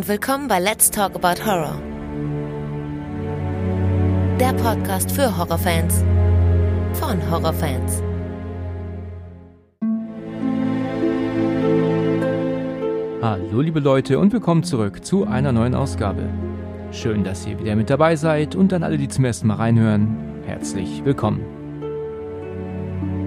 und willkommen bei Let's Talk About Horror. Der Podcast für Horrorfans von Horrorfans. Hallo liebe Leute und willkommen zurück zu einer neuen Ausgabe. Schön, dass ihr wieder mit dabei seid und an alle, die zum ersten Mal reinhören, herzlich willkommen.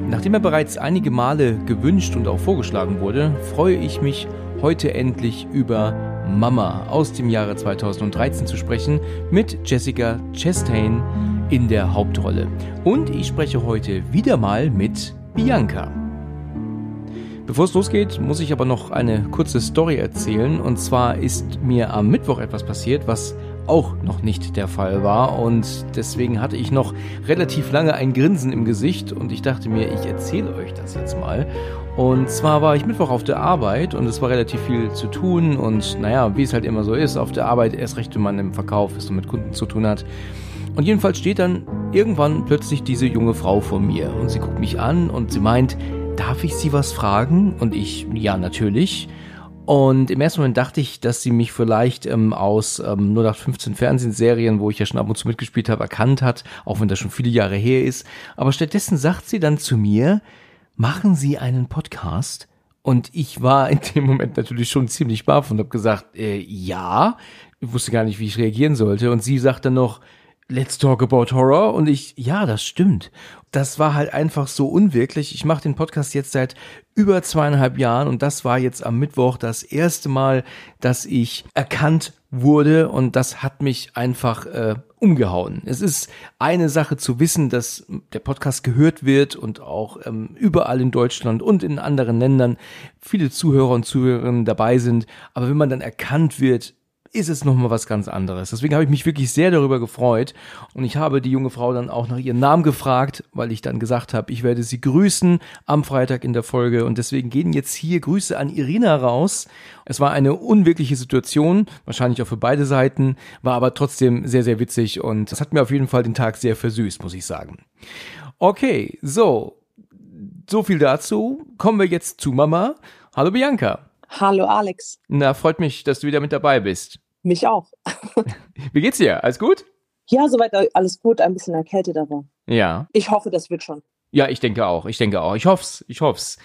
Nachdem er bereits einige Male gewünscht und auch vorgeschlagen wurde, freue ich mich heute endlich über Mama aus dem Jahre 2013 zu sprechen mit Jessica Chastain in der Hauptrolle. Und ich spreche heute wieder mal mit Bianca. Bevor es losgeht, muss ich aber noch eine kurze Story erzählen. Und zwar ist mir am Mittwoch etwas passiert, was auch noch nicht der Fall war. Und deswegen hatte ich noch relativ lange ein Grinsen im Gesicht. Und ich dachte mir, ich erzähle euch das jetzt mal. Und zwar war ich Mittwoch auf der Arbeit und es war relativ viel zu tun. Und naja, wie es halt immer so ist, auf der Arbeit erst recht, wenn man im Verkauf ist und mit Kunden zu tun hat. Und jedenfalls steht dann irgendwann plötzlich diese junge Frau vor mir und sie guckt mich an und sie meint, darf ich Sie was fragen? Und ich, ja, natürlich. Und im ersten Moment dachte ich, dass sie mich vielleicht ähm, aus ähm, 0815 Fernsehserien, wo ich ja schon ab und zu mitgespielt habe, erkannt hat, auch wenn das schon viele Jahre her ist. Aber stattdessen sagt sie dann zu mir, machen Sie einen Podcast? Und ich war in dem Moment natürlich schon ziemlich baff und habe gesagt, äh, ja. Ich wusste gar nicht, wie ich reagieren sollte. Und sie sagt dann noch, Let's talk about horror. Und ich, ja, das stimmt. Das war halt einfach so unwirklich. Ich mache den Podcast jetzt seit über zweieinhalb Jahren und das war jetzt am Mittwoch das erste Mal, dass ich erkannt wurde und das hat mich einfach äh, umgehauen. Es ist eine Sache zu wissen, dass der Podcast gehört wird und auch ähm, überall in Deutschland und in anderen Ländern viele Zuhörer und Zuhörerinnen dabei sind. Aber wenn man dann erkannt wird, ist es nochmal was ganz anderes. Deswegen habe ich mich wirklich sehr darüber gefreut und ich habe die junge Frau dann auch nach ihrem Namen gefragt, weil ich dann gesagt habe, ich werde sie grüßen am Freitag in der Folge und deswegen gehen jetzt hier Grüße an Irina raus. Es war eine unwirkliche Situation, wahrscheinlich auch für beide Seiten, war aber trotzdem sehr, sehr witzig und das hat mir auf jeden Fall den Tag sehr versüßt, muss ich sagen. Okay, so, so viel dazu. Kommen wir jetzt zu Mama. Hallo Bianca. Hallo Alex. Na, freut mich, dass du wieder mit dabei bist. Mich auch. Wie geht's dir? Alles gut? Ja, soweit alles gut, ein bisschen erkältet, aber. Ja. Ich hoffe, das wird schon. Ja, ich denke auch. Ich denke auch. Ich hoff's. Ich hoff's.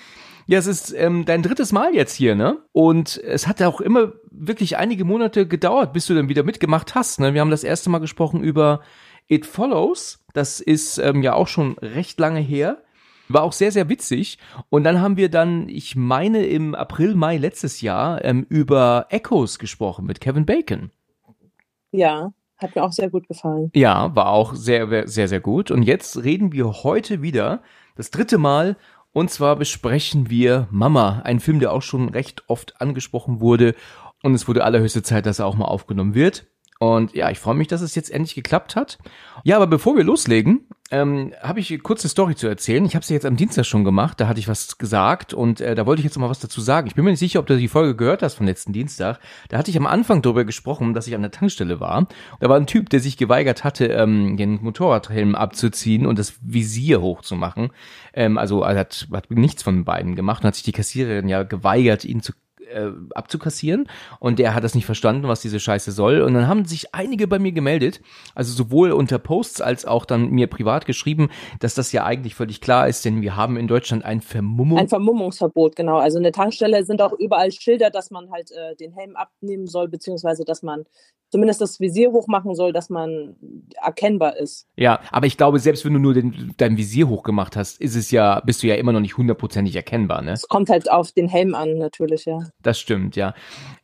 Ja, es ist ähm, dein drittes Mal jetzt hier, ne? Und es hat auch immer wirklich einige Monate gedauert, bis du dann wieder mitgemacht hast. Ne? Wir haben das erste Mal gesprochen über It Follows. Das ist ähm, ja auch schon recht lange her. War auch sehr, sehr witzig. Und dann haben wir dann, ich meine, im April, Mai letztes Jahr ähm, über Echoes gesprochen mit Kevin Bacon. Ja, hat mir auch sehr gut gefallen. Ja, war auch sehr, sehr, sehr gut. Und jetzt reden wir heute wieder, das dritte Mal, und zwar besprechen wir Mama, ein Film, der auch schon recht oft angesprochen wurde. Und es wurde allerhöchste Zeit, dass er auch mal aufgenommen wird. Und ja, ich freue mich, dass es jetzt endlich geklappt hat. Ja, aber bevor wir loslegen, ähm, habe ich eine kurze Story zu erzählen. Ich habe sie jetzt am Dienstag schon gemacht, da hatte ich was gesagt und äh, da wollte ich jetzt noch mal was dazu sagen. Ich bin mir nicht sicher, ob du die Folge gehört hast vom letzten Dienstag. Da hatte ich am Anfang darüber gesprochen, dass ich an der Tankstelle war. Da war ein Typ, der sich geweigert hatte, ähm, den Motorradhelm abzuziehen und das Visier hochzumachen. Ähm, also er hat, hat nichts von beiden gemacht und hat sich die Kassiererin ja geweigert, ihn zu äh, abzukassieren und der hat das nicht verstanden, was diese Scheiße soll und dann haben sich einige bei mir gemeldet, also sowohl unter Posts als auch dann mir privat geschrieben, dass das ja eigentlich völlig klar ist, denn wir haben in Deutschland ein Vermummung ein Vermummungsverbot, genau. Also eine Tankstelle sind auch überall Schilder, dass man halt äh, den Helm abnehmen soll, beziehungsweise dass man zumindest das Visier hochmachen soll, dass man erkennbar ist. Ja, aber ich glaube, selbst wenn du nur den, dein Visier hochgemacht hast, ist es ja, bist du ja immer noch nicht hundertprozentig erkennbar, ne? Es kommt halt auf den Helm an, natürlich, ja. Das stimmt, ja.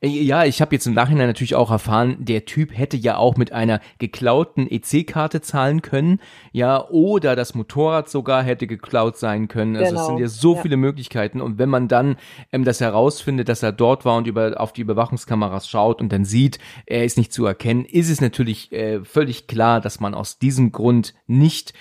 Äh, ja, ich habe jetzt im Nachhinein natürlich auch erfahren, der Typ hätte ja auch mit einer geklauten EC-Karte zahlen können, ja, oder das Motorrad sogar hätte geklaut sein können. Also genau. es sind ja so ja. viele Möglichkeiten. Und wenn man dann ähm, das herausfindet, dass er dort war und über auf die Überwachungskameras schaut und dann sieht, er ist nicht zu erkennen, ist es natürlich äh, völlig klar, dass man aus diesem Grund nicht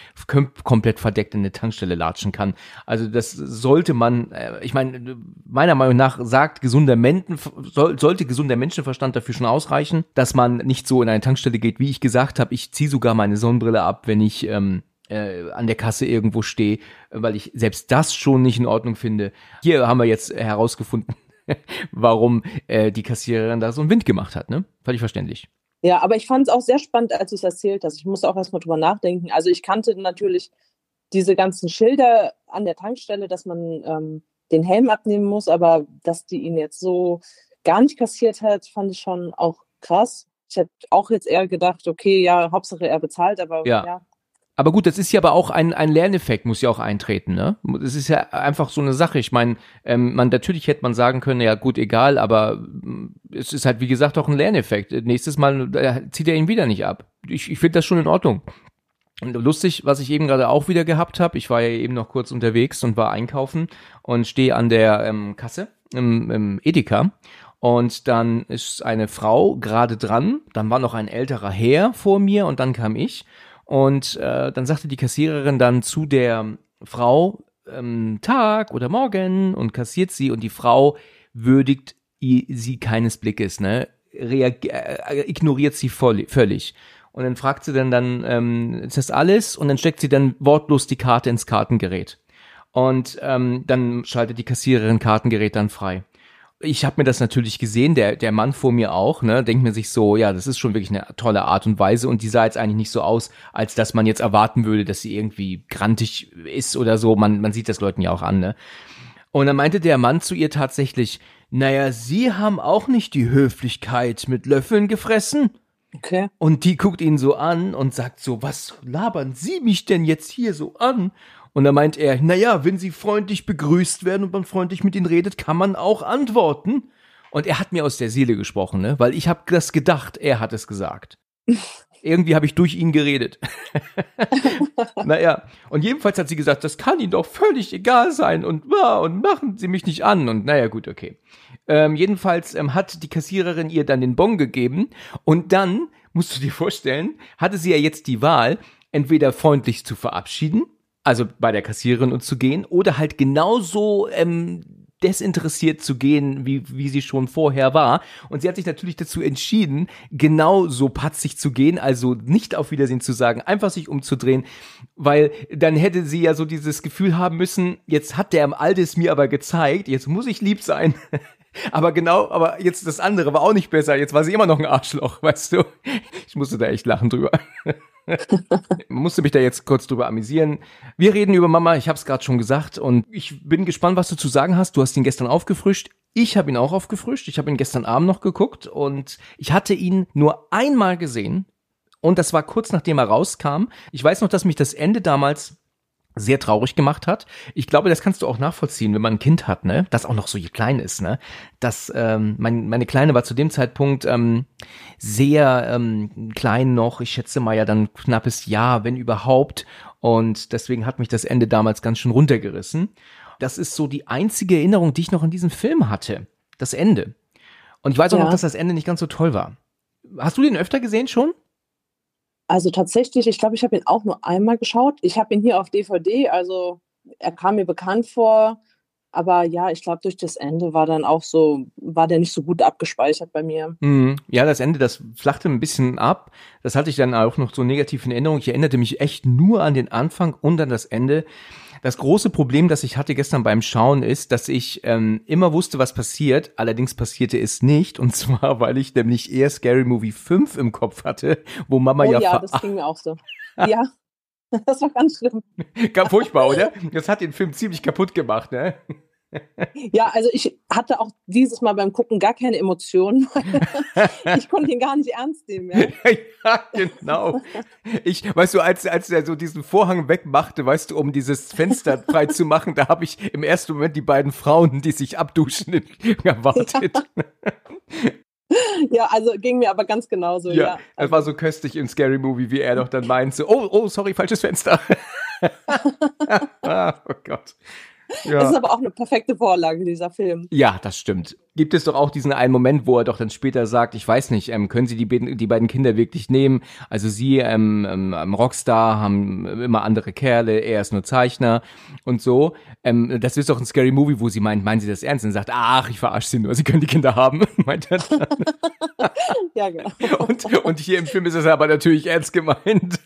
komplett verdeckt in eine Tankstelle latschen kann. Also das sollte man, äh, ich meine, meiner Meinung nach sagt gesunder soll, sollte gesunder Menschenverstand dafür schon ausreichen, dass man nicht so in eine Tankstelle geht, wie ich gesagt habe. Ich ziehe sogar meine Sonnenbrille ab, wenn ich ähm, äh, an der Kasse irgendwo stehe, weil ich selbst das schon nicht in Ordnung finde. Hier haben wir jetzt herausgefunden, warum äh, die Kassiererin da so einen Wind gemacht hat, ne? Völlig verständlich. Ja, aber ich fand es auch sehr spannend, als du es erzählt hast. Ich musste auch erstmal drüber nachdenken. Also ich kannte natürlich diese ganzen Schilder an der Tankstelle, dass man ähm, den Helm abnehmen muss, aber dass die ihn jetzt so gar nicht kassiert hat, fand ich schon auch krass. Ich hätte auch jetzt eher gedacht, okay, ja, Hauptsache er bezahlt, aber ja. ja. Aber gut, das ist ja aber auch ein, ein Lerneffekt, muss ja auch eintreten, ne? Es ist ja einfach so eine Sache. Ich meine, ähm, man natürlich hätte man sagen können, ja gut, egal, aber mm, es ist halt, wie gesagt, auch ein Lerneffekt. Nächstes Mal äh, zieht er ihn wieder nicht ab. Ich, ich finde das schon in Ordnung. Und lustig, was ich eben gerade auch wieder gehabt habe, ich war ja eben noch kurz unterwegs und war einkaufen und stehe an der ähm, Kasse im, im Edeka und dann ist eine Frau gerade dran, dann war noch ein älterer Herr vor mir und dann kam ich und äh, dann sagte die Kassiererin dann zu der Frau ähm, Tag oder Morgen und kassiert sie und die Frau würdigt sie keines Blickes, ne? Reag äh, ignoriert sie voll, völlig. Und dann fragt sie dann, dann ähm, ist das alles? Und dann steckt sie dann wortlos die Karte ins Kartengerät. Und ähm, dann schaltet die Kassiererin Kartengerät dann frei ich habe mir das natürlich gesehen, der, der Mann vor mir auch, ne, denkt mir sich so, ja, das ist schon wirklich eine tolle Art und Weise und die sah jetzt eigentlich nicht so aus, als dass man jetzt erwarten würde, dass sie irgendwie grantig ist oder so. Man, man sieht das Leuten ja auch an, ne. Und dann meinte der Mann zu ihr tatsächlich, naja, Sie haben auch nicht die Höflichkeit mit Löffeln gefressen. Okay. Und die guckt ihn so an und sagt so, was labern Sie mich denn jetzt hier so an? Und da meint er, naja, wenn sie freundlich begrüßt werden und man freundlich mit ihnen redet, kann man auch antworten. Und er hat mir aus der Seele gesprochen, ne? Weil ich habe das gedacht, er hat es gesagt. Irgendwie habe ich durch ihn geredet. naja, und jedenfalls hat sie gesagt, das kann Ihnen doch völlig egal sein und, und machen Sie mich nicht an. Und naja, gut, okay. Ähm, jedenfalls ähm, hat die Kassiererin ihr dann den Bon gegeben und dann, musst du dir vorstellen, hatte sie ja jetzt die Wahl, entweder freundlich zu verabschieden also bei der Kassiererin und zu gehen, oder halt genauso ähm, desinteressiert zu gehen, wie, wie sie schon vorher war. Und sie hat sich natürlich dazu entschieden, genau so patzig zu gehen, also nicht auf Wiedersehen zu sagen, einfach sich umzudrehen, weil dann hätte sie ja so dieses Gefühl haben müssen, jetzt hat der Aldes mir aber gezeigt, jetzt muss ich lieb sein. aber genau, aber jetzt das andere war auch nicht besser, jetzt war sie immer noch ein Arschloch, weißt du? Ich musste da echt lachen drüber. musste mich da jetzt kurz drüber amüsieren. Wir reden über Mama, ich habe es gerade schon gesagt und ich bin gespannt, was du zu sagen hast. Du hast ihn gestern aufgefrischt. Ich habe ihn auch aufgefrischt. Ich habe ihn gestern Abend noch geguckt und ich hatte ihn nur einmal gesehen und das war kurz nachdem er rauskam. Ich weiß noch, dass mich das Ende damals sehr traurig gemacht hat. Ich glaube, das kannst du auch nachvollziehen, wenn man ein Kind hat, ne? Das auch noch so klein ist, ne? Das, ähm, mein, meine Kleine war zu dem Zeitpunkt ähm, sehr ähm, klein noch. Ich schätze mal ja dann knappes Jahr, wenn überhaupt. Und deswegen hat mich das Ende damals ganz schön runtergerissen. Das ist so die einzige Erinnerung, die ich noch an diesem Film hatte. Das Ende. Und ich weiß auch ja. noch, dass das Ende nicht ganz so toll war. Hast du den öfter gesehen schon? Also tatsächlich, ich glaube, ich habe ihn auch nur einmal geschaut. Ich habe ihn hier auf DVD, also er kam mir bekannt vor. Aber ja, ich glaube, durch das Ende war dann auch so, war der nicht so gut abgespeichert bei mir. Mhm. Ja, das Ende, das flachte ein bisschen ab. Das hatte ich dann auch noch so negativ in Erinnerung. Ich erinnerte mich echt nur an den Anfang und an das Ende. Das große Problem, das ich hatte gestern beim Schauen, ist, dass ich ähm, immer wusste, was passiert. Allerdings passierte es nicht. Und zwar, weil ich nämlich eher Scary Movie 5 im Kopf hatte, wo Mama oh, ja. Ja, das ging mir auch so. ja. Das war ganz schlimm. Ganz furchtbar, oder? Das hat den Film ziemlich kaputt gemacht, ne? Ja, also ich hatte auch dieses Mal beim Gucken gar keine Emotionen. ich konnte ihn gar nicht ernst nehmen. Ja, ja genau. Ich, weißt du, als, als er so diesen Vorhang wegmachte, weißt du, um dieses Fenster frei zu machen, da habe ich im ersten Moment die beiden Frauen, die sich abduschen, erwartet. Ja. Ja, also ging mir aber ganz genauso. Ja, ja. das war so köstlich im Scary Movie, wie er doch dann meint, so, oh, oh, sorry, falsches Fenster. ah, oh Gott. Ja. Das ist aber auch eine perfekte Vorlage, dieser Film. Ja, das stimmt. Gibt es doch auch diesen einen Moment, wo er doch dann später sagt, ich weiß nicht, ähm, können Sie die, die beiden Kinder wirklich nehmen? Also Sie, ähm, ähm, Rockstar, haben immer andere Kerle, er ist nur Zeichner und so. Ähm, das ist doch ein Scary Movie, wo sie meint, meinen Sie das ernst? Und sagt, ach, ich verarsche Sie nur, Sie können die Kinder haben, meint er dann. ja, genau. Und, und hier im Film ist es aber natürlich ernst gemeint.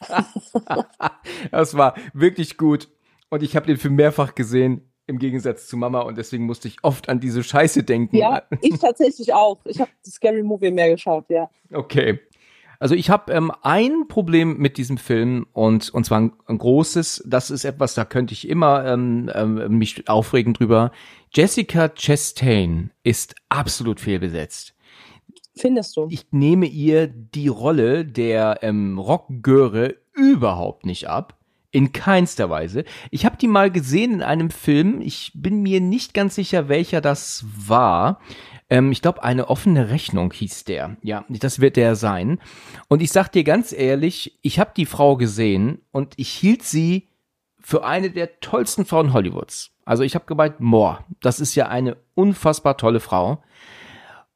das war wirklich gut. Und ich habe den Film mehrfach gesehen. im Gegensatz zu Mama und deswegen musste ich oft an diese Scheiße denken. Ja, ich tatsächlich auch. Ich habe Scary Movie mehr geschaut, ja. Okay. Also ich habe ähm, ein Problem mit diesem Film und und zwar ein, ein, großes. Das ist etwas, da könnte ich immer ähm, ähm, mich aufregen drüber. Jessica Chastain ist absolut fehlbesetzt. Findest du? Ich nehme ihr die Rolle der ähm, Rockgöre überhaupt nicht ab. In keinster Weise. Ich habe die mal gesehen in einem Film. Ich bin mir nicht ganz sicher, welcher das war. Ähm, ich glaube, eine offene Rechnung hieß der. Ja, das wird der sein. Und ich sag dir ganz ehrlich, ich habe die Frau gesehen und ich hielt sie für eine der tollsten Frauen Hollywoods. Also ich habe gemeint, boah, das ist ja eine unfassbar tolle Frau.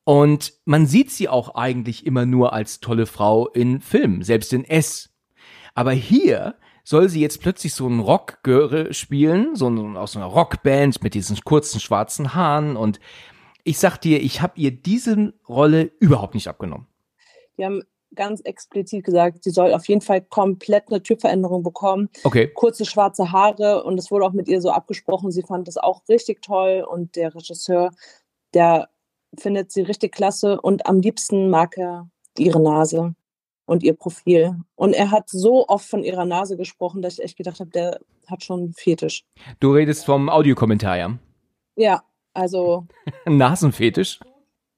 Und man sieht sie auch eigentlich immer nur als tolle Frau in Filmen, selbst in S. Aber hier soll sie jetzt plötzlich so einen Rockgöre spielen, so ein, aus so einer Rockband mit diesen kurzen schwarzen Haaren und ich sag dir, ich habe ihr diese Rolle überhaupt nicht abgenommen. Die haben ganz explizit gesagt, sie soll auf jeden Fall komplett eine Typveränderung bekommen. Okay. Kurze schwarze Haare und es wurde auch mit ihr so abgesprochen. Sie fand das auch richtig toll und der Regisseur, der findet sie richtig klasse und am liebsten mag er ihre Nase und ihr Profil. Und er hat so oft von ihrer Nase gesprochen, dass ich echt gedacht habe, der hat schon einen Fetisch. Du redest vom Audiokommentar, ja? Ja, also. Nasenfetisch?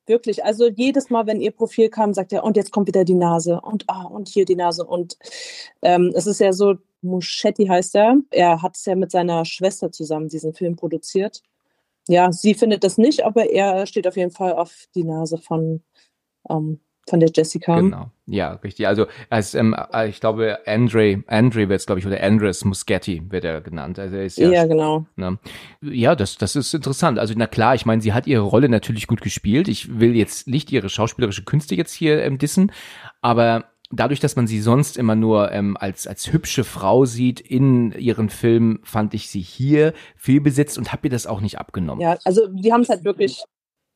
Wirklich, also jedes Mal, wenn ihr Profil kam, sagt er, und jetzt kommt wieder die Nase und ah, und hier die Nase. Und ähm, es ist ja so, Muschetti heißt er. Er hat es ja mit seiner Schwester zusammen diesen Film produziert. Ja, sie findet das nicht, aber er steht auf jeden Fall auf die Nase von ähm, von der Jessica. Genau, ja, richtig. Also als ähm, äh, ich glaube Andre, Andre wird es glaube ich oder Andres Muschetti wird er genannt. Also er ist ja, ja genau. Ne? Ja, das das ist interessant. Also na klar, ich meine, sie hat ihre Rolle natürlich gut gespielt. Ich will jetzt nicht ihre schauspielerische Künste jetzt hier ähm, dissen, aber dadurch, dass man sie sonst immer nur ähm, als als hübsche Frau sieht in ihren Filmen, fand ich sie hier fehlbesetzt und habe ihr das auch nicht abgenommen. Ja, also die haben es halt wirklich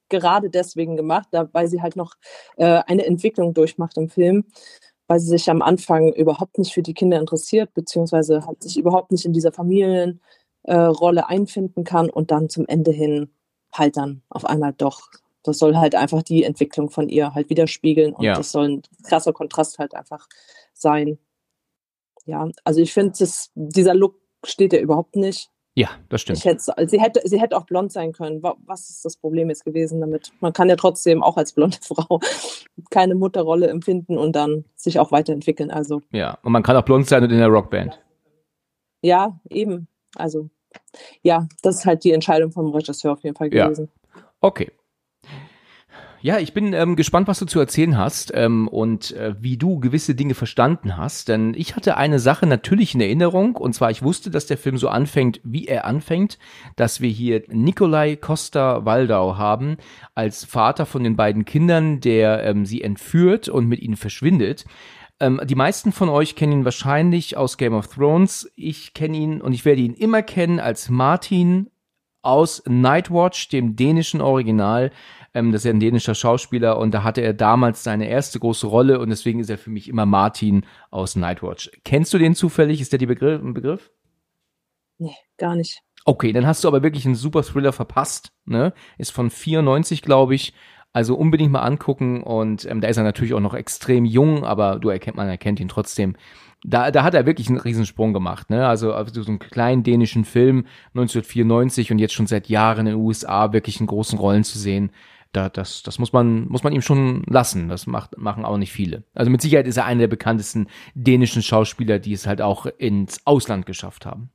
gerade deswegen gemacht, da, weil sie halt noch äh, eine Entwicklung durchmacht im Film, weil sie sich am Anfang überhaupt nicht für die Kinder interessiert, beziehungsweise halt sich überhaupt nicht in dieser Familienrolle äh, einfinden kann und dann zum Ende hin halt dann auf einmal doch. Das soll halt einfach die Entwicklung von ihr halt widerspiegeln und ja. das soll ein krasser Kontrast halt einfach sein. Ja, also ich finde, dieser Look steht ja überhaupt nicht. Ja, das stimmt. Hätte, sie, hätte, sie hätte auch blond sein können. Was ist das Problem jetzt gewesen damit? Man kann ja trotzdem auch als blonde Frau keine Mutterrolle empfinden und dann sich auch weiterentwickeln. Also. Ja, und man kann auch blond sein und in der Rockband. Ja, eben. Also, ja, das ist halt die Entscheidung vom Regisseur auf jeden Fall gewesen. Ja. Okay. Ja, ich bin ähm, gespannt, was du zu erzählen hast ähm, und äh, wie du gewisse Dinge verstanden hast. Denn ich hatte eine Sache natürlich in Erinnerung und zwar ich wusste, dass der Film so anfängt, wie er anfängt, dass wir hier Nikolai Costa Waldau haben als Vater von den beiden Kindern, der ähm, sie entführt und mit ihnen verschwindet. Ähm, die meisten von euch kennen ihn wahrscheinlich aus Game of Thrones. Ich kenne ihn und ich werde ihn immer kennen als Martin aus Nightwatch, dem dänischen Original. Ähm, das ist ja ein dänischer Schauspieler und da hatte er damals seine erste große Rolle und deswegen ist er für mich immer Martin aus Nightwatch. Kennst du den zufällig? Ist der die Begriff, ein Begriff? Nee, gar nicht. Okay, dann hast du aber wirklich einen super Thriller verpasst. Ne? Ist von 94, glaube ich. Also unbedingt mal angucken und ähm, da ist er natürlich auch noch extrem jung, aber du erkennt, man erkennt ihn trotzdem. Da, da hat er wirklich einen Riesensprung gemacht, ne? Also, also so einen kleinen dänischen Film 1994 und jetzt schon seit Jahren in den USA wirklich in großen Rollen zu sehen da, das, das muss man, muss man ihm schon lassen. Das macht, machen auch nicht viele. Also mit Sicherheit ist er einer der bekanntesten dänischen Schauspieler, die es halt auch ins Ausland geschafft haben.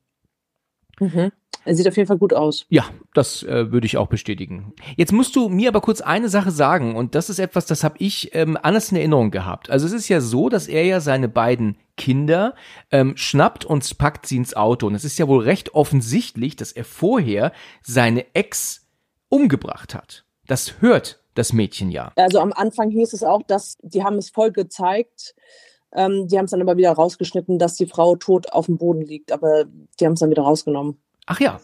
Mhm. Er sieht auf jeden Fall gut aus. Ja, das äh, würde ich auch bestätigen. Jetzt musst du mir aber kurz eine Sache sagen und das ist etwas, das habe ich ähm, anders in Erinnerung gehabt. Also es ist ja so, dass er ja seine beiden Kinder ähm, schnappt und packt sie ins Auto und es ist ja wohl recht offensichtlich, dass er vorher seine Ex umgebracht hat. Das hört das Mädchen ja. Also am Anfang hieß es auch, dass die haben es voll gezeigt. Ähm, die haben es dann aber wieder rausgeschnitten, dass die Frau tot auf dem Boden liegt. Aber die haben es dann wieder rausgenommen. Ach ja.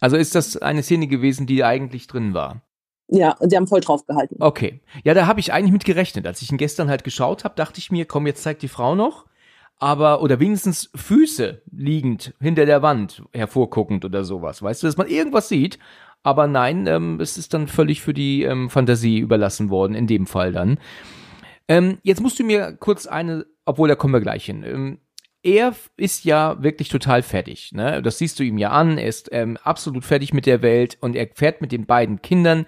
Also ist das eine Szene gewesen, die eigentlich drin war? Ja, sie haben voll drauf gehalten. Okay. Ja, da habe ich eigentlich mit gerechnet. Als ich ihn gestern halt geschaut habe, dachte ich mir, komm, jetzt zeigt die Frau noch. aber, oder wenigstens Füße liegend hinter der Wand hervorguckend oder sowas. Weißt du, dass man irgendwas sieht, aber nein, ähm, es ist dann völlig für die ähm, Fantasie überlassen worden, in dem Fall dann. Ähm, jetzt musst du mir kurz eine, obwohl da kommen wir gleich hin. Ähm, er ist ja wirklich total fertig. Ne? Das siehst du ihm ja an. Er ist ähm, absolut fertig mit der Welt und er fährt mit den beiden Kindern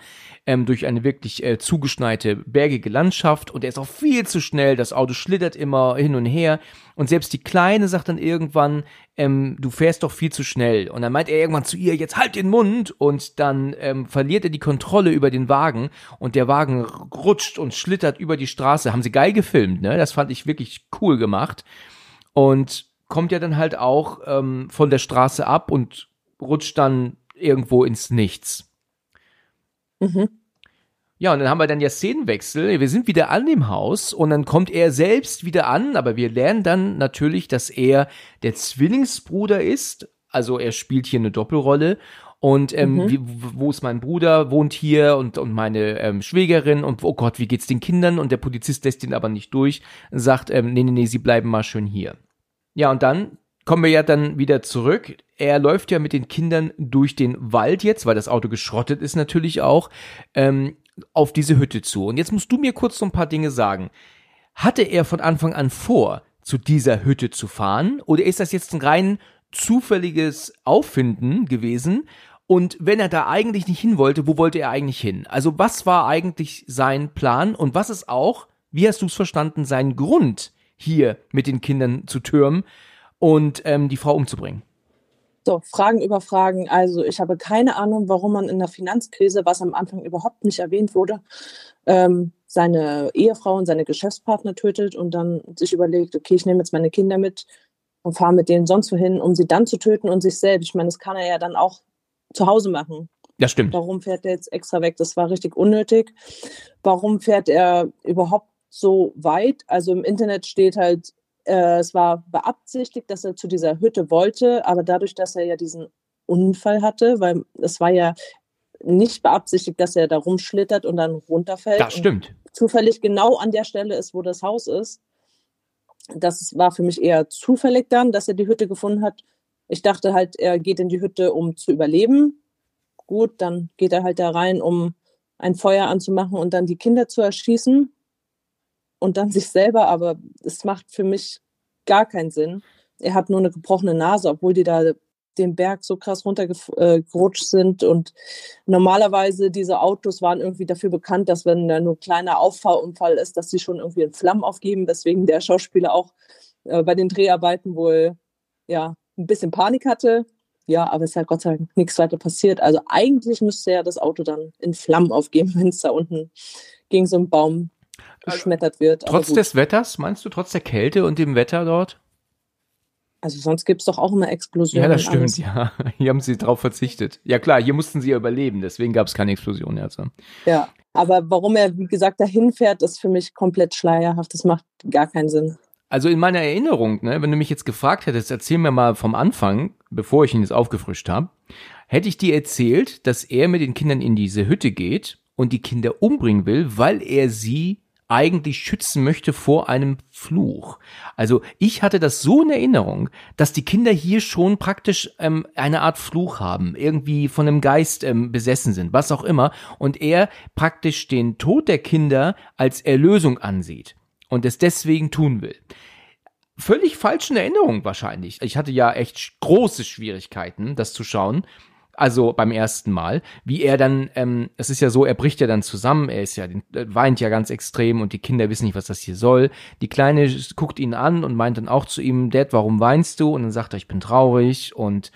ähm, durch eine wirklich äh, zugeschneite, bergige Landschaft und er ist auch viel zu schnell. Das Auto schlittert immer hin und her und selbst die Kleine sagt dann irgendwann, ähm, du fährst doch viel zu schnell. Und dann meint er irgendwann zu ihr, jetzt halt den Mund und dann ähm, verliert er die Kontrolle über den Wagen und der Wagen rutscht und schlittert über die Straße. Haben sie geil gefilmt, ne? Das fand ich wirklich cool gemacht und kommt ja dann halt auch ähm, von der Straße ab und rutscht dann irgendwo ins Nichts. Mhm. Ja, und dann haben wir dann ja Szenenwechsel. Wir sind wieder an dem Haus und dann kommt er selbst wieder an, aber wir lernen dann natürlich, dass er der Zwillingsbruder ist. Also er spielt hier eine Doppelrolle. Und ähm, mhm. wie, wo ist mein Bruder, wohnt hier und, und meine ähm, Schwägerin und oh Gott, wie geht's den Kindern? Und der Polizist lässt ihn aber nicht durch, sagt, ähm, nee, nee, nee, sie bleiben mal schön hier. Ja, und dann kommen wir ja dann wieder zurück. Er läuft ja mit den Kindern durch den Wald jetzt, weil das Auto geschrottet ist natürlich auch, ähm, auf diese Hütte zu. Und jetzt musst du mir kurz so ein paar Dinge sagen. Hatte er von Anfang an vor, zu dieser Hütte zu fahren? Oder ist das jetzt ein rein zufälliges Auffinden gewesen? Und wenn er da eigentlich nicht hin wollte, wo wollte er eigentlich hin? Also was war eigentlich sein Plan und was ist auch, wie hast du es verstanden, sein Grund, hier mit den Kindern zu türmen und ähm, die Frau umzubringen. So, Fragen über Fragen. Also ich habe keine Ahnung, warum man in der Finanzkrise, was am Anfang überhaupt nicht erwähnt wurde, ähm, seine Ehefrau und seine Geschäftspartner tötet und dann sich überlegt, okay, ich nehme jetzt meine Kinder mit und fahre mit denen sonst wohin, um sie dann zu töten und sich selbst. Ich meine, das kann er ja dann auch zu Hause machen. Das stimmt. Warum fährt er jetzt extra weg? Das war richtig unnötig. Warum fährt er überhaupt so weit. Also im Internet steht halt, äh, es war beabsichtigt, dass er zu dieser Hütte wollte, aber dadurch, dass er ja diesen Unfall hatte, weil es war ja nicht beabsichtigt, dass er da rumschlittert und dann runterfällt. Das stimmt. Zufällig genau an der Stelle ist, wo das Haus ist. Das war für mich eher zufällig dann, dass er die Hütte gefunden hat. Ich dachte halt, er geht in die Hütte, um zu überleben. Gut, dann geht er halt da rein, um ein Feuer anzumachen und dann die Kinder zu erschießen und dann sich selber, aber es macht für mich gar keinen Sinn. Er hat nur eine gebrochene Nase, obwohl die da den Berg so krass runtergerutscht sind. Und normalerweise diese Autos waren irgendwie dafür bekannt, dass wenn da nur ein kleiner Auffahrunfall ist, dass sie schon irgendwie in Flammen aufgeben, weswegen der Schauspieler auch äh, bei den Dreharbeiten wohl ja ein bisschen Panik hatte. Ja, aber es ist halt Gott sei Dank nichts weiter passiert. Also eigentlich müsste ja das Auto dann in Flammen aufgeben, wenn es da unten gegen so einen Baum geschmettert wird. Trotz des Wetters, meinst du, trotz der Kälte und dem Wetter dort? Also sonst gibt es doch auch immer Explosionen. Ja, das stimmt, alles. ja. Hier haben sie drauf verzichtet. Ja klar, hier mussten sie ja überleben, deswegen gab es keine Explosion. Also. Ja, aber warum er, wie gesagt, dahin fährt, ist für mich komplett schleierhaft. Das macht gar keinen Sinn. Also in meiner Erinnerung, ne, wenn du mich jetzt gefragt hättest, erzähl mir mal vom Anfang, bevor ich ihn jetzt aufgefrischt habe, hätte ich dir erzählt, dass er mit den Kindern in diese Hütte geht und die Kinder umbringen will, weil er sie eigentlich schützen möchte vor einem Fluch. Also ich hatte das so in Erinnerung, dass die Kinder hier schon praktisch ähm, eine Art Fluch haben, irgendwie von einem Geist ähm, besessen sind, was auch immer, und er praktisch den Tod der Kinder als Erlösung ansieht und es deswegen tun will völlig falschen Erinnerung wahrscheinlich. Ich hatte ja echt große Schwierigkeiten, das zu schauen also beim ersten Mal, wie er dann, ähm, es ist ja so, er bricht ja dann zusammen, er ist ja, äh, weint ja ganz extrem und die Kinder wissen nicht, was das hier soll. Die Kleine guckt ihn an und meint dann auch zu ihm, Dad, warum weinst du? Und dann sagt er, ich bin traurig und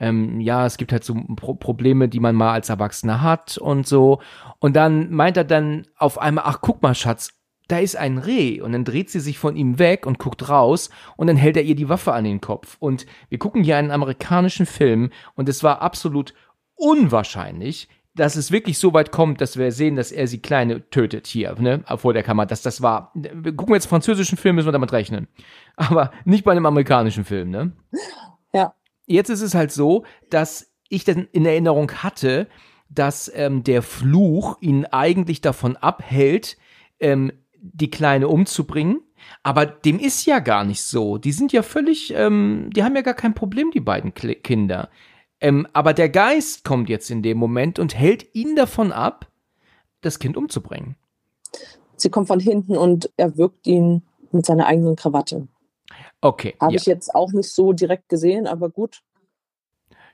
ähm, ja, es gibt halt so Pro Probleme, die man mal als Erwachsener hat und so. Und dann meint er dann auf einmal, ach guck mal, Schatz, da ist ein Reh und dann dreht sie sich von ihm weg und guckt raus und dann hält er ihr die Waffe an den Kopf. Und wir gucken hier einen amerikanischen Film und es war absolut unwahrscheinlich, dass es wirklich so weit kommt, dass wir sehen, dass er sie kleine tötet hier, ne, vor der Kamera. Dass das war. Wir gucken jetzt französischen Film, müssen wir damit rechnen. Aber nicht bei einem amerikanischen Film, ne? Ja. Jetzt ist es halt so, dass ich dann in Erinnerung hatte, dass ähm, der Fluch ihn eigentlich davon abhält, ähm, die Kleine umzubringen. Aber dem ist ja gar nicht so. Die sind ja völlig, ähm, die haben ja gar kein Problem, die beiden Kle Kinder. Ähm, aber der Geist kommt jetzt in dem Moment und hält ihn davon ab, das Kind umzubringen. Sie kommt von hinten und erwürgt ihn mit seiner eigenen Krawatte. Okay. Habe ja. ich jetzt auch nicht so direkt gesehen, aber gut.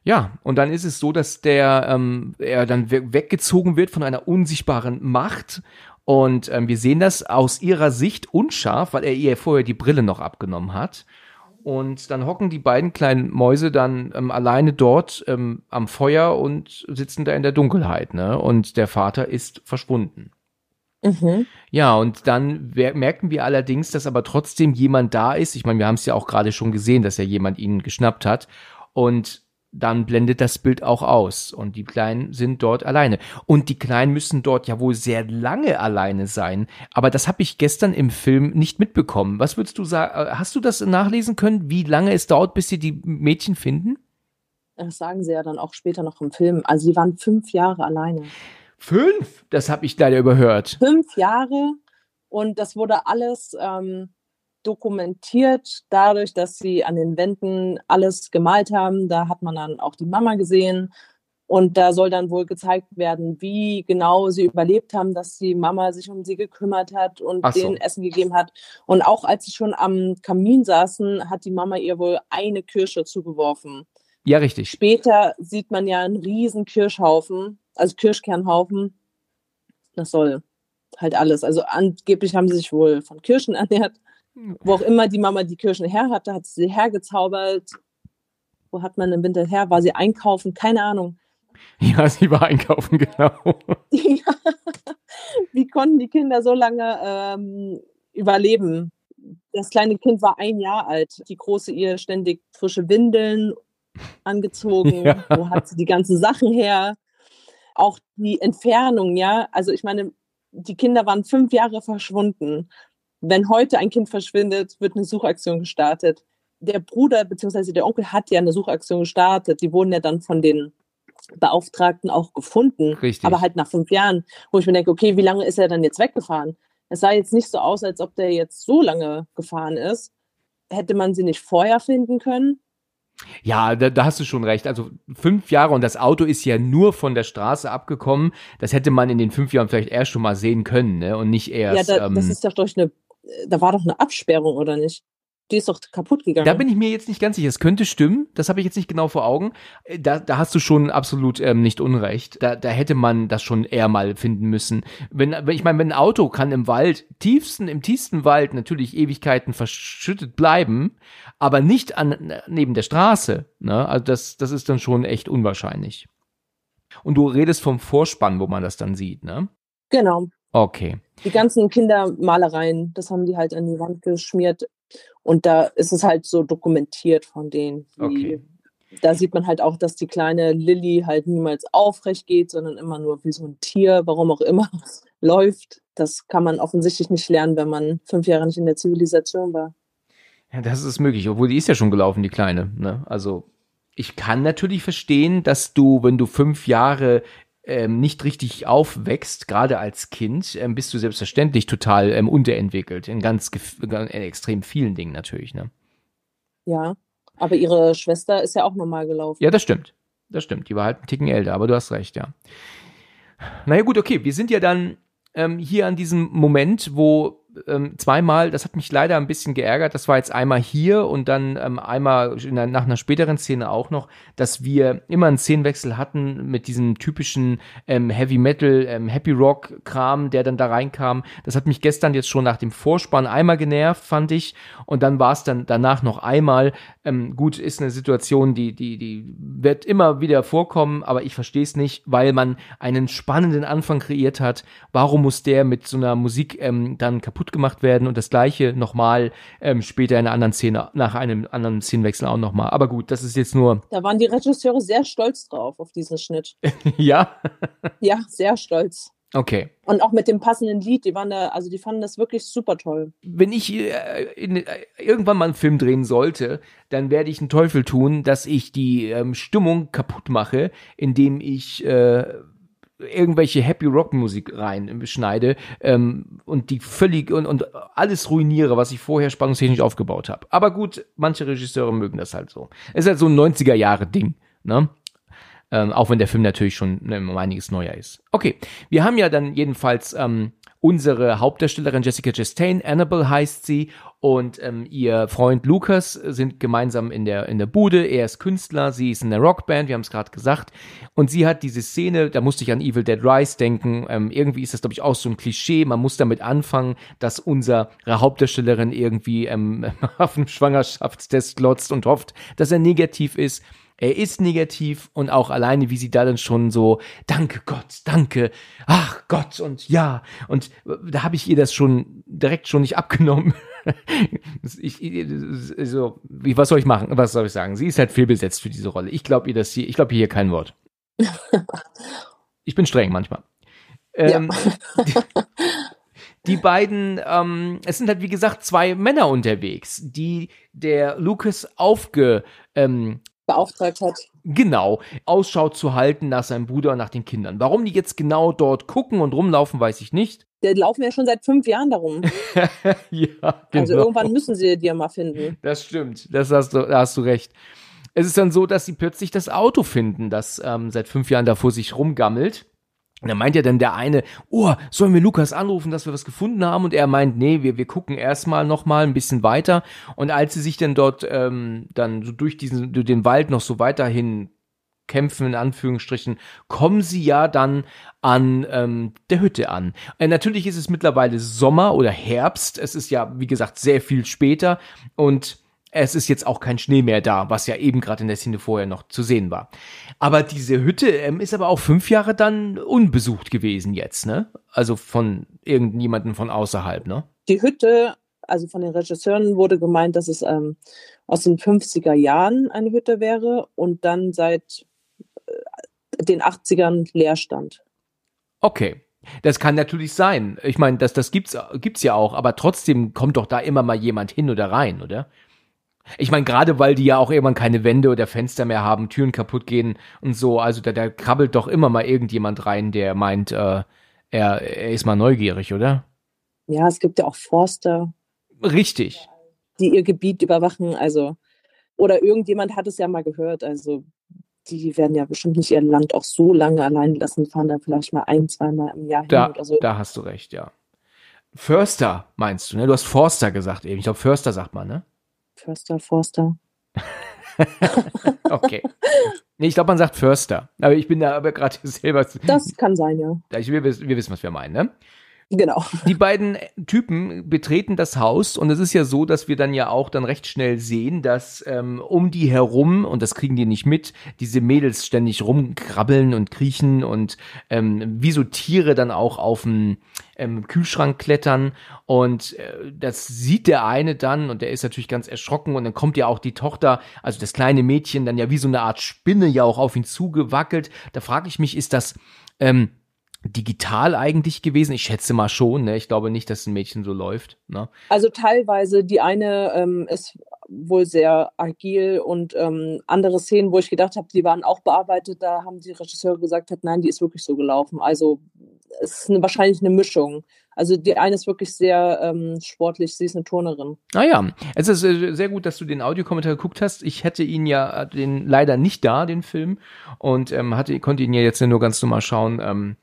Ja, und dann ist es so, dass der ähm, er dann we weggezogen wird von einer unsichtbaren Macht. Und ähm, wir sehen das aus ihrer Sicht unscharf, weil er ihr vorher die Brille noch abgenommen hat. Und dann hocken die beiden kleinen Mäuse dann ähm, alleine dort ähm, am Feuer und sitzen da in der Dunkelheit, ne? Und der Vater ist verschwunden. Mhm. Ja, und dann merken wir allerdings, dass aber trotzdem jemand da ist. Ich meine, wir haben es ja auch gerade schon gesehen, dass ja jemand ihn geschnappt hat. Und dann blendet das Bild auch aus. Und die Kleinen sind dort alleine. Und die Kleinen müssen dort ja wohl sehr lange alleine sein. Aber das habe ich gestern im Film nicht mitbekommen. Was würdest du sagen? Hast du das nachlesen können, wie lange es dauert, bis sie die Mädchen finden? Das sagen sie ja dann auch später noch im Film. Also sie waren fünf Jahre alleine. Fünf? Das habe ich leider überhört. Fünf Jahre und das wurde alles ähm, dokumentiert dadurch, dass sie an den Wänden alles gemalt haben. Da hat man dann auch die Mama gesehen. Und da soll dann wohl gezeigt werden, wie genau sie überlebt haben, dass die Mama sich um sie gekümmert hat und Ach so. denen Essen gegeben hat. Und auch als sie schon am Kamin saßen, hat die Mama ihr wohl eine Kirsche zugeworfen. Ja, richtig. Später sieht man ja einen riesen Kirschhaufen, also Kirschkernhaufen. Das soll halt alles. Also angeblich haben sie sich wohl von Kirschen ernährt. Wo auch immer die Mama die Kirschen her hatte, hat sie sie hergezaubert. Wo hat man im Winter her? War sie einkaufen? Keine Ahnung. Ja, sie war einkaufen, genau. Ja. Wie konnten die Kinder so lange ähm, überleben? Das kleine Kind war ein Jahr alt. Die große ihr ständig frische Windeln angezogen. Ja. Wo hat sie die ganzen Sachen her? Auch die Entfernung, ja. Also ich meine, die Kinder waren fünf Jahre verschwunden. Wenn heute ein Kind verschwindet, wird eine Suchaktion gestartet. Der Bruder bzw. der Onkel hat ja eine Suchaktion gestartet. Die wurden ja dann von den Beauftragten auch gefunden. Richtig. Aber halt nach fünf Jahren, wo ich mir denke, okay, wie lange ist er dann jetzt weggefahren? Es sah jetzt nicht so aus, als ob der jetzt so lange gefahren ist. Hätte man sie nicht vorher finden können? Ja, da, da hast du schon recht. Also fünf Jahre und das Auto ist ja nur von der Straße abgekommen. Das hätte man in den fünf Jahren vielleicht erst schon mal sehen können, ne? Und nicht erst. ja, da, ähm, das ist doch durch eine, da war doch eine Absperrung, oder nicht? Die ist doch kaputt gegangen. da bin ich mir jetzt nicht ganz sicher. Es könnte stimmen. Das habe ich jetzt nicht genau vor Augen. Äh, Da, da hast du schon absolut ähm, nicht unrecht. Da, da hätte man das schon eher mal finden müssen. Wenn, wenn ich meine, wenn ein Auto kann im Wald, tiefsten, im tiefsten Wald natürlich Ewigkeiten verschüttet bleiben, aber nicht an, neben der Straße. Ne? Also das, das ist dann schon echt unwahrscheinlich. Und du redest vom Vorspann, wo man das dann sieht, ne? genau. Okay. Die ganzen Kindermalereien, das haben die halt an die Wand geschmiert. Und da ist es halt so dokumentiert von denen. Okay. Da sieht man halt auch, dass die kleine Lilly halt niemals aufrecht geht, sondern immer nur wie so ein Tier, warum auch immer, läuft. Das kann man offensichtlich nicht lernen, wenn man fünf Jahre nicht in der Zivilisation war. Ja, das ist möglich, obwohl die ist ja schon gelaufen, die Kleine. Ne? Also ich kann natürlich verstehen, dass du, wenn du fünf Jahre ähm, nicht richtig aufwächst, gerade als Kind, ähm, bist du selbstverständlich total ähm, unterentwickelt. In ganz, in extrem vielen Dingen natürlich. Ne? Ja. Aber ihre Schwester ist ja auch normal gelaufen. Ja, das stimmt. Das stimmt. Die war halt einen Ticken älter, aber du hast recht, ja. Naja, gut, okay. Wir sind ja dann ähm, hier an diesem Moment, wo ähm, zweimal, das hat mich leider ein bisschen geärgert, das war jetzt einmal hier und dann ähm, einmal in der, nach einer späteren Szene auch noch, dass wir immer einen Szenenwechsel hatten mit diesem typischen ähm, Heavy Metal, ähm, Happy Rock Kram, der dann da reinkam. Das hat mich gestern jetzt schon nach dem Vorspann einmal genervt, fand ich. Und dann war es dann danach noch einmal. Ähm, gut, ist eine Situation, die, die, die wird immer wieder vorkommen, aber ich verstehe es nicht, weil man einen spannenden Anfang kreiert hat. Warum muss der mit so einer Musik ähm, dann kaputt gemacht werden und das gleiche nochmal ähm, später in einer anderen Szene, nach einem anderen Szenenwechsel auch nochmal. Aber gut, das ist jetzt nur, Da waren die Regisseure sehr stolz drauf, auf diesen Schnitt. ja, Ja, sehr stolz. okay. Und auch mit dem passenden Lied, die waren da, also die fanden das wirklich super toll. wenn ich äh, in, äh, irgendwann mal einen Film drehen sollte, dann werde ich einen Teufel tun, dass ich die ähm, Stimmung kaputt mache, indem ich äh, irgendwelche Happy Rock Musik rein schneide ähm, und die völlig und, und alles ruiniere, was ich vorher spannungstechnisch aufgebaut habe. Aber gut, manche Regisseure mögen das halt so. Es ist halt so ein 90er Jahre Ding, ne? Ähm, auch wenn der Film natürlich schon ne, um einiges neuer ist. Okay, wir haben ja dann jedenfalls ähm, unsere Hauptdarstellerin Jessica Chastain, Annabelle heißt sie, und ähm, ihr Freund Lucas sind gemeinsam in der, in der Bude. Er ist Künstler, sie ist in der Rockband, wir haben es gerade gesagt. Und sie hat diese Szene, da musste ich an Evil Dead Rise denken. Ähm, irgendwie ist das, glaube ich, auch so ein Klischee. Man muss damit anfangen, dass unsere Hauptdarstellerin irgendwie ähm, auf einen Schwangerschaftstest glotzt und hofft, dass er negativ ist. Er ist negativ und auch alleine, wie sie da dann schon so, danke Gott, danke, ach Gott und ja. Und da habe ich ihr das schon direkt schon nicht abgenommen. ich, so, was soll ich machen? Was soll ich sagen? Sie ist halt fehlbesetzt für diese Rolle. Ich glaube ihr das hier, ich glaube hier kein Wort. ich bin streng manchmal. Ähm, ja. die, die beiden, ähm, es sind halt wie gesagt zwei Männer unterwegs, die der Lucas aufge, ähm, beauftragt hat. Genau, Ausschau zu halten nach seinem Bruder und nach den Kindern. Warum die jetzt genau dort gucken und rumlaufen, weiß ich nicht. Die laufen ja schon seit fünf Jahren darum. ja, genau. Also irgendwann müssen sie die ja mal finden. Das stimmt, das hast du, da hast du recht. Es ist dann so, dass sie plötzlich das Auto finden, das ähm, seit fünf Jahren davor sich rumgammelt. Und dann meint ja dann der eine, oh, sollen wir Lukas anrufen, dass wir was gefunden haben? Und er meint, nee, wir, wir gucken erstmal noch mal ein bisschen weiter. Und als sie sich dann dort ähm, dann so durch diesen, durch den Wald noch so weiterhin kämpfen, in Anführungsstrichen, kommen sie ja dann an ähm, der Hütte an. Äh, natürlich ist es mittlerweile Sommer oder Herbst. Es ist ja, wie gesagt, sehr viel später. Und es ist jetzt auch kein Schnee mehr da, was ja eben gerade in der Szene vorher noch zu sehen war. Aber diese Hütte ähm, ist aber auch fünf Jahre dann unbesucht gewesen jetzt, ne? Also von irgendjemandem von außerhalb, ne? Die Hütte, also von den Regisseuren wurde gemeint, dass es ähm, aus den 50er Jahren eine Hütte wäre und dann seit äh, den 80ern leer stand. Okay. Das kann natürlich sein. Ich meine, das, das gibt's, gibt's ja auch, aber trotzdem kommt doch da immer mal jemand hin oder rein, oder? Ich meine, gerade weil die ja auch irgendwann keine Wände oder Fenster mehr haben, Türen kaputt gehen und so. Also da, da krabbelt doch immer mal irgendjemand rein, der meint, äh, er, er ist mal neugierig, oder? Ja, es gibt ja auch Forster. Richtig. Die ihr Gebiet überwachen, also. Oder irgendjemand hat es ja mal gehört, also die werden ja bestimmt nicht ihr Land auch so lange allein lassen, fahren da vielleicht mal ein, zweimal im Jahr da, hin oder so. Da hast du recht, ja. Förster meinst du, ne? Du hast Forster gesagt eben. Ich glaube, Förster sagt man, ne? Förster, Forster. okay. Nee, ich glaube, man sagt Förster. Aber ich bin da aber gerade selber. Das kann sein, ja. wir, wir wissen, was wir meinen, ne? Genau. Die beiden Typen betreten das Haus und es ist ja so, dass wir dann ja auch dann recht schnell sehen, dass ähm, um die herum, und das kriegen die nicht mit, diese Mädels ständig rumkrabbeln und kriechen und ähm, wie so Tiere dann auch auf dem ähm, Kühlschrank klettern und äh, das sieht der eine dann und der ist natürlich ganz erschrocken und dann kommt ja auch die Tochter, also das kleine Mädchen, dann ja wie so eine Art Spinne ja auch auf ihn zugewackelt. Da frage ich mich, ist das ähm, digital eigentlich gewesen? Ich schätze mal schon, ne? Ich glaube nicht, dass ein Mädchen so läuft. Ne? Also teilweise, die eine ähm, ist wohl sehr agil und ähm, andere Szenen, wo ich gedacht habe, die waren auch bearbeitet, da haben die Regisseure gesagt, hat, nein, die ist wirklich so gelaufen. Also es ist eine, wahrscheinlich eine Mischung. Also die eine ist wirklich sehr ähm, sportlich, sie ist eine Turnerin. Ah ja, es ist äh, sehr gut, dass du den Audiokommentar geguckt hast. Ich hätte ihn ja äh, den leider nicht da, den Film, und ähm, hatte, konnte ihn ja jetzt nur ganz normal schauen. Ähm,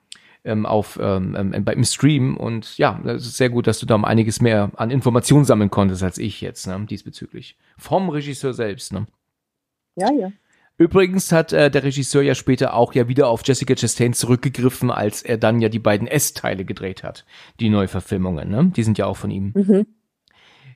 ähm, auf ähm, ähm, beim Stream und ja, es ist sehr gut, dass du da um einiges mehr an Informationen sammeln konntest als ich jetzt, ne, diesbezüglich. Vom Regisseur selbst, ne? Ja, ja. Übrigens hat äh, der Regisseur ja später auch ja wieder auf Jessica Chastain zurückgegriffen, als er dann ja die beiden S-Teile gedreht hat, die Neuverfilmungen, ne? Die sind ja auch von ihm. Mhm.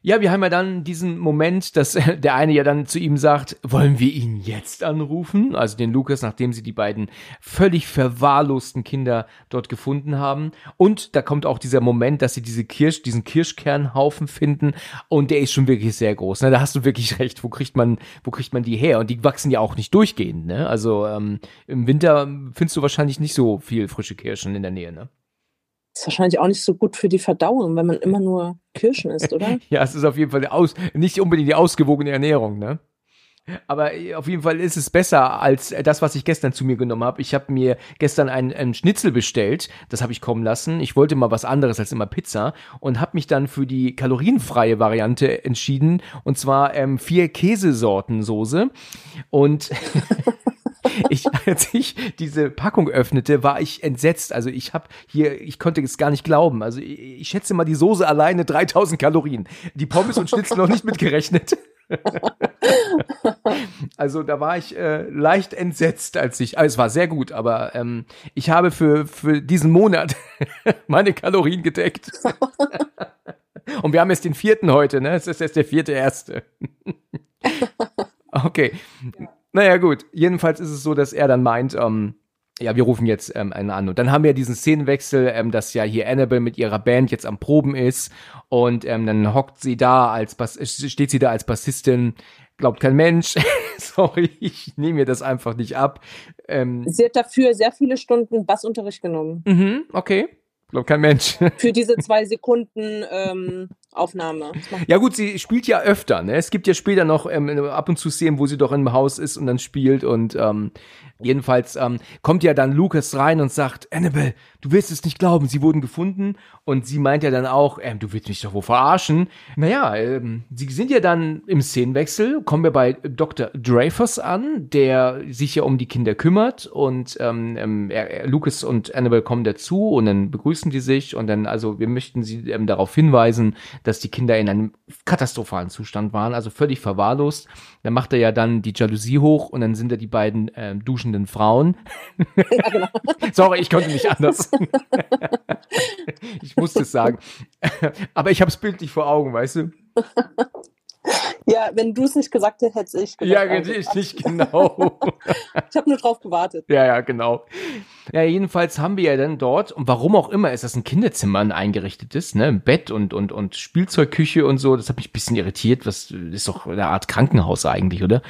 Ja, wir haben ja dann diesen Moment, dass der eine ja dann zu ihm sagt, wollen wir ihn jetzt anrufen? Also den Lukas, nachdem sie die beiden völlig verwahrlosten Kinder dort gefunden haben. Und da kommt auch dieser Moment, dass sie diese Kirsch, diesen Kirschkernhaufen finden. Und der ist schon wirklich sehr groß. Ne? Da hast du wirklich recht. Wo kriegt man, wo kriegt man die her? Und die wachsen ja auch nicht durchgehend. Ne? Also ähm, im Winter findest du wahrscheinlich nicht so viel frische Kirschen in der Nähe. Ne? Ist wahrscheinlich auch nicht so gut für die Verdauung, wenn man immer nur Kirschen isst, oder? ja, es ist auf jeden Fall aus, nicht unbedingt die ausgewogene Ernährung, ne? Aber äh, auf jeden Fall ist es besser als das, was ich gestern zu mir genommen habe. Ich habe mir gestern einen, einen Schnitzel bestellt, das habe ich kommen lassen. Ich wollte mal was anderes als immer Pizza und habe mich dann für die kalorienfreie Variante entschieden. Und zwar ähm, vier Käsesorten Soße. Und ich, als ich diese Packung öffnete, war ich entsetzt. Also ich habe hier, ich konnte es gar nicht glauben. Also ich, ich schätze mal die Soße alleine 3000 Kalorien. Die Pommes und Schnitzel noch nicht mitgerechnet. also da war ich äh, leicht entsetzt, als ich, also es war sehr gut, aber ähm, ich habe für, für diesen Monat meine Kalorien gedeckt. Und wir haben jetzt den vierten heute, ne? Es ist jetzt der vierte erste. okay. Naja, gut. Jedenfalls ist es so, dass er dann meint, ähm, ja, wir rufen jetzt ähm, einen an. Und dann haben wir diesen Szenenwechsel, ähm, dass ja hier Annabelle mit ihrer Band jetzt am Proben ist und ähm, dann hockt sie da als Bass steht sie da als Bassistin, glaubt kein Mensch. Sorry, ich nehme mir das einfach nicht ab. Ähm, sie hat dafür sehr viele Stunden Bassunterricht genommen. Mhm, okay. Glaubt kein Mensch. Für diese zwei Sekunden ähm, Aufnahme. Ja gut, sie spielt ja öfter. Ne? Es gibt ja später noch ähm, ab und zu Szenen, wo sie doch im Haus ist und dann spielt und ähm, Jedenfalls ähm, kommt ja dann Lucas rein und sagt, Annabelle, du wirst es nicht glauben, sie wurden gefunden. Und sie meint ja dann auch, ähm, du willst mich doch wohl verarschen. Naja, ähm, sie sind ja dann im Szenenwechsel, kommen wir bei Dr. Dreyfus an, der sich ja um die Kinder kümmert. Und ähm, ähm, er, Lucas und Annabelle kommen dazu und dann begrüßen die sich. Und dann, also wir möchten sie ähm, darauf hinweisen, dass die Kinder in einem katastrophalen Zustand waren, also völlig verwahrlost. Dann macht er ja dann die Jalousie hoch und dann sind da die beiden ähm, duschenden Frauen. Ja, genau. Sorry, ich konnte nicht anders. ich musste es sagen. Aber ich habe es bildlich vor Augen, weißt du? Ja, wenn du es nicht gesagt hättest, hätte ich gesagt. Ja, richtig, genau. ich habe nur drauf gewartet. Ja, ja, genau. Ja, jedenfalls haben wir ja dann dort, und warum auch immer ist das ein Kinderzimmer ein eingerichtetes, ne, ein Bett und, und, und Spielzeugküche und so, das hat mich ein bisschen irritiert, was ist doch eine Art Krankenhaus eigentlich, oder?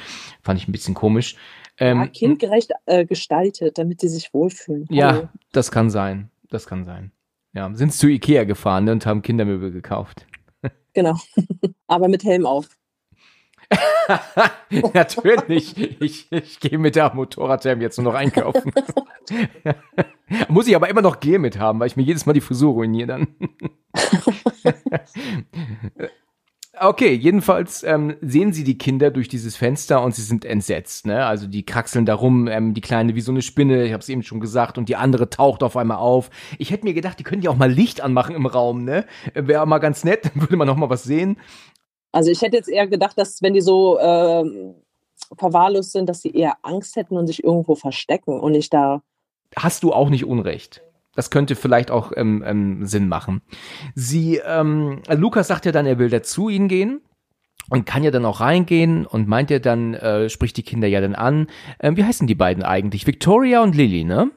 Fand ich ein bisschen komisch. Ähm, ja, kindgerecht äh, gestaltet, damit die sich wohlfühlen. Ja, das kann sein, das kann sein. Ja, sind zu Ikea gefahren ne, und haben Kindermöbel gekauft. Genau, aber mit Helm auf. Natürlich. Ich, ich gehe mit der Motorradhelm jetzt nur noch einkaufen. Muss ich aber immer noch Gel mit haben, weil ich mir jedes Mal die Frisur ruiniere dann. Okay, jedenfalls ähm, sehen sie die Kinder durch dieses Fenster und sie sind entsetzt. Ne? Also die kraxeln da rum, ähm, die Kleine wie so eine Spinne, ich habe es eben schon gesagt, und die andere taucht auf einmal auf. Ich hätte mir gedacht, die können ja auch mal Licht anmachen im Raum, ne? Wäre mal ganz nett, dann würde man noch mal was sehen. Also ich hätte jetzt eher gedacht, dass wenn die so äh, verwahrlost sind, dass sie eher Angst hätten und sich irgendwo verstecken und nicht da. Hast du auch nicht Unrecht. Das könnte vielleicht auch ähm, ähm, Sinn machen. Sie, ähm, Lukas sagt ja dann, er will da zu ihnen gehen und kann ja dann auch reingehen und meint ja dann, äh, spricht die Kinder ja dann an. Ähm, wie heißen die beiden eigentlich? Victoria und Lily, ne?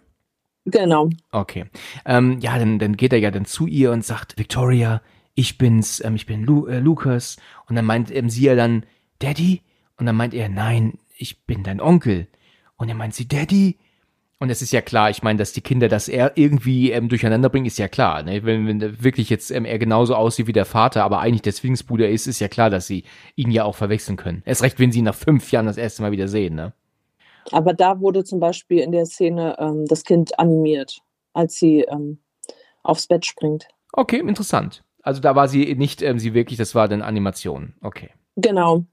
Genau. Okay. Ähm, ja, dann, dann geht er ja dann zu ihr und sagt, Victoria, ich bin's, ähm, ich bin Lu äh, Lukas. Und dann meint ähm, sie ja dann, Daddy? Und dann meint er, nein, ich bin dein Onkel. Und er meint sie, Daddy? Und es ist ja klar, ich meine, dass die Kinder das er irgendwie ähm, durcheinander bringen, ist ja klar. Ne? Wenn, wenn wirklich jetzt ähm, er genauso aussieht wie der Vater, aber eigentlich der Zwillingsbruder ist, ist ja klar, dass sie ihn ja auch verwechseln können. Erst recht, wenn sie ihn nach fünf Jahren das erste Mal wieder sehen. Ne? Aber da wurde zum Beispiel in der Szene ähm, das Kind animiert, als sie ähm, aufs Bett springt. Okay, interessant. Also da war sie nicht ähm, sie wirklich, das war dann Animation. Okay. Genau.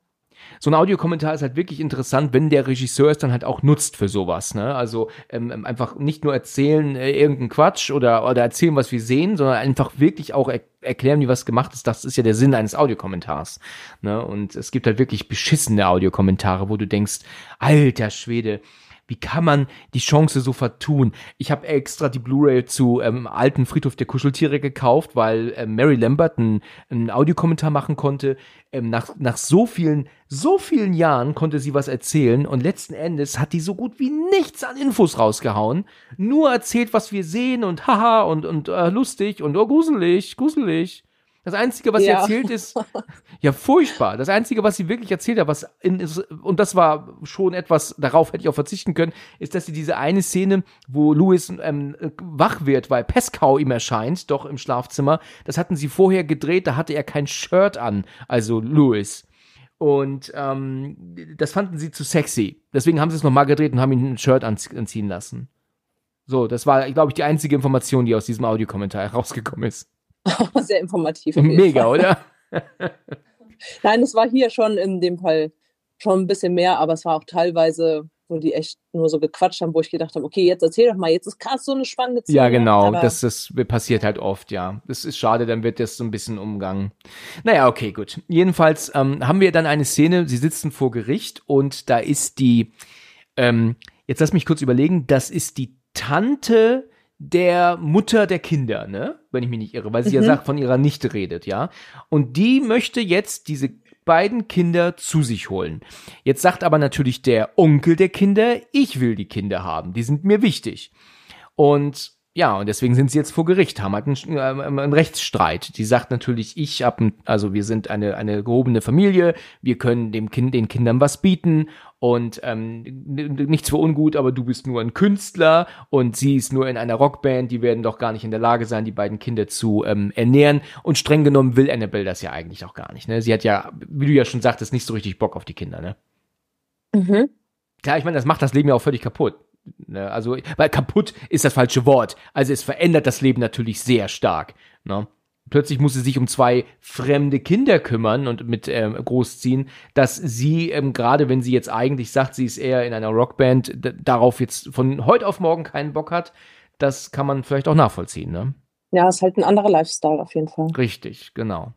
So ein Audiokommentar ist halt wirklich interessant, wenn der Regisseur es dann halt auch nutzt für sowas. Ne? Also ähm, ähm einfach nicht nur erzählen äh, irgendeinen Quatsch oder, oder erzählen, was wir sehen, sondern einfach wirklich auch er erklären, wie was gemacht ist. Das ist ja der Sinn eines Audiokommentars. Ne? Und es gibt halt wirklich beschissene Audiokommentare, wo du denkst, alter Schwede, wie kann man die Chance so vertun? Ich habe extra die Blu-ray zu ähm, alten Friedhof der Kuscheltiere gekauft, weil ähm, Mary Lambert einen, einen Audiokommentar machen konnte. Ähm, nach, nach so vielen, so vielen Jahren konnte sie was erzählen und letzten Endes hat die so gut wie nichts an Infos rausgehauen. Nur erzählt, was wir sehen und haha und, und äh, lustig und oh, gruselig, gruselig. Das Einzige, was ja. sie erzählt, ist ja furchtbar. Das Einzige, was sie wirklich erzählt hat, was in, und das war schon etwas, darauf hätte ich auch verzichten können, ist, dass sie diese eine Szene, wo Louis ähm, wach wird, weil Pescau ihm erscheint, doch im Schlafzimmer, das hatten sie vorher gedreht, da hatte er kein Shirt an, also Louis. Und ähm, das fanden sie zu sexy. Deswegen haben sie es nochmal gedreht und haben ihn ein Shirt anziehen lassen. So, das war, glaube ich, die einzige Information, die aus diesem Audiokommentar rausgekommen ist. Sehr informativ. Mega, oder? Nein, es war hier schon in dem Fall schon ein bisschen mehr, aber es war auch teilweise, wo die echt nur so gequatscht haben, wo ich gedacht habe, okay, jetzt erzähl doch mal, jetzt ist krass so eine spannende Szene. Ja, genau, das, das passiert halt oft, ja. Das ist schade, dann wird das so ein bisschen umgangen. Naja, okay, gut. Jedenfalls ähm, haben wir dann eine Szene, sie sitzen vor Gericht und da ist die, ähm, jetzt lass mich kurz überlegen, das ist die Tante der Mutter der Kinder, ne? Wenn ich mich nicht irre, weil sie mhm. ja sagt, von ihrer Nichte redet, ja. Und die möchte jetzt diese beiden Kinder zu sich holen. Jetzt sagt aber natürlich der Onkel der Kinder, ich will die Kinder haben, die sind mir wichtig. Und ja, und deswegen sind sie jetzt vor Gericht, haben halt einen, äh, einen Rechtsstreit. Die sagt natürlich, ich hab, also wir sind eine, eine gehobene Familie, wir können dem Kind, den Kindern was bieten und ähm, nichts für ungut, aber du bist nur ein Künstler und sie ist nur in einer Rockband, die werden doch gar nicht in der Lage sein, die beiden Kinder zu ähm, ernähren. Und streng genommen will Annabelle das ja eigentlich auch gar nicht. Ne? Sie hat ja, wie du ja schon sagtest, nicht so richtig Bock auf die Kinder, ne? Mhm. Klar, ich meine, das macht das Leben ja auch völlig kaputt. Ne? Also, weil kaputt ist das falsche Wort. Also es verändert das Leben natürlich sehr stark. Ne? Plötzlich muss sie sich um zwei fremde Kinder kümmern und mit ähm, großziehen, dass sie, ähm, gerade wenn sie jetzt eigentlich sagt, sie ist eher in einer Rockband, darauf jetzt von heute auf morgen keinen Bock hat, das kann man vielleicht auch nachvollziehen. Ne? Ja, ist halt ein anderer Lifestyle auf jeden Fall. Richtig, genau.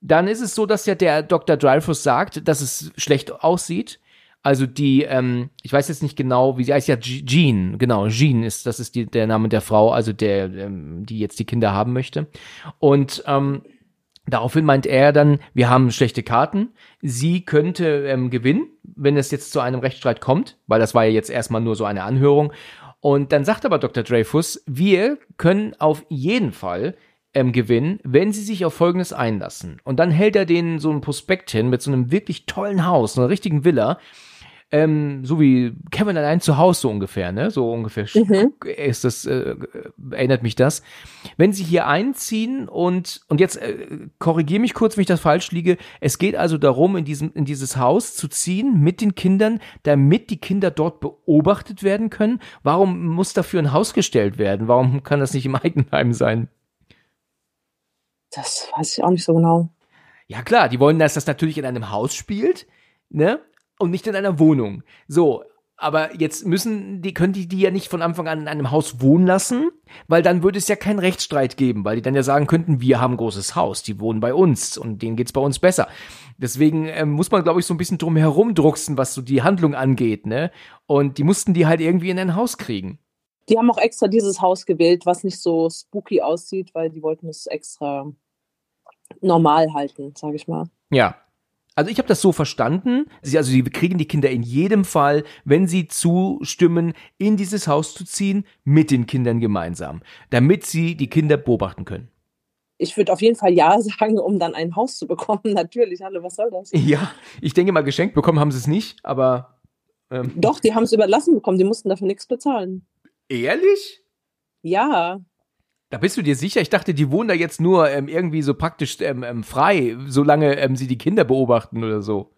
Dann ist es so, dass ja der Dr. Dreyfus sagt, dass es schlecht aussieht. Also die, ähm, ich weiß jetzt nicht genau, wie sie heißt ja Jean, genau, Jean ist, das ist die, der Name der Frau, also der, ähm, die jetzt die Kinder haben möchte. Und ähm, daraufhin meint er dann, wir haben schlechte Karten, sie könnte ähm, gewinnen, wenn es jetzt zu einem Rechtsstreit kommt, weil das war ja jetzt erstmal nur so eine Anhörung. Und dann sagt aber Dr. Dreyfus, wir können auf jeden Fall ähm, gewinnen, wenn sie sich auf Folgendes einlassen. Und dann hält er denen so ein Prospekt hin mit so einem wirklich tollen Haus, so einer richtigen Villa ähm, so wie Kevin allein zu Hause so ungefähr, ne? So ungefähr mhm. ist das, äh, erinnert mich das. Wenn sie hier einziehen und, und jetzt äh, korrigiere mich kurz, wenn ich das falsch liege. Es geht also darum, in diesem, in dieses Haus zu ziehen mit den Kindern, damit die Kinder dort beobachtet werden können. Warum muss dafür ein Haus gestellt werden? Warum kann das nicht im Eigenheim sein? Das weiß ich auch nicht so genau. Ja klar, die wollen, dass das natürlich in einem Haus spielt, ne? Und nicht in einer Wohnung. So, aber jetzt müssen die, können die die ja nicht von Anfang an in einem Haus wohnen lassen, weil dann würde es ja keinen Rechtsstreit geben, weil die dann ja sagen könnten, wir haben ein großes Haus, die wohnen bei uns und denen geht's bei uns besser. Deswegen äh, muss man, glaube ich, so ein bisschen drum herum drucksen, was so die Handlung angeht, ne? Und die mussten die halt irgendwie in ein Haus kriegen. Die haben auch extra dieses Haus gewählt, was nicht so spooky aussieht, weil die wollten es extra normal halten, sage ich mal. Ja, also ich habe das so verstanden. Sie, also sie kriegen die Kinder in jedem Fall, wenn sie zustimmen, in dieses Haus zu ziehen, mit den Kindern gemeinsam, damit sie die Kinder beobachten können. Ich würde auf jeden Fall Ja sagen, um dann ein Haus zu bekommen. Natürlich, hallo, was soll das? Ja, ich denke mal, geschenkt bekommen haben sie es nicht, aber. Ähm. Doch, die haben es überlassen bekommen, die mussten dafür nichts bezahlen. Ehrlich? Ja. Da bist du dir sicher? Ich dachte, die wohnen da jetzt nur ähm, irgendwie so praktisch ähm, ähm, frei, solange ähm, sie die Kinder beobachten oder so.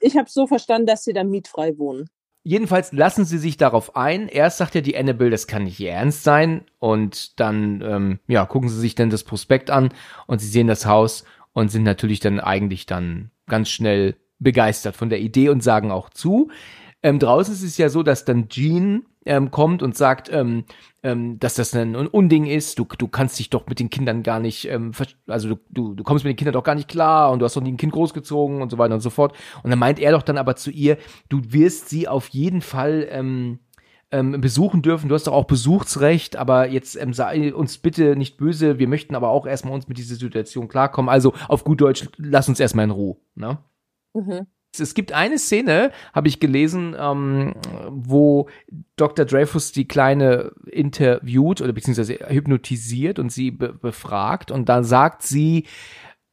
Ich habe so verstanden, dass sie da mietfrei wohnen. Jedenfalls lassen sie sich darauf ein. Erst sagt ja die Annabelle, das kann nicht ihr Ernst sein. Und dann, ähm, ja, gucken sie sich dann das Prospekt an und sie sehen das Haus und sind natürlich dann eigentlich dann ganz schnell begeistert von der Idee und sagen auch zu. Ähm, draußen ist es ja so, dass dann Jean ähm, kommt und sagt, ähm, ähm, dass das ein Unding ist. Du, du kannst dich doch mit den Kindern gar nicht, ähm, also du, du, du kommst mit den Kindern doch gar nicht klar und du hast doch nie ein Kind großgezogen und so weiter und so fort. Und dann meint er doch dann aber zu ihr, du wirst sie auf jeden Fall ähm, ähm, besuchen dürfen. Du hast doch auch Besuchsrecht, aber jetzt ähm, sei uns bitte nicht böse. Wir möchten aber auch erstmal uns mit dieser Situation klarkommen. Also auf gut Deutsch, lass uns erstmal in Ruhe. Ne? Mhm. Es gibt eine Szene, habe ich gelesen, ähm, wo Dr. Dreyfus die Kleine interviewt oder beziehungsweise hypnotisiert und sie be befragt und da sagt sie,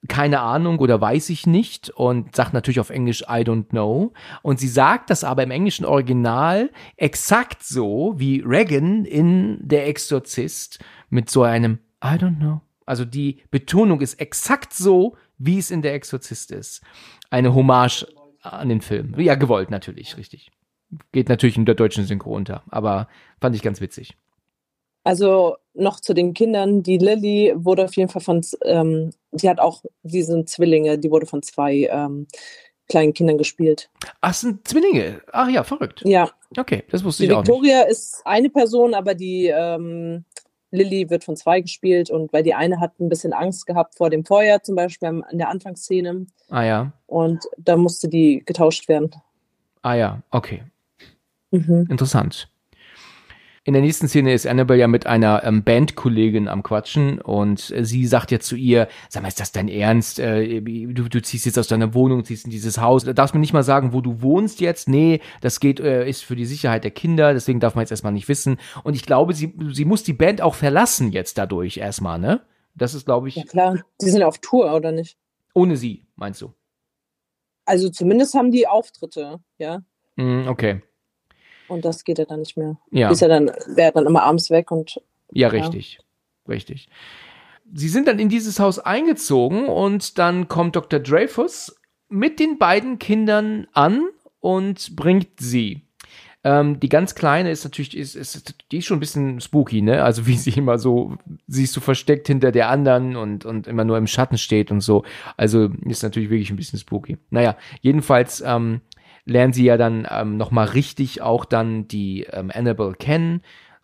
keine Ahnung oder weiß ich nicht und sagt natürlich auf Englisch I don't know. Und sie sagt das aber im englischen Original exakt so wie Reagan in Der Exorzist mit so einem I don't know. Also die Betonung ist exakt so, wie es in Der Exorzist ist. eine Hommage an den Film. Ja, gewollt natürlich, richtig. Geht natürlich in der deutschen Synchro unter, aber fand ich ganz witzig. Also noch zu den Kindern. Die Lilly wurde auf jeden Fall von, ähm, die hat auch, diese Zwillinge, die wurde von zwei ähm, kleinen Kindern gespielt. Ach, sind Zwillinge. Ach ja, verrückt. Ja. Okay, das wusste Die ich auch nicht. Victoria ist eine Person, aber die ähm, Lilly wird von zwei gespielt und weil die eine hat ein bisschen Angst gehabt vor dem Feuer, zum Beispiel in der Anfangsszene. Ah ja, Und da musste die getauscht werden. ah ja, okay. Mhm. Interessant. In der nächsten Szene ist Annabelle ja mit einer ähm, Bandkollegin am Quatschen und äh, sie sagt ja zu ihr, sag mal, ist das dein Ernst? Äh, du, du ziehst jetzt aus deiner Wohnung, ziehst in dieses Haus. Da darfst mir nicht mal sagen, wo du wohnst jetzt. Nee, das geht, äh, ist für die Sicherheit der Kinder, deswegen darf man jetzt erstmal nicht wissen. Und ich glaube, sie, sie muss die Band auch verlassen jetzt dadurch erstmal, ne? Das ist, glaube ich, Ja klar, die sind auf Tour, oder nicht? ohne sie, meinst du? Also zumindest haben die Auftritte, ja. Mm, okay. Und das geht ja dann nicht mehr. Ja. Ist ja dann, wäre dann immer abends weg und Ja, richtig. Richtig. Sie sind dann in dieses Haus eingezogen und dann kommt Dr. Dreyfus mit den beiden Kindern an und bringt sie. Ähm, die ganz kleine ist natürlich, ist, ist, die ist schon ein bisschen spooky, ne? Also wie sie immer so, sie ist so versteckt hinter der anderen und, und immer nur im Schatten steht und so. Also ist natürlich wirklich ein bisschen spooky. Naja, jedenfalls ähm, lernen sie ja dann ähm, nochmal richtig auch dann die ähm, Annabelle kennen.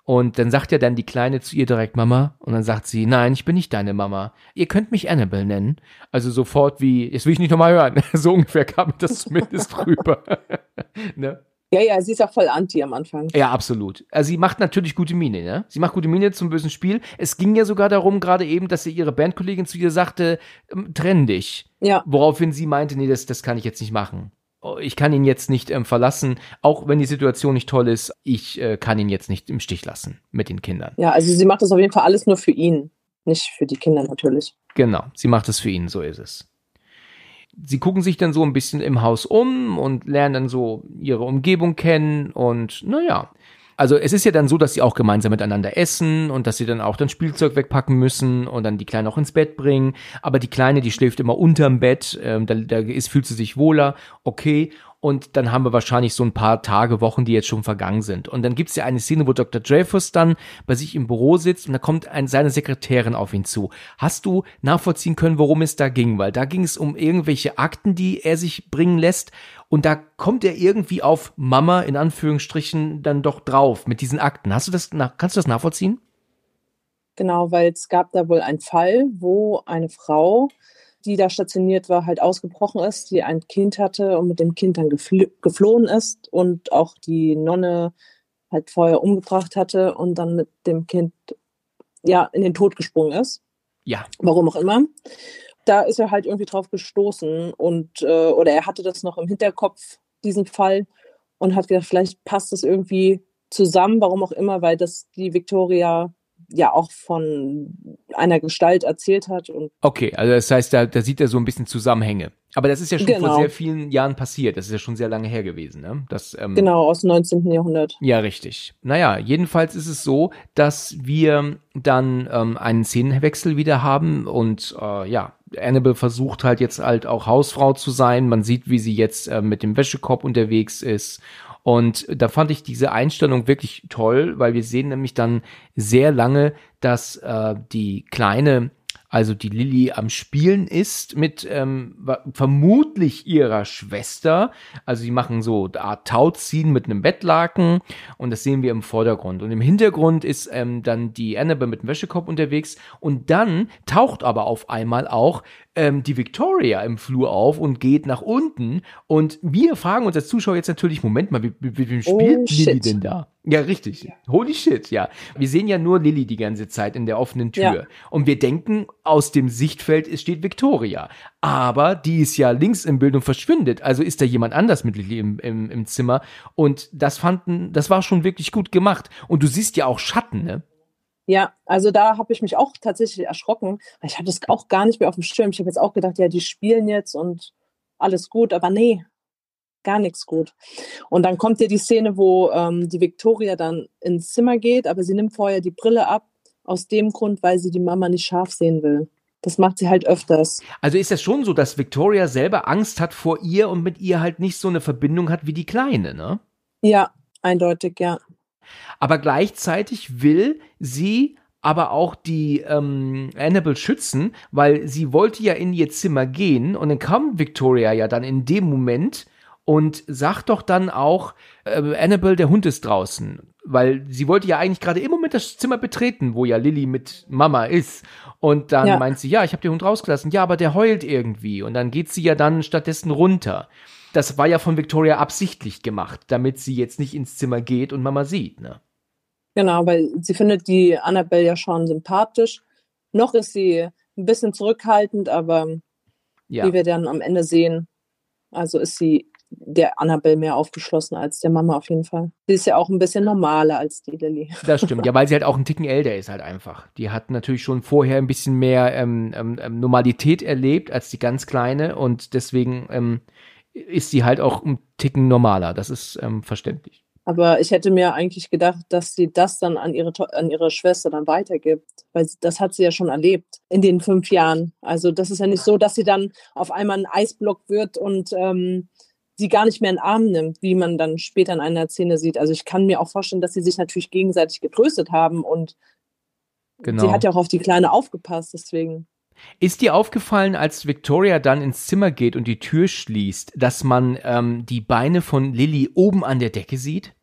Und dann sagt ja dann die Kleine zu ihr direkt Mama. Und dann sagt sie, nein, ich bin nicht deine Mama. Ihr könnt mich Annabelle nennen. Also sofort wie, jetzt will ich nicht nochmal hören. so ungefähr kam das zumindest rüber. ne? ja, ja, sie ist auch voll anti am Anfang. Ja, absolut. Also sie macht natürlich gute Miene, ne? Sie macht gute Miene zum bösen Spiel. Es ging ja sogar darum, gerade eben, dass sie ihre Bandkollegin zu ihr sagte, ähm, trenn dich. Ja, Woraufhin sie meinte, nee, das, das kann ich jetzt nicht machen. Oh, Ich kann ihn jetzt nicht ähm, verlassen, auch wenn die Situation nicht toll ist. Ich äh, kann ihn jetzt nicht im Stich lassen mit den Kindern. ja, also sie macht das auf jeden Fall alles nur für ihn, nicht für die Kinder natürlich. Genau, sie macht es für ihn, so ist es. Sie gucken sich dann so ein bisschen im Haus um und lernen dann so ihre Umgebung kennen und naja. Also es ist ja dann so, dass sie auch gemeinsam miteinander essen und dass sie dann auch dann Spielzeug wegpacken müssen und dann die Kleine auch ins Bett bringen. Aber die Kleine, die schläft immer unterm Bett, ähm, da, da ist, fühlt sie sich wohler, okay. Und dann haben wir wahrscheinlich so ein paar Tage, Wochen, die jetzt schon vergangen sind. Und dann gibt's ja eine Szene, wo Dr. Dreyfus dann bei sich im Büro sitzt und da kommt ein, seine Sekretärin auf ihn zu. Hast du nachvollziehen können, worum es da ging? Weil da ging es um irgendwelche Akten, die er sich bringen lässt. Und da kommt er irgendwie auf Mama in Anführungsstrichen dann doch drauf mit diesen Akten. Hast du das, nach, kannst du das nachvollziehen? Genau, weil es gab da wohl einen Fall, wo eine Frau, die da stationiert war, halt ausgebrochen ist, die ein Kind hatte und mit dem Kind dann gefl geflohen ist und auch die Nonne halt vorher umgebracht hatte und dann mit dem Kind ja in den Tod gesprungen ist, Ja. warum auch immer. Da ist er halt irgendwie drauf gestoßen und äh, oder er hatte das noch im Hinterkopf, diesen Fall, und hat gedacht, vielleicht passt das irgendwie zusammen, warum auch immer, weil das die Victoria ja auch von einer Gestalt erzählt hat und Okay, also das heißt, da, da sieht er so ein bisschen Zusammenhänge. Aber das ist ja schon vor Genau. sehr vielen Jahren passiert. Das ist ja schon sehr lange her gewesen, ne? Das, ähm, genau aus dem 19. Jahrhundert. Ja, richtig. Naja, jedenfalls ist es so, dass wir dann ähm, einen Szenenwechsel wieder haben und äh, ja, Annabelle versucht halt jetzt halt auch Hausfrau zu sein. Man sieht, wie sie jetzt äh, mit dem Wäschekorb unterwegs ist. Und da fand ich diese Einstellung wirklich toll, weil wir sehen nämlich dann sehr lange, dass äh, die kleine also die Lilly am Spielen ist mit ähm, vermutlich ihrer Schwester. Also sie machen so eine Art Tauziehen mit einem Bettlaken und das sehen wir im Vordergrund. Und im Hintergrund ist ähm, dann die Annabelle mit dem Wäschekorb unterwegs und dann taucht aber auf einmal auch ähm, die Victoria im Flur auf und geht nach unten und wir fragen uns als Zuschauer jetzt natürlich, Moment mal, wie, wie, wie Oh, spielt Lilly shit. denn da? Ja, richtig. Holy shit, ja. Wir sehen ja nur Lilly die ganze Zeit in der offenen Tür. Ja. Und wir denken, aus dem Sichtfeld ist- steht Victoria. Aber die ist ja links im Bild und verschwindet. Also ist da jemand anders mit Lilly im, im, im Zimmer. Und das fanden, das war schon wirklich gut gemacht. Und du siehst ja auch Schatten, ne? Ja, also da habe ich mich auch tatsächlich erschrocken. Ich hatte das auch gar nicht mehr auf dem Schirm. Ich habe jetzt auch gedacht, ja, die spielen jetzt und alles gut, aber nee, gar nichts gut. Und dann kommt ja die Szene, wo ähm, die Victoria dann ins Zimmer geht, aber sie nimmt vorher die Brille ab, aus dem Grund, weil sie die Mama nicht scharf sehen will. Das macht sie halt öfters. Also ist das schon so, dass Victoria selber Angst hat vor ihr und mit ihr halt nicht so eine Verbindung hat wie die Kleine, ne? Ja, eindeutig, ja. Aber gleichzeitig will sie aber auch die ähm, Annabelle schützen, weil sie wollte ja in ihr Zimmer gehen und dann kam Victoria ja dann in dem Moment und sagt doch dann auch, äh, Annabelle, der Hund ist draußen. Weil sie wollte ja eigentlich gerade im Moment das Zimmer betreten, wo ja Lilly mit Mama ist. Und dann ja. meint sie, ja, ich habe den Hund rausgelassen. Ja, aber der heult irgendwie. Und dann geht sie ja dann stattdessen runter. Das war ja von Victoria absichtlich gemacht, damit sie jetzt nicht ins Zimmer geht und Mama sieht, ne? Genau, weil sie findet die Annabelle ja schon sympathisch. Noch ist sie ein bisschen zurückhaltend, aber ja. wie wir dann am Ende sehen, also ist sie der Annabelle mehr aufgeschlossen als der Mama auf jeden Fall. Sie ist ja auch ein bisschen normaler als die Lilly. Das stimmt, ja, weil sie halt auch einen Ticken älter ist halt einfach. Die hat natürlich schon vorher ein bisschen mehr ähm, ähm, ähm Normalität erlebt als die ganz Kleine und deswegen ähm, ist sie halt auch ein Ticken normaler. Das ist ähm, verständlich. Aber ich hätte mir eigentlich gedacht, dass sie das dann an ihre, an ihre Schwester dann weitergibt, weil das hat sie ja schon erlebt in den fünf Jahren. Also das ist ja nicht so, dass sie dann auf einmal ein Eisblock wird und ähm, sie gar nicht mehr in den Arm nimmt, wie man dann später in einer Szene sieht. Also ich kann mir auch vorstellen, dass sie sich natürlich gegenseitig getröstet haben und genau. sie hat ja auch auf die Kleine aufgepasst, deswegen. Ist dir aufgefallen, als Victoria dann ins Zimmer geht und die Tür schließt, dass man ähm, die Beine von Lilly oben an der Decke sieht?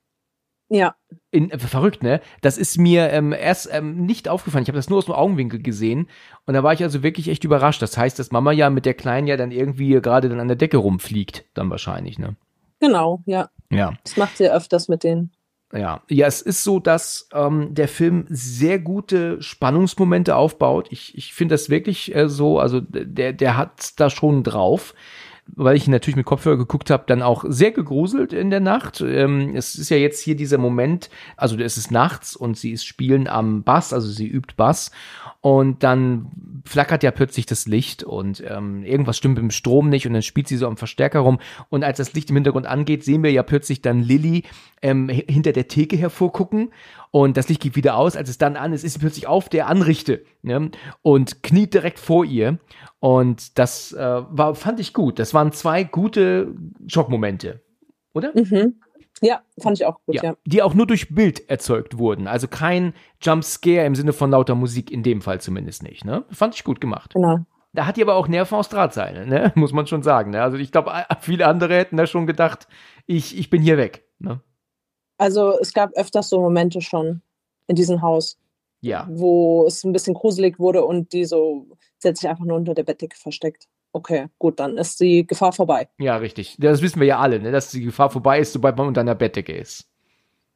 Ja. In, äh, verrückt, ne? Das ist mir ähm, erst ähm, nicht aufgefallen. Ich habe das nur aus dem Augenwinkel gesehen. Und da war ich also wirklich echt überrascht. Das heißt, dass Mama ja mit der Kleinen ja dann irgendwie gerade dann an der Decke rumfliegt, dann wahrscheinlich, ne? Genau, ja. Ja. Das macht sie öfters mit denen. Ja, ja, es ist so, dass ähm, der Film sehr gute Spannungsmomente aufbaut. Ich, ich finde das wirklich äh, so, also der, der hat da schon drauf weil ich natürlich mit Kopfhörer geguckt habe, dann auch sehr gegruselt in der Nacht. Ähm, es ist ja jetzt hier dieser Moment, also es ist nachts und sie ist spielen am Bass, also sie übt Bass und dann flackert ja plötzlich das Licht und ähm, irgendwas stimmt mit dem Strom nicht und dann spielt sie so am Verstärker rum und als das Licht im Hintergrund angeht, sehen wir ja plötzlich dann Lilly ähm, hinter der Theke hervorgucken und das Licht geht wieder aus. Als es dann an ist, ist sie plötzlich auf der Anrichte ne? und kniet direkt vor ihr und das äh, war, fand ich gut. Das waren zwei gute Schockmomente, oder? Mhm. Ja, fand ich auch gut, ja, ja. Die auch nur durch Bild erzeugt wurden. Also kein Jumpscare im Sinne von lauter Musik, in dem Fall zumindest nicht. Ne? Fand ich gut gemacht. Genau. Da hat die aber auch Nerven aus Drahtseile, ne? muss man schon sagen. Ne? Also ich glaube, viele andere hätten da schon gedacht, ich, ich bin hier weg. Ne? Also es gab öfters so Momente schon in diesem Haus. Ja. Wo es ein bisschen gruselig wurde und die so, sie hat sich einfach nur unter der Bettdecke versteckt okay, gut, dann ist die Gefahr vorbei. Ja, richtig. Das wissen wir ja alle, ne? dass die Gefahr vorbei ist, sobald man unter einer Bettdecke ist.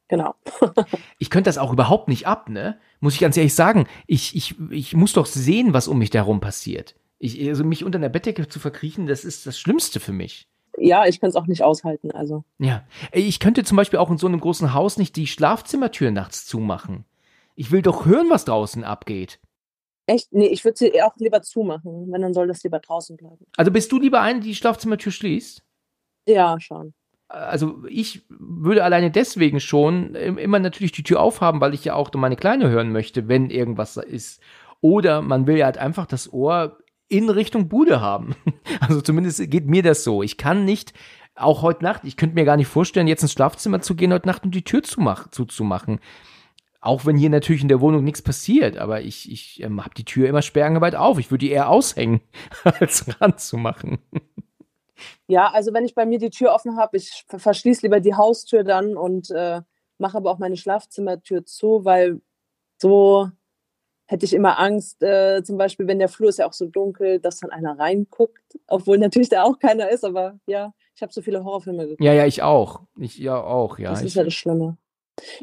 Genau. ich könnte das auch überhaupt nicht ab, ne? Muss ich ganz ehrlich sagen. Ich, ich, ich muss doch sehen, was um mich herum passiert. Ich, also mich unter einer Bettdecke zu verkriechen, das ist das Schlimmste für mich. Ja, ich kann es auch nicht aushalten, also. Ja. Ich könnte zum Beispiel auch in so einem großen Haus nicht die Schlafzimmertür nachts zumachen. Ich will doch hören, was draußen abgeht. Echt? Nee, ich würde sie auch lieber zumachen. Wenn, dann soll das lieber draußen bleiben. Also bist du lieber ein, die Schlafzimmertür schließt? Ja, schon. Also ich würde alleine deswegen schon immer natürlich die Tür aufhaben, weil ich ja auch meine Kleine hören möchte, wenn irgendwas ist. Oder man will ja halt einfach das Ohr in Richtung Bude haben. Also zumindest geht mir das so. Ich kann nicht, auch heute Nacht, ich könnte mir gar nicht vorstellen, jetzt ins Schlafzimmer zu gehen heute Nacht und die Tür zuzumachen. Auch wenn hier natürlich in der Wohnung nichts passiert, aber ich, ich ähm, habe die Tür immer sperrangelweit auf. Ich würde die eher aushängen, als ranzumachen. Ja, also wenn ich bei mir die Tür offen habe, ich verschließe lieber die Haustür dann und äh, mache aber auch meine Schlafzimmertür zu, weil so hätte ich immer Angst, äh, zum Beispiel, wenn der Flur ist ja auch so dunkel, dass dann einer reinguckt, obwohl natürlich da auch keiner ist, aber ja, ich habe so viele Horrorfilme geguckt. Ja, ja, ich auch. Ich ja auch, ja. Das ich, ist ja das Schlimme.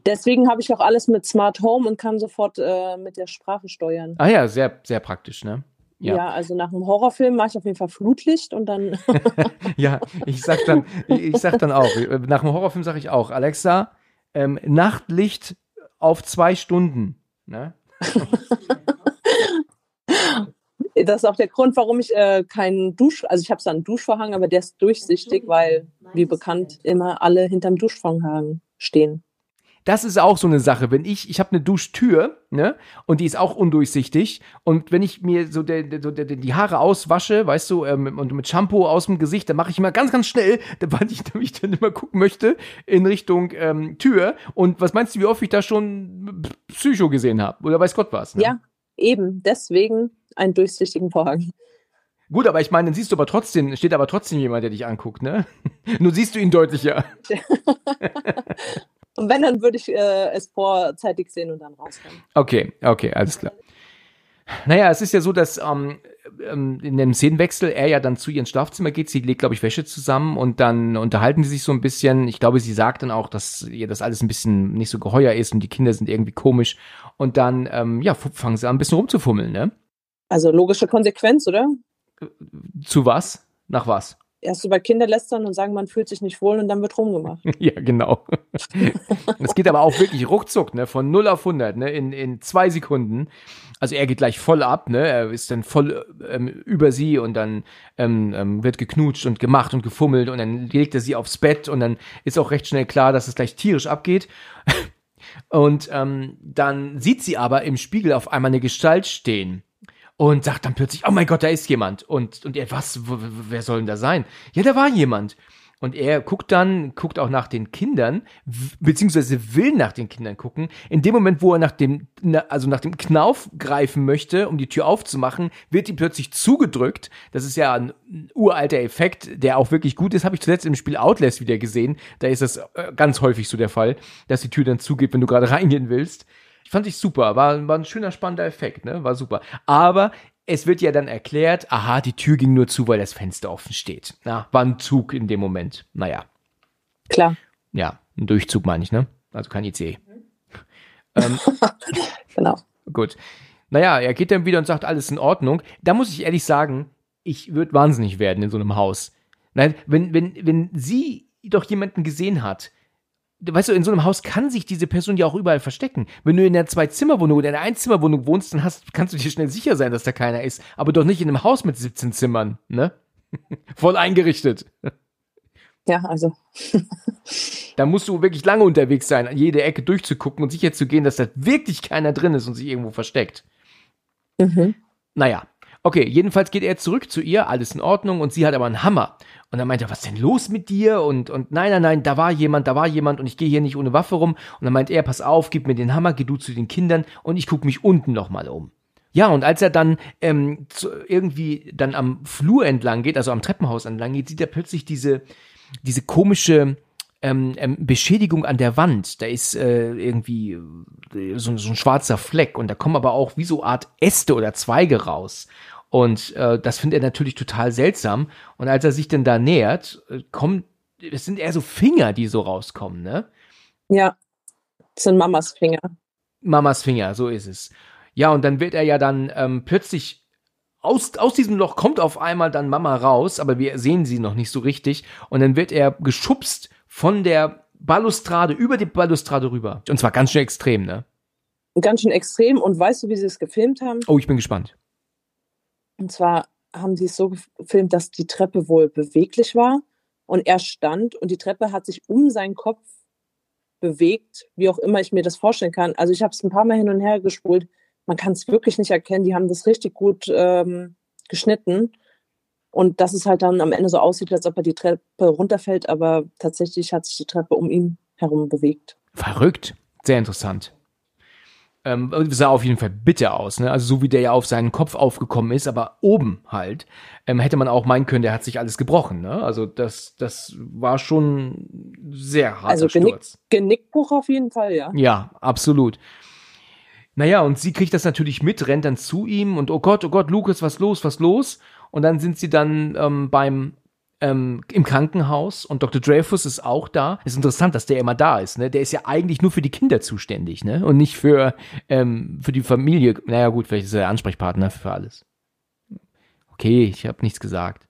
Deswegen habe ich auch alles mit Smart Home und kann sofort äh, mit der Sprache steuern. Ah ja, sehr, sehr praktisch, ne? Ja. ja. also nach einem Horrorfilm mache ich auf jeden Fall Flutlicht und dann. ja, ich sag dann, ich sag dann auch, nach einem Horrorfilm sage ich auch, Alexa, ähm, Nachtlicht auf zwei Stunden. Ne? das ist auch der Grund, warum ich äh, keinen Dusch, also ich habe so einen Duschvorhang, aber der ist durchsichtig, weil, wie bekannt, immer alle hinterm Duschvorhang stehen. Das ist auch so eine Sache. Wenn ich, ich habe eine Duschtür, ne, und die ist auch undurchsichtig. Und wenn ich mir so, der, der, der, die Haare auswasche, weißt du, ähm, und mit Shampoo aus dem Gesicht, dann mache ich immer ganz, ganz schnell, weil ich nämlich dann immer gucken möchte in Richtung ähm, Tür. Und was meinst du, wie oft ich da schon Psycho gesehen habe? Oder weiß Gott was? Ne? Ja, eben. Deswegen einen durchsichtigen Vorhang. Gut, aber ich meine, dann siehst du aber trotzdem, steht aber trotzdem jemand, der dich anguckt, ne? Nur siehst du ihn deutlicher. und wenn, dann würde ich äh, es vorzeitig sehen und dann rauskommen. Okay, okay, alles klar. Naja, es ist ja so, dass ähm, ähm, in dem Szenenwechsel er ja dann zu ihrem Schlafzimmer geht. Sie legt, glaube ich, Wäsche zusammen und dann unterhalten sie sich so ein bisschen. Ich glaube, sie sagt dann auch, dass ihr das alles ein bisschen nicht so geheuer ist und die Kinder sind irgendwie komisch. Und dann, ähm, ja, fangen sie an, ein bisschen rumzufummeln, ne? Also logische Konsequenz, oder? Zu was? Nach was? Erst über Kinder lästern und sagen, man fühlt sich nicht wohl und dann wird rumgemacht. ja, genau. Es geht aber auch wirklich ruckzuck, ne? Von 0 auf 100, ne? In, in zwei Sekunden. Also er geht gleich voll ab, ne? Er ist dann voll ähm, über sie und dann ähm, ähm, wird geknutscht und gemacht und gefummelt und dann legt er sie aufs Bett und dann ist auch recht schnell klar, dass es gleich tierisch abgeht. Und ähm, dann sieht sie aber im Spiegel auf einmal eine Gestalt stehen und sagt dann plötzlich, oh mein Gott, da ist jemand. Und, und er, was, wer soll denn da sein? Ja, da war jemand. Und er guckt dann, guckt auch nach den Kindern, beziehungsweise will nach den Kindern gucken. In dem Moment, wo er nach dem, also nach dem Knauf greifen möchte, um die Tür aufzumachen, wird ihm plötzlich zugedrückt. Das ist ja ein uralter Effekt, der auch wirklich gut ist. Habe ich zuletzt im Spiel Outlast wieder gesehen. Da ist das äh, ganz häufig so der Fall, dass die Tür dann zugeht, wenn du gerade reingehen willst. Fand ich super. War, war ein schöner, spannender Effekt, ne? War super. Aber es wird ja dann erklärt, aha, die Tür ging nur zu, weil das Fenster offen steht. Na, war ein Zug in dem Moment. Naja. Klar. Ja, ein Durchzug meine ich, ne? Also kein IC. ähm, genau. Gut. Naja, er geht dann wieder und sagt, alles in Ordnung. Da muss ich ehrlich sagen, ich würde wahnsinnig werden in so einem Haus. Nein, wenn, wenn, wenn sie doch jemanden gesehen hat, weißt du, in so einem Haus kann sich diese Person ja auch überall verstecken. Wenn du in einer Zwei-Zimmer-Wohnung oder in einer Einzimmerwohnung wohnst, dann hast, kannst du dir schnell sicher sein, dass da keiner ist. Aber doch nicht in einem Haus mit 17 Zimmern, ne? Voll eingerichtet. Ja, also. da musst du wirklich lange unterwegs sein, jede Ecke durchzugucken und sicher zu gehen, dass da wirklich keiner drin ist und sich irgendwo versteckt. Mhm. Naja, Okay, jedenfalls geht er zurück zu ihr, alles in Ordnung, und sie hat aber einen Hammer. Und dann meint er, was ist denn los mit dir? Und, und nein, nein, nein, da war jemand, da war jemand und ich gehe hier nicht ohne Waffe rum. Und dann meint er, pass auf, gib mir den Hammer, geh du zu den Kindern und ich gucke mich unten nochmal um. Ja, und als er dann ähm, zu, irgendwie dann am Flur entlang geht, also am Treppenhaus entlang geht, sieht er plötzlich diese, diese komische ähm, ähm, Beschädigung an der Wand. Da ist äh, irgendwie äh, so, so ein schwarzer Fleck und da kommen aber auch wie so Art Äste oder Zweige raus. Und äh, das findet er natürlich total seltsam. Und als er sich denn da nähert, äh, kommt, es sind eher so Finger, die so rauskommen, ne? Ja, das sind Mamas Finger. Mamas Finger, so ist es. Ja, und dann wird er ja dann ähm, plötzlich aus, aus diesem Loch kommt auf einmal dann Mama raus, aber wir sehen sie noch nicht so richtig. Und dann wird er geschubst von der Balustrade über die Balustrade rüber. Und zwar ganz schön extrem, ne? Ganz schön extrem. Und weißt du, wie sie es gefilmt haben? Oh, ich bin gespannt. Und zwar haben sie es so gefilmt, dass die Treppe wohl beweglich war und er stand und die Treppe hat sich um seinen Kopf bewegt, wie auch immer ich mir das vorstellen kann. Also ich habe es ein paar Mal hin und her gespult. Man kann es wirklich nicht erkennen. Die haben das richtig gut ähm, geschnitten. Und dass es halt dann am Ende so aussieht, als ob er die Treppe runterfällt, aber tatsächlich hat sich die Treppe um ihn herum bewegt. Verrückt. Sehr interessant. Ähm, sah auf jeden Fall bitter aus, ne? Also so wie der ja auf seinen Kopf aufgekommen ist, aber oben halt, ähm, hätte man auch meinen können, der hat sich alles gebrochen, ne? Also das, das war schon sehr hart. Also Genick, Genickbruch auf jeden Fall, ja. Ja, absolut. Naja, und sie kriegt das natürlich mit, rennt dann zu ihm und oh Gott, oh Gott, Lukas, was los, was los? Und dann sind sie dann ähm, beim ähm, im Krankenhaus und Dr. Dreyfus ist auch da. Ist interessant, dass der immer da ist. Ne? Der ist ja eigentlich nur für die Kinder zuständig, ne? Und nicht für ähm, für die Familie. Naja gut, vielleicht ist er der Ansprechpartner für alles. Okay, ich habe nichts gesagt.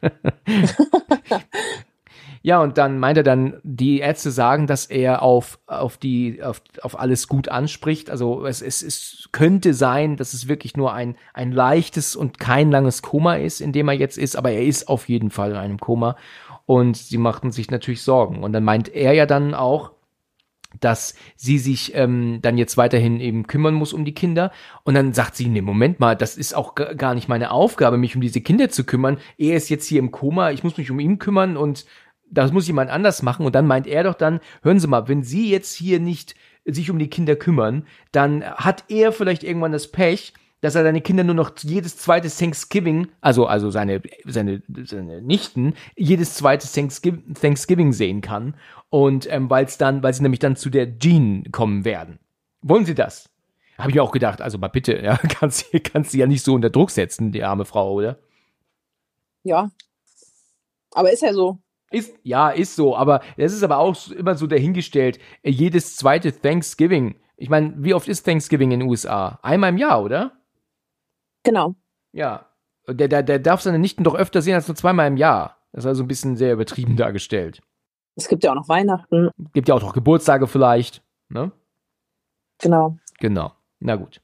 Ja, und dann meint er dann, die Ärzte sagen, dass er auf, auf die, auf, auf alles gut anspricht. Also es, es, es könnte sein, dass es wirklich nur ein, ein leichtes und kein langes Koma ist, in dem er jetzt ist, aber er ist auf jeden Fall in einem Koma. Und sie machten sich natürlich Sorgen. Und dann meint er ja dann auch, dass sie sich ähm, dann jetzt weiterhin eben kümmern muss um die Kinder. Und dann sagt sie, nee, Moment mal, das ist auch gar nicht meine Aufgabe, mich um diese Kinder zu kümmern. Er ist jetzt hier im Koma, ich muss mich um ihn kümmern und das muss jemand anders machen. Und dann meint er doch dann, hören Sie mal, wenn Sie jetzt hier nicht sich um die Kinder kümmern, dann hat er vielleicht irgendwann das Pech, dass er seine Kinder nur noch jedes zweite Thanksgiving, also, also seine, seine, seine Nichten, jedes zweite Thanksgiving, sehen kann. Und ähm, weil es dann, weil sie nämlich dann zu der Jean kommen werden. Wollen Sie das? Habe ich mir auch gedacht, also mal bitte, ja, kannst, kannst sie ja nicht so unter Druck setzen, die arme Frau, oder? Ja. Aber ist ja so. Ist, ja, ist so, aber es ist aber auch immer so dahingestellt, äh, jedes zweite Thanksgiving. Ich meine, wie oft ist Thanksgiving in den USA? Einmal im Jahr, oder? Genau. Ja. Der, der, der darf seine Nichten doch öfter sehen als nur zweimal im Jahr. Das ist also ein bisschen sehr übertrieben dargestellt. Es gibt ja auch noch Weihnachten. Gibt ja auch noch Geburtstage vielleicht, ne? Genau. Genau. Na gut.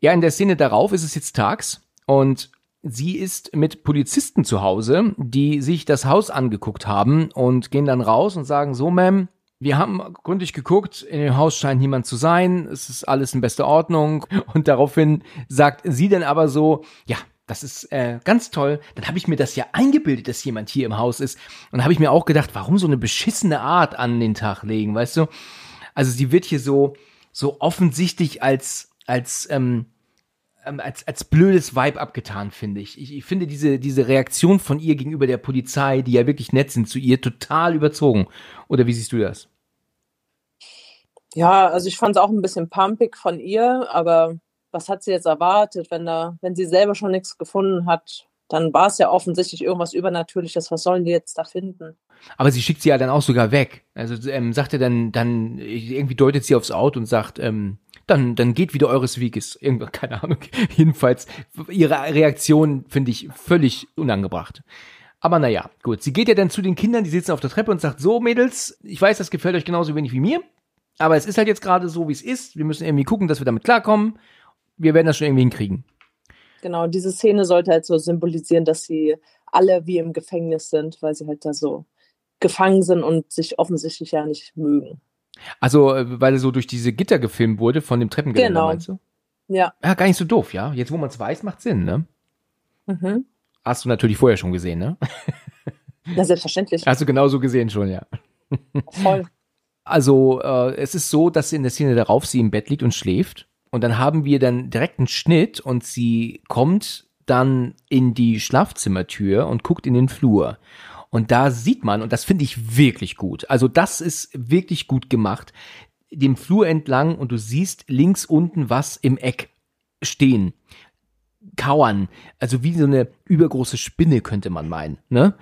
Ja, in der Szene darauf ist es jetzt tags und sie ist mit Polizisten zu Hause, die sich das Haus angeguckt haben und gehen dann raus und sagen, so, Ma'am, wir haben gründlich geguckt, in dem Haus scheint niemand zu sein, es ist alles in bester Ordnung und daraufhin sagt sie dann aber so, ja, das ist äh, ganz toll. Dann habe ich mir das ja eingebildet, dass jemand hier im Haus ist. Und habe ich mir auch gedacht, warum so eine beschissene Art an den Tag legen, weißt du? Also sie wird hier so so offensichtlich als als ähm, ähm, als, als blödes Vibe abgetan, finde ich. ich. Ich finde diese, diese Reaktion von ihr gegenüber der Polizei, die ja wirklich nett sind zu ihr, total überzogen. Oder wie siehst du das? Ja, also ich fand es auch ein bisschen pumpig von ihr, aber was hat sie jetzt erwartet, wenn da, wenn sie selber schon nichts gefunden hat, dann war es ja offensichtlich irgendwas Übernatürliches. Was sollen die jetzt da finden? Aber sie schickt sie ja dann auch sogar weg. Also ähm, sagt er dann, dann irgendwie deutet sie aufs Auto und sagt, ähm, dann, dann geht wieder eures Weges. Irgendwann, keine Ahnung. Jedenfalls, ihre Reaktion finde ich völlig unangebracht. Aber naja, gut. Sie geht ja dann zu den Kindern, die sitzen auf der Treppe und sagt, so Mädels, ich weiß, das gefällt euch genauso wenig wie mir. Aber es ist halt jetzt gerade so, wie es ist. Wir müssen irgendwie gucken, dass wir damit klarkommen. Wir werden das schon irgendwie hinkriegen. Genau, diese Szene sollte halt so symbolisieren, dass sie alle wie im Gefängnis sind, weil sie halt da so gefangen sind und sich offensichtlich ja nicht mögen. Also, äh, weil er so durch diese Gitter gefilmt wurde von dem Treppengeländer, genau. meinst du? Ja. Ja, gar nicht so doof, ja. Jetzt, wo man es weiß, macht Sinn, ne? Mhm. Hast du natürlich vorher schon gesehen, ne? Ja, selbstverständlich. Hast du genauso gesehen schon, ja. Voll. Also, äh, es ist so, dass in der Szene darauf sie im Bett liegt und schläft. Und dann haben wir dann direkt einen Schnitt und sie kommt dann in die Schlafzimmertür und guckt in den Flur. Und da sieht man, und das finde ich wirklich gut, also das ist wirklich gut gemacht, dem Flur entlang und du siehst links unten was im Eck stehen. Kauern, also wie so eine übergroße Spinne könnte man meinen, ne?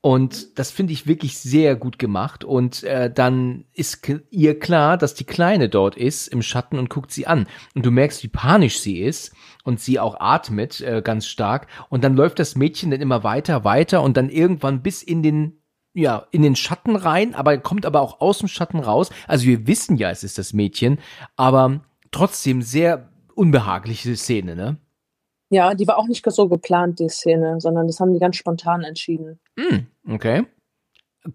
Und das finde ich wirklich sehr gut gemacht. Und äh, dann ist ihr klar, dass die Kleine dort ist im Schatten und guckt sie an. Und du merkst, wie panisch sie ist und sie auch atmet äh, ganz stark. Und dann läuft das Mädchen dann immer weiter, weiter und dann irgendwann bis in den ja, in den Schatten rein, aber kommt aber auch aus dem Schatten raus. Also wir wissen ja, es ist das Mädchen, aber trotzdem sehr unbehagliche Szene, ne? Ja, die war auch nicht so geplant, die Szene, sondern das haben die ganz spontan entschieden. Mm, okay.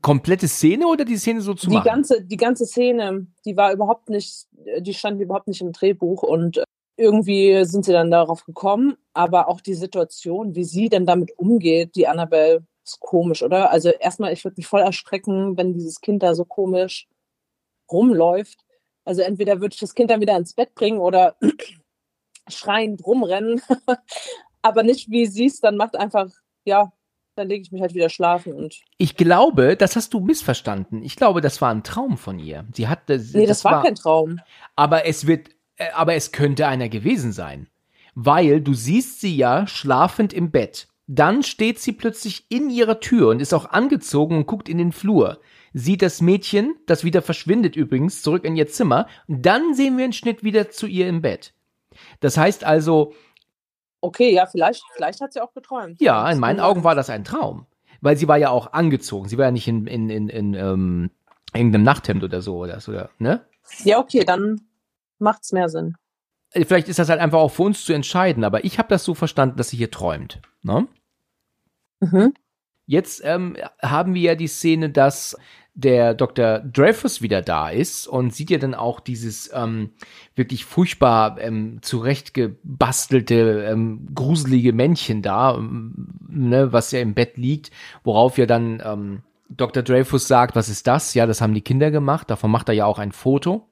Komplette Szene oder die Szene so zu die machen? Ganze, die ganze Szene, die war überhaupt nicht, die stand überhaupt nicht im Drehbuch und irgendwie sind sie dann darauf gekommen, aber auch die Situation, wie sie dann damit umgeht, die Annabelle, ist komisch, oder? Also erstmal, ich würde mich voll erstrecken, wenn dieses Kind da so komisch rumläuft. Also entweder würde ich das Kind dann wieder ins Bett bringen oder schreiend rumrennen, aber nicht wie sie es dann macht, einfach, ja, dann lege ich mich halt wieder schlafen und. Ich glaube, das hast du missverstanden. Ich glaube, das war ein Traum von ihr. Sie hat das, Nee, das, das war, war kein Traum. Aber es wird, äh, aber es könnte einer gewesen sein. Weil du siehst sie ja schlafend im Bett. Dann steht sie plötzlich in ihrer Tür und ist auch angezogen und guckt in den Flur. Sieht das Mädchen, das wieder verschwindet übrigens, zurück in ihr Zimmer. Dann sehen wir einen Schnitt wieder zu ihr im Bett. Das heißt also. Okay, ja, vielleicht, vielleicht hat sie auch geträumt. Ja, in meinen Augen war das ein Traum. Weil sie war ja auch angezogen. Sie war ja nicht in, in, in, in ähm, irgendeinem Nachthemd oder so oder so, ne? Ja, okay, dann macht's mehr Sinn. Äh, vielleicht ist das halt einfach auch für uns zu entscheiden, aber ich habe das so verstanden, dass sie hier träumt. Ne? Mhm. Jetzt ähm, haben wir ja die Szene, dass der Dr. Dreyfus wieder da ist und sieht ja dann auch dieses ähm, wirklich furchtbar ähm, zurechtgebastelte, ähm, gruselige Männchen da, ähm, ne, was ja im Bett liegt, worauf ja dann ähm, Dr. Dreyfus sagt, was ist das? Ja, das haben die Kinder gemacht, davon macht er ja auch ein Foto.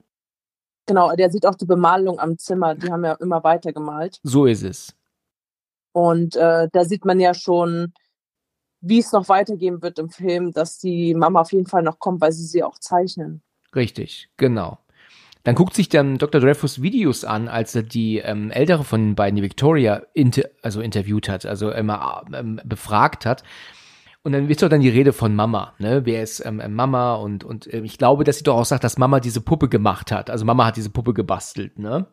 Genau, der sieht auch die Bemalung am Zimmer, die haben ja immer weiter gemalt. So ist es. Und äh, da sieht man ja schon, wie es noch weitergehen wird im Film, dass die Mama auf jeden Fall noch kommt, weil sie sie auch zeichnen. Richtig, genau. Dann guckt sich dann Dr. Dreyfus Videos an, als er die ähm, ältere von den beiden, die Victoria, inter also interviewt hat, also immer ähm, befragt hat. Und dann wird doch dann die Rede von Mama, ne? Wer ist ähm, Mama? Und, und äh, ich glaube, dass sie doch auch sagt, dass Mama diese Puppe gemacht hat. Also Mama hat diese Puppe gebastelt, ne?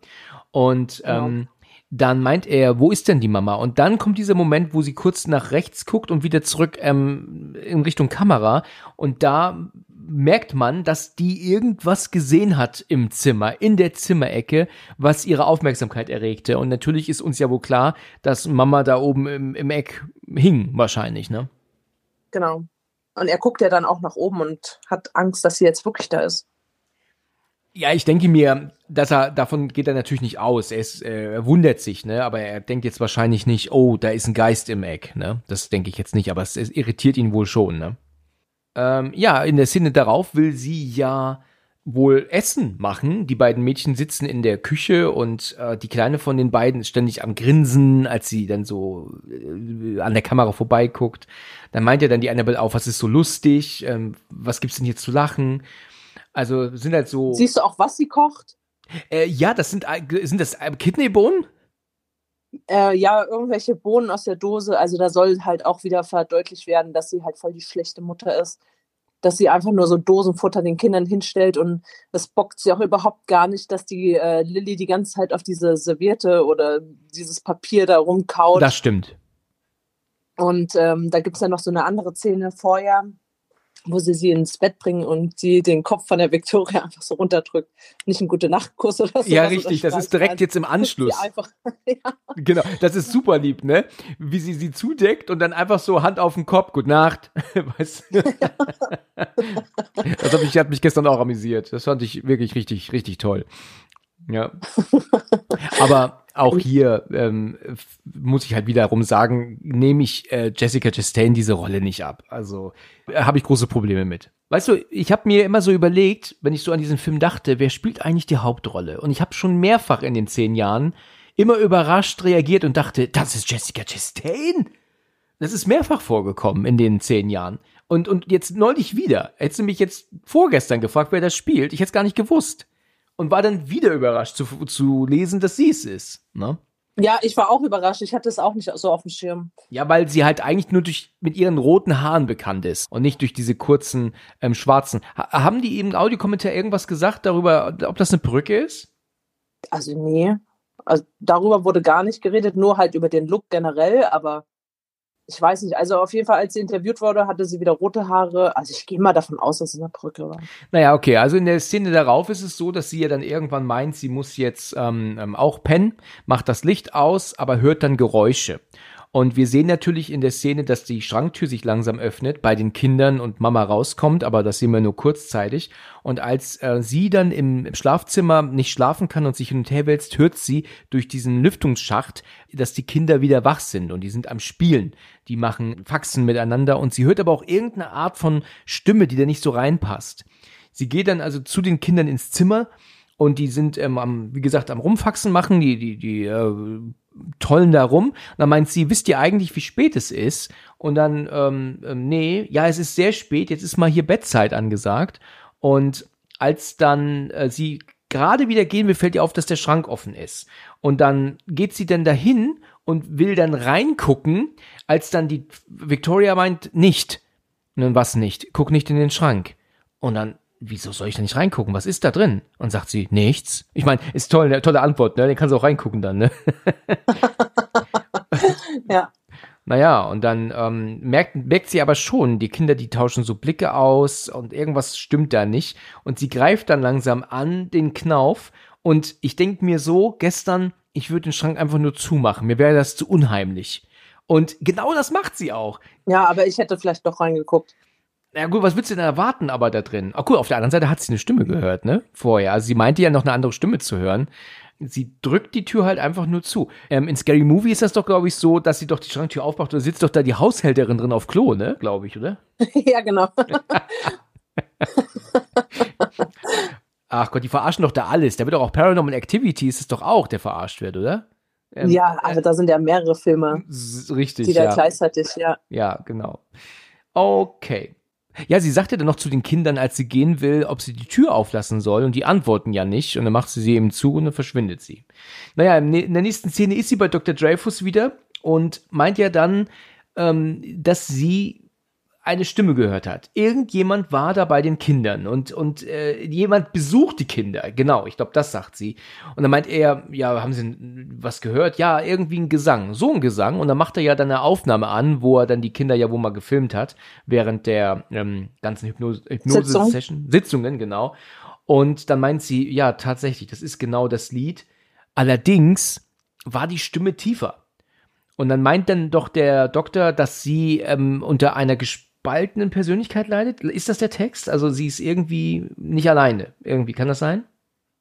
Und genau. ähm, dann meint er, wo ist denn die Mama? Und dann kommt dieser Moment, wo sie kurz nach rechts guckt und wieder zurück ähm, in Richtung Kamera. Und da merkt man, dass die irgendwas gesehen hat im Zimmer, in der Zimmerecke, was ihre Aufmerksamkeit erregte. Und natürlich ist uns ja wohl klar, dass Mama da oben im, im Eck hing, wahrscheinlich, ne? Genau. Und er guckt ja dann auch nach oben und hat Angst, dass sie jetzt wirklich da ist. Ja, ich denke mir, dass er davon geht er natürlich nicht aus. Er, ist, äh, er wundert sich, ne? Aber er denkt jetzt wahrscheinlich nicht, oh, da ist ein Geist im Eck, ne? Das denke ich jetzt nicht, aber es, es irritiert ihn wohl schon, ne? Ähm, ja, in der Szene darauf will sie ja wohl Essen machen. Die beiden Mädchen sitzen in der Küche und äh, die kleine von den beiden ist ständig am Grinsen, als sie dann so äh, an der Kamera vorbeiguckt. Dann meint ja dann die Annabelle auf, was ist so lustig, ähm, was gibt's denn hier zu lachen? Also sind halt so. Siehst du auch, was sie kocht? Äh, ja, das sind sind das äh, Kidneybohnen? Äh, ja, irgendwelche Bohnen aus der Dose. Also da soll halt auch wieder verdeutlicht werden, dass sie halt voll die schlechte Mutter ist dass sie einfach nur so Dosenfutter den Kindern hinstellt und das bockt sie auch überhaupt gar nicht, dass die äh, Lilly die ganze Zeit auf diese Serviette oder dieses Papier da rumkaut. Das stimmt. Und ähm, da gibt es ja noch so eine andere Szene vorher, wo sie sie ins Bett bringen und sie den Kopf von der Victoria einfach so runterdrückt. Nicht ein gute Nachtkuss oder so. Ja, richtig, das ist direkt jetzt im Anschluss. Einfach, ja. Genau, das ist super lieb, ne? Wie sie sie zudeckt und dann einfach so Hand auf den Kopf, Gute Nacht. weißt du? das hat mich, hat mich gestern auch amüsiert. Das fand ich wirklich richtig, richtig toll. Ja. Aber auch hier ähm, muss ich halt wiederum sagen, nehme ich äh, Jessica Chastain diese Rolle nicht ab. Also äh, habe ich große Probleme mit. Weißt du, ich habe mir immer so überlegt, wenn ich so an diesen Film dachte, wer spielt eigentlich die Hauptrolle? Und ich habe schon mehrfach in den zehn Jahren immer überrascht reagiert und dachte, das ist Jessica Chastain. Das ist mehrfach vorgekommen in den zehn Jahren. Und, und jetzt neulich wieder. Hättest du mich jetzt vorgestern gefragt, wer das spielt, ich hätte es gar nicht gewusst und war dann wieder überrascht zu, zu lesen, dass sie es ist. Ne? Ja, ich war auch überrascht. Ich hatte es auch nicht so auf dem Schirm. Ja, weil sie halt eigentlich nur durch mit ihren roten Haaren bekannt ist und nicht durch diese kurzen ähm, schwarzen. Ha haben die im Audiokommentar irgendwas gesagt darüber, ob das eine Brücke ist? Also nee. Also darüber wurde gar nicht geredet, nur halt über den Look generell, aber ich weiß nicht, also auf jeden Fall, als sie interviewt wurde, hatte sie wieder rote Haare. Also ich gehe mal davon aus, dass es eine Brücke war. Naja, okay, also in der Szene darauf ist es so, dass sie ja dann irgendwann meint, sie muss jetzt ähm, ähm auch pennen, macht das Licht aus, aber hört dann Geräusche. Und wir sehen natürlich in der Szene, dass die Schranktür sich langsam öffnet, bei den Kindern und Mama rauskommt, aber das sehen wir nur kurzzeitig. Und als äh, sie dann im Schlafzimmer nicht schlafen kann und sich hin und her wälzt, hört sie durch diesen Lüftungsschacht, dass die Kinder wieder wach sind und die sind am Spielen. Die machen Faxen miteinander und sie hört aber auch irgendeine Art von Stimme, die da nicht so reinpasst. Sie geht dann also zu den Kindern ins Zimmer und die sind ähm, am, wie gesagt, am Rumfaxen machen, die, die, die äh, tollen da rum. Und dann meint sie, wisst ihr eigentlich, wie spät es ist? Und dann, ähm, ähm, nee, ja, es ist sehr spät, jetzt ist mal hier Bettzeit angesagt. Und als dann äh, sie gerade wieder gehen will, fällt ihr auf, dass der Schrank offen ist. Und dann geht sie dann dahin und will dann reingucken, als dann die Victoria meint, nicht. Und dann was nicht? Guck nicht in den Schrank. Und dann wieso soll ich da nicht reingucken? Was ist da drin? Und sagt sie, nichts. Ich meine, ist toll, eine tolle Antwort, ne? Den kannst du auch reingucken dann, ne? ja. Naja, und dann ähm, merkt, merkt sie aber schon, die Kinder, die tauschen so Blicke aus und irgendwas stimmt da nicht. Und sie greift dann langsam an den Knauf. Und ich denke mir so, gestern, ich würde den Schrank einfach nur zumachen. Mir wäre das zu unheimlich. Und genau das macht sie auch. Ja, aber ich hätte vielleicht doch reingeguckt. Na gut, was willst du denn erwarten aber da drin? Ah, cool, auf der anderen Seite hat sie eine Stimme gehört, ne? Vorher. Also sie meinte ja noch eine andere Stimme zu hören. Sie drückt die Tür halt einfach nur zu. Ähm, in Scary Movie ist das doch, glaube ich, so, dass sie doch die Schranktür aufmacht und da sitzt doch da die Haushälterin drin auf Klo, ne? Glaube ich, oder? ja, genau. Ach Gott, die verarschen doch da alles. Da wird doch auch Paranormal Activity ist es doch auch, der verarscht wird, oder? Ähm, ja, also da sind ja mehrere Filme. Richtig, die da ja. gleichzeitig, ja. Ja, genau. Okay. Ja, sie sagte dann noch zu den Kindern, als sie gehen will, ob sie die Tür auflassen soll und die antworten ja nicht und dann macht sie sie eben zu und dann verschwindet sie. Naja, in der nächsten Szene ist sie bei Dr. Dreyfus wieder und meint ja dann, ähm, dass sie eine Stimme gehört hat. Irgendjemand war da bei den Kindern und, und äh, jemand besucht die Kinder. Genau, ich glaube, das sagt sie. Und dann meint er, ja, haben Sie was gehört? Ja, irgendwie ein Gesang. So ein Gesang. Und dann macht er ja dann eine Aufnahme an, wo er dann die Kinder ja wohl mal gefilmt hat, während der ähm, ganzen Hypnose-Session. Sitzung. Sitzungen, genau. Und dann meint sie, ja, tatsächlich, das ist genau das Lied. Allerdings war die Stimme tiefer. Und dann meint dann doch der Doktor, dass sie ähm, unter einer Gespräch gespaltenen Persönlichkeit leidet? Ist das der Text? Also sie ist irgendwie nicht alleine. Irgendwie, kann das sein?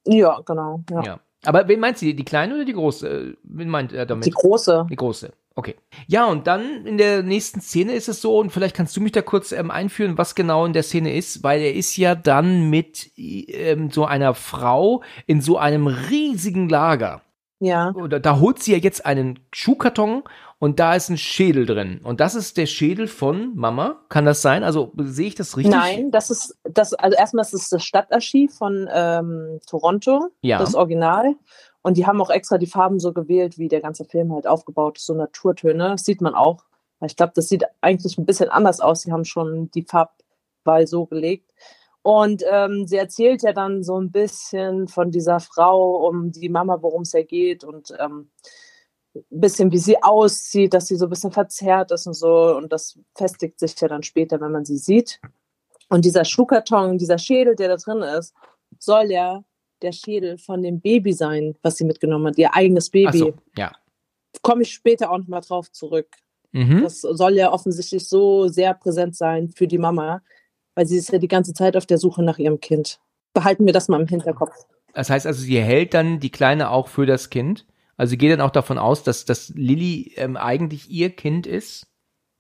Ja, genau. Ja. ja. Aber wen meint sie? Die kleine oder die große? Wen meint er damit? Die große. Die große. Okay. Ja, und dann in der nächsten Szene ist es so, und vielleicht kannst du mich da kurz ähm, einführen, was genau in der Szene ist, weil er ist ja dann mit ähm, so einer Frau in so einem riesigen Lager. Ja. Da, da holt sie ja jetzt einen Schuhkarton und da ist ein Schädel drin. Und das ist der Schädel von Mama. Kann das sein? Also sehe ich das richtig? Nein, das ist das, also erstmal ist es das Stadtarchiv von ähm, Toronto, ja. das Original. Und die haben auch extra die Farben so gewählt, wie der ganze Film halt aufgebaut ist, so Naturtöne. Das sieht man auch. Ich glaube, das sieht eigentlich ein bisschen anders aus. Sie haben schon die Farbwahl so gelegt. Und ähm, sie erzählt ja dann so ein bisschen von dieser Frau, um die Mama, worum es ja geht. Und ähm, bisschen, wie sie aussieht, dass sie so ein bisschen verzerrt ist und so. Und das festigt sich ja dann später, wenn man sie sieht. Und dieser Schuhkarton, dieser Schädel, der da drin ist, soll ja der Schädel von dem Baby sein, was sie mitgenommen hat, ihr eigenes Baby. So, ja. Komme ich später auch nochmal drauf zurück. Mhm. Das soll ja offensichtlich so sehr präsent sein für die Mama, weil sie ist ja die ganze Zeit auf der Suche nach ihrem Kind. Behalten wir das mal im Hinterkopf. Das heißt also, sie hält dann die Kleine auch für das Kind? Also sie geht dann auch davon aus, dass, dass Lilly ähm, eigentlich ihr Kind ist.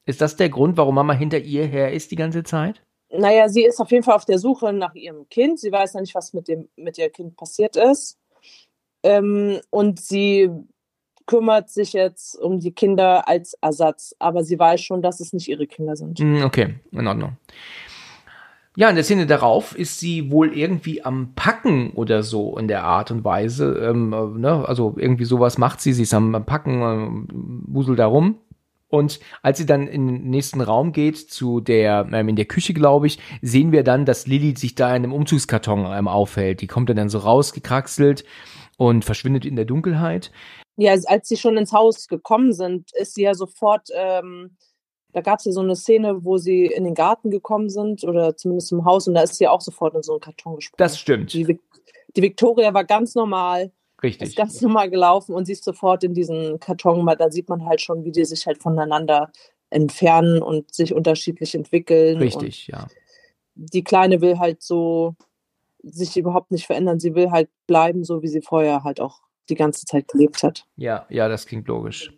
Ist das der Grund, warum Mama hinter ihr her ist die ganze Zeit? Naja, sie ist auf jeden Fall auf der Suche nach ihrem Kind. Sie weiß ja nicht, was mit, dem, mit ihr Kind passiert ist. Ähm, und sie kümmert sich jetzt um die Kinder als Ersatz. Aber sie weiß schon, dass es nicht ihre Kinder sind. Hm, okay, in Ordnung. Ja, in der Szene darauf ist sie wohl irgendwie am Packen oder so in der Art und Weise. Ähm, äh, ne? Also irgendwie sowas macht sie. Sie ist am Packen, äh, wuselt da rum. Und als sie dann in den nächsten Raum geht, zu der, ähm, in der Küche, glaube ich, sehen wir dann, dass Lilly sich da in einem Umzugskarton ähm, aufhält. Die kommt dann, dann so rausgekraxelt und verschwindet in der Dunkelheit. Ja, als sie schon ins Haus gekommen sind, ist sie ja sofort ähm, da gab es ja so eine Szene, wo sie in den Garten gekommen sind oder zumindest im Haus und da ist sie auch sofort in so einen Karton gesprungen. Das stimmt. Die, die Victoria war ganz normal. Richtig. Ist ganz normal gelaufen und sie ist sofort in diesen Karton, da sieht man halt schon, wie die sich halt voneinander entfernen und sich unterschiedlich entwickeln. Richtig, ja. Die Kleine will halt so sich überhaupt nicht verändern. Sie will halt bleiben, so wie sie vorher halt auch die ganze Zeit gelebt hat. Ja, ja, das klingt logisch.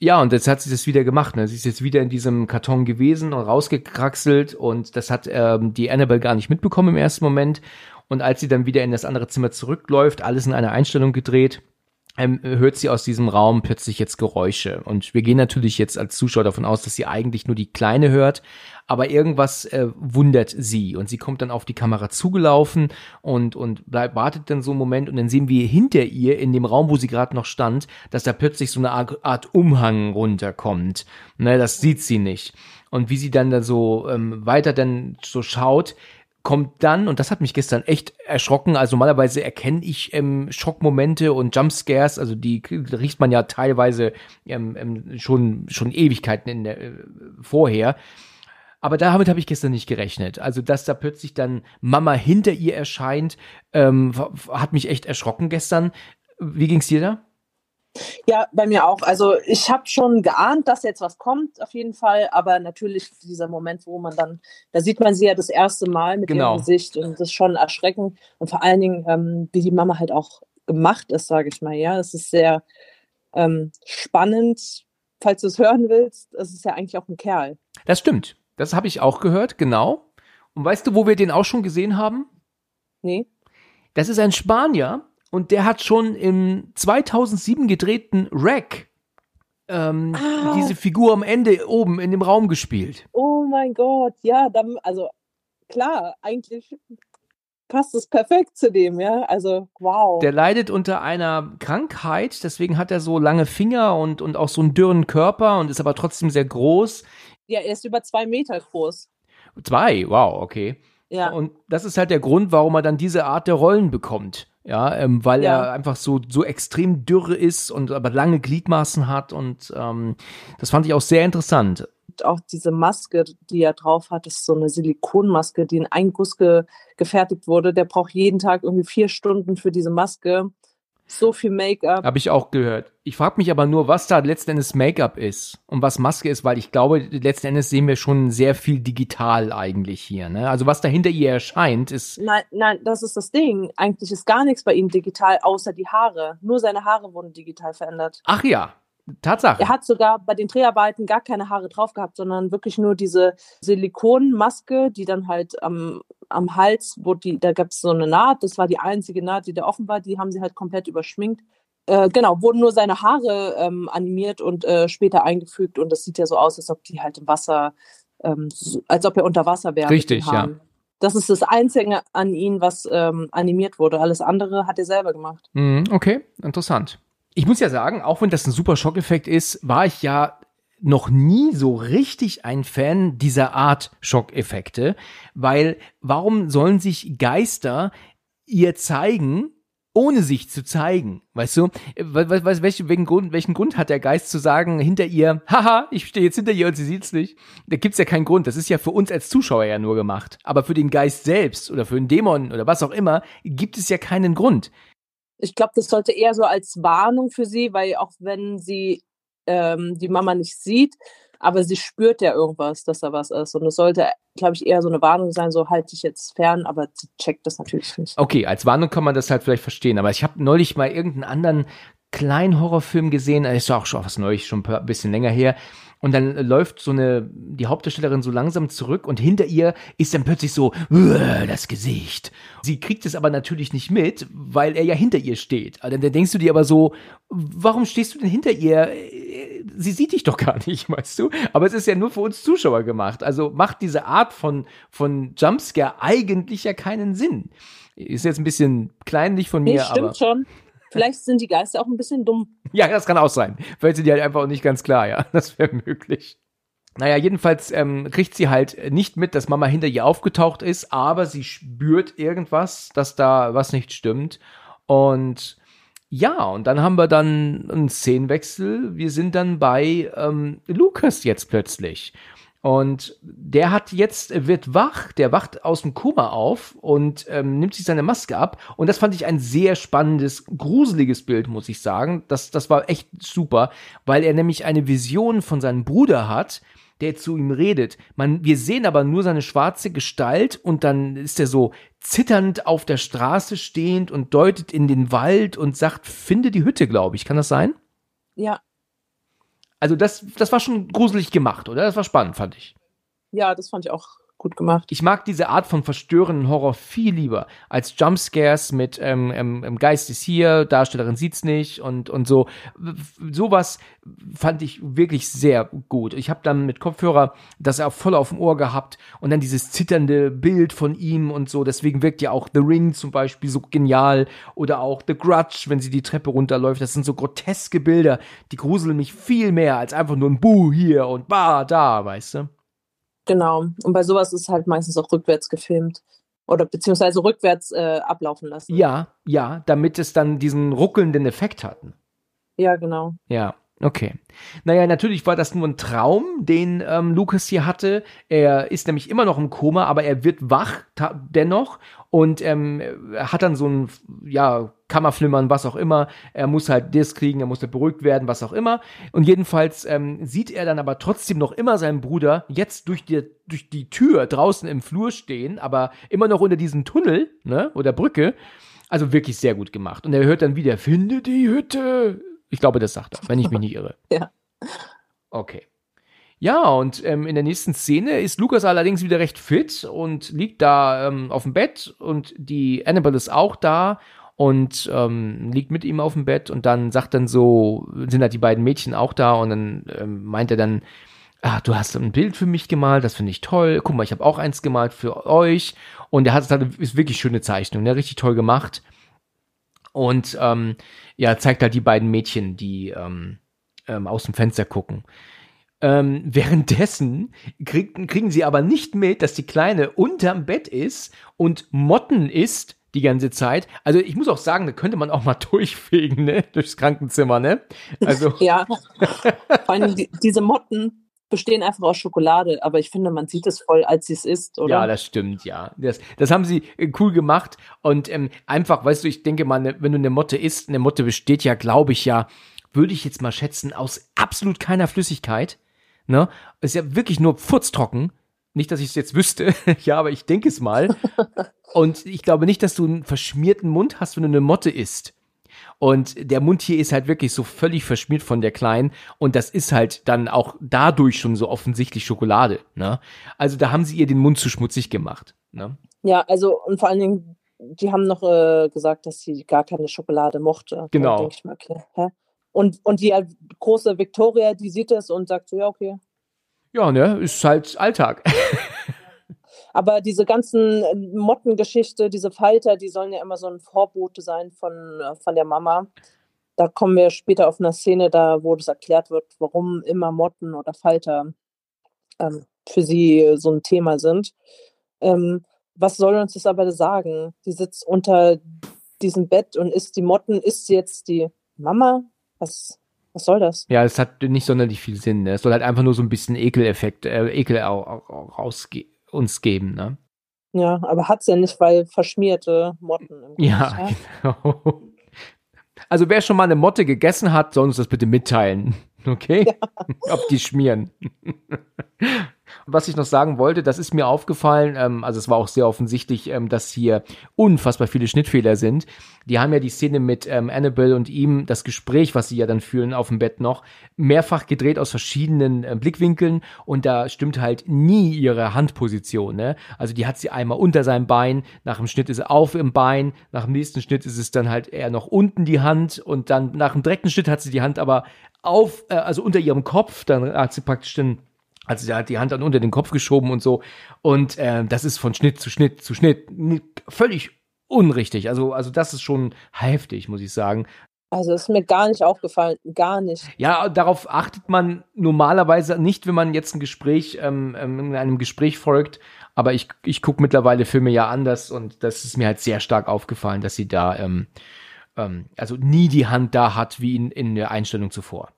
Ja, und jetzt hat sie das wieder gemacht. Ne? Sie ist jetzt wieder in diesem Karton gewesen und rausgekraxelt und das hat ähm, die Annabelle gar nicht mitbekommen im ersten Moment. Und als sie dann wieder in das andere Zimmer zurückläuft, alles in einer Einstellung gedreht, ähm, hört sie aus diesem Raum plötzlich jetzt Geräusche. Und wir gehen natürlich jetzt als Zuschauer davon aus, dass sie eigentlich nur die Kleine hört, aber irgendwas äh, wundert sie. Und sie kommt dann auf die Kamera zugelaufen und, und bleibt, wartet dann so einen Moment und dann sehen wir hinter ihr in dem Raum, wo sie gerade noch stand, dass da plötzlich so eine Art Umhang runterkommt. Ne, das sieht sie nicht. Und wie sie dann da so ähm, weiter dann so schaut, kommt dann, und das hat mich gestern echt erschrocken, also normalerweise erkenne ich ähm, Schockmomente und Jumpscares, also die riecht man ja teilweise ähm, ähm, schon, schon Ewigkeiten in der, äh, vorher. Aber damit habe ich gestern nicht gerechnet. Also, dass da plötzlich dann Mama hinter ihr erscheint, ähm, hat mich echt erschrocken gestern. Wie ging's dir da? Ja, bei mir auch. Also ich habe schon geahnt, dass jetzt was kommt, auf jeden Fall. Aber natürlich dieser Moment, wo man dann, da sieht man sie ja das erste Mal mit Genau. ihrem Gesicht und das ist schon erschreckend. Und vor allen Dingen, ähm, wie die Mama halt auch gemacht ist, sage ich mal. Ja, es ist sehr ähm, spannend, falls du es hören willst. Es ist ja eigentlich auch ein Kerl. Das stimmt. Das habe ich auch gehört, genau. Und weißt du, wo wir den auch schon gesehen haben? Nee? Das ist ein Spanier und der hat schon im 2007 gedrehten Wreck ähm, Ah. diese Figur am Ende oben in dem Raum gespielt. Oh mein Gott, ja, dann, also klar, eigentlich passt es perfekt zu dem, ja. Also, wow. Der leidet unter einer Krankheit, deswegen hat er so lange Finger und, und auch so einen dürren Körper und ist aber trotzdem sehr groß. ja, er ist über zwei Meter groß. Zwei, wow, okay. Ja. Und das ist halt der Grund, warum er dann diese Art der Rollen bekommt. Ja, ähm, weil Ja. er einfach so, so extrem dürre ist und aber lange Gliedmaßen hat und ähm, das fand ich auch sehr interessant. Auch diese Maske, die er drauf hat, ist so eine Silikonmaske, die in einen Guss ge gefertigt wurde. Der braucht jeden Tag irgendwie vier Stunden für diese Maske. So viel Make-up. Habe ich auch gehört. Ich frage mich aber nur, was da letzten Endes Make-up ist und was Maske ist, weil ich glaube, letzten Endes sehen wir schon sehr viel digital eigentlich hier. Ne? Also was da hinter ihr erscheint, ist Nein, nein, das ist das Ding. Eigentlich ist gar nichts bei ihm digital, außer die Haare. Nur seine Haare wurden digital verändert. ach ja, Tatsache. Er hat sogar bei den Dreharbeiten gar keine Haare drauf gehabt, sondern wirklich nur diese Silikonmaske, die dann halt am, am Hals, wo die, da gab es so eine Naht, das war die einzige Naht, die da offen war, die haben sie halt komplett überschminkt. Äh, genau, wurden nur seine Haare ähm, animiert und äh, später eingefügt und das sieht ja so aus, als ob die halt im Wasser, ähm, so, als ob er unter Wasser wäre. Richtig, Haaren. Das ist das Einzige an ihn, was ähm, animiert wurde. Alles andere hat er selber gemacht. Mhm, okay, interessant. Ich muss ja sagen, auch wenn das ein super Schockeffekt ist, war ich ja noch nie so richtig ein Fan dieser Art Schockeffekte, weil warum sollen sich Geister ihr zeigen, ohne sich zu zeigen? Weißt du, we- we- we- welchen, Grund, welchen Grund hat der Geist zu sagen, hinter ihr, haha, ich stehe jetzt hinter ihr und sie sieht's nicht? Da gibt's ja keinen Grund. Das ist ja für uns als Zuschauer ja nur gemacht. Aber für den Geist selbst oder für einen Dämon oder was auch immer, gibt es ja keinen Grund. Ich glaube, das sollte eher so als Warnung für sie, weil auch wenn sie ähm, die Mama nicht sieht, aber sie spürt ja irgendwas, dass da was ist. Und es sollte, glaube ich, eher so eine Warnung sein, so halte dich jetzt fern, aber sie checkt das natürlich nicht. Okay, als Warnung kann man das halt vielleicht verstehen, aber ich habe neulich mal irgendeinen anderen kleinen Horrorfilm gesehen, äh, ist ja auch schon was neulich, schon ein bisschen länger her. Und dann läuft so eine, die Hauptdarstellerin so langsam zurück und hinter ihr ist dann plötzlich so, "Uah, das Gesicht. Sie kriegt es aber natürlich nicht mit, weil er ja hinter ihr steht. Also dann denkst du dir aber so, warum stehst du denn hinter ihr? Äh, Sie sieht dich doch gar nicht, weißt du? Aber es ist ja nur für uns Zuschauer gemacht. Also macht diese Art von, von Jumpscare eigentlich ja keinen Sinn. Ist jetzt ein bisschen kleinlich von Nee, mir, stimmt aber. schon. Vielleicht sind die Geister auch ein bisschen dumm. Ja, das kann auch sein. Vielleicht sind die halt einfach auch nicht ganz klar, ja. Das wäre möglich. Naja, jedenfalls ähm, kriegt sie halt nicht mit, dass Mama hinter ihr aufgetaucht ist, aber sie spürt irgendwas, dass da was nicht stimmt. Und ja, und dann haben wir dann einen Szenenwechsel. Wir sind dann bei ähm, Lukas jetzt plötzlich. Und der hat jetzt, wird wach, der wacht aus dem Koma auf und ähm, nimmt sich seine Maske ab. Und das fand ich ein sehr spannendes, gruseliges Bild, muss ich sagen. Das, das war echt super, weil er nämlich eine Vision von seinem Bruder hat, der zu ihm redet. Man, wir sehen aber nur seine schwarze Gestalt und dann ist er so zitternd auf der Straße stehend und deutet in den Wald und sagt, finde die Hütte, glaube ich. Kann das sein? Ja, Also das, das war schon gruselig gemacht, oder? Das war spannend, fand ich. ja, das fand ich auch gut gemacht. Ich mag diese Art von verstörenden Horror viel lieber als Jumpscares mit ähm, ähm, ähm, Geist ist hier, Darstellerin sieht's nicht und und so. Sowas fand ich wirklich sehr gut. Ich habe dann mit Kopfhörer das auch voll auf dem Ohr gehabt und dann dieses zitternde Bild von ihm und so. Deswegen wirkt ja auch The Ring zum Beispiel so genial oder auch The Grudge, wenn sie die Treppe runterläuft. Das sind so groteske Bilder, die gruseln mich viel mehr als einfach nur ein Buh hier und Bah da, weißt du? Genau. Und bei sowas ist halt meistens auch rückwärts gefilmt. Oder beziehungsweise rückwärts äh, ablaufen lassen. Ja, ja, damit es dann diesen ruckelnden Effekt hatten. Ja, genau. Ja, okay. Naja, natürlich war das nur ein Traum, den ähm, Lucas hier hatte. Er ist nämlich immer noch im Koma, aber er wird wach dennoch und ähm, hat dann so ein ja Kammerflimmern, was auch immer. Er muss halt das kriegen, er muss halt beruhigt werden, was auch immer. Und jedenfalls ähm, sieht er dann aber trotzdem noch immer seinen Bruder jetzt durch die, durch die Tür draußen im Flur stehen, aber immer noch unter diesem Tunnel, ne, oder Brücke. Also wirklich sehr gut gemacht. Und er hört dann wieder, finde die Hütte. Ich glaube, das sagt er, wenn ich mich nicht irre. Ja. Okay. Ja, und ähm, in der nächsten Szene ist Lukas allerdings wieder recht fit und liegt da ähm, auf dem Bett und die Annabelle ist auch da und ähm, liegt mit ihm auf dem Bett und dann sagt dann so, sind halt die beiden Mädchen auch da und dann ähm, meint er dann, ah, du hast ein Bild für mich gemalt, das finde ich toll. Guck mal, ich habe auch eins gemalt für euch und er hat es halt, ist wirklich schöne Zeichnung, ne? richtig toll gemacht. Und ähm, ja, zeigt halt die beiden Mädchen, die ähm, ähm, aus dem Fenster gucken. Ähm, währenddessen krieg, kriegen sie aber nicht mit, dass die Kleine unterm Bett ist und Motten isst die ganze Zeit. Also ich muss auch sagen, da könnte man auch mal durchfegen, ne? Durchs Krankenzimmer, ne? Also. ja. Vor allem die, diese Motten bestehen einfach aus Schokolade, aber ich finde, man sieht es voll, als sie es isst, oder? Ja, das stimmt, ja. Das, das haben sie äh, cool gemacht und ähm, einfach, weißt du, ich denke mal, ne, wenn du eine Motte isst, eine Motte besteht ja, glaube ich ja, würde ich jetzt mal schätzen, aus absolut keiner Flüssigkeit. Ne? Ist ja wirklich nur furztrocken. Nicht, dass ich es jetzt wüsste, ja, aber ich denke es mal. Und ich glaube nicht, dass du einen verschmierten Mund hast, wenn du eine Motte isst. Und der Mund hier ist halt wirklich so völlig verschmiert von der Kleinen. Und das ist halt dann auch dadurch schon so offensichtlich Schokolade. Ne? Also da haben sie ihr den Mund zu schmutzig gemacht. Ne? Ja, also und vor allen Dingen, die haben noch äh, gesagt, dass sie gar keine Schokolade mochte. Genau. Ich mir, okay, hä? Und, und die große Victoria, die sieht es und sagt so, ja, okay. Ja, ne, ist halt Alltag. Aber diese ganzen äh, Mottengeschichte, diese Falter, die sollen ja immer so ein Vorbote sein von, äh, von der Mama. Da kommen wir später auf eine Szene, da wo das erklärt wird, warum immer Motten oder Falter ähm, für sie so ein Thema sind. Ähm, was soll uns das aber sagen? Die sitzt unter diesem Bett und isst die Motten. Ist sie jetzt die Mama? Was, was soll das? Ja, es hat nicht sonderlich viel Sinn. Ne? Es soll halt einfach nur so ein bisschen Ekeleffekt, äh, Ekel auch, auch, auch rausge uns geben, ne? Ja, aber hat's ja nicht, weil verschmierte Motten im Gesicht, Ja, genau. Also wer schon mal eine Motte gegessen hat, soll uns das bitte mitteilen. Okay? Ja. Ob die schmieren. Was ich noch sagen wollte, das ist mir aufgefallen, ähm, also es war auch sehr offensichtlich, ähm, dass hier unfassbar viele Schnittfehler sind. Die haben ja die Szene mit ähm, Annabelle und ihm, das Gespräch, was sie ja dann führen auf dem Bett noch, mehrfach gedreht aus verschiedenen äh, Blickwinkeln und da stimmt halt nie ihre Handposition. Ne? Also die hat sie einmal unter seinem Bein, nach dem Schnitt ist sie auf im Bein, nach dem nächsten Schnitt ist es dann halt eher noch unten die Hand und dann nach dem direkten Schnitt hat sie die Hand aber auf, äh, also unter ihrem Kopf, dann hat sie praktisch den also sie hat die Hand dann unter den Kopf geschoben und so. Und äh, das ist von Schnitt zu Schnitt zu Schnitt völlig unrichtig. Also, also das ist schon heftig, muss ich sagen. Also ist mir gar nicht aufgefallen, gar nicht. Ja, darauf achtet man normalerweise nicht, wenn man jetzt ein Gespräch, ähm, ähm in einem Gespräch folgt. Aber ich, ich gucke mittlerweile Filme ja anders und das ist mir halt sehr stark aufgefallen, dass sie da ähm, ähm, also nie die Hand da hat wie in, in der Einstellung zuvor.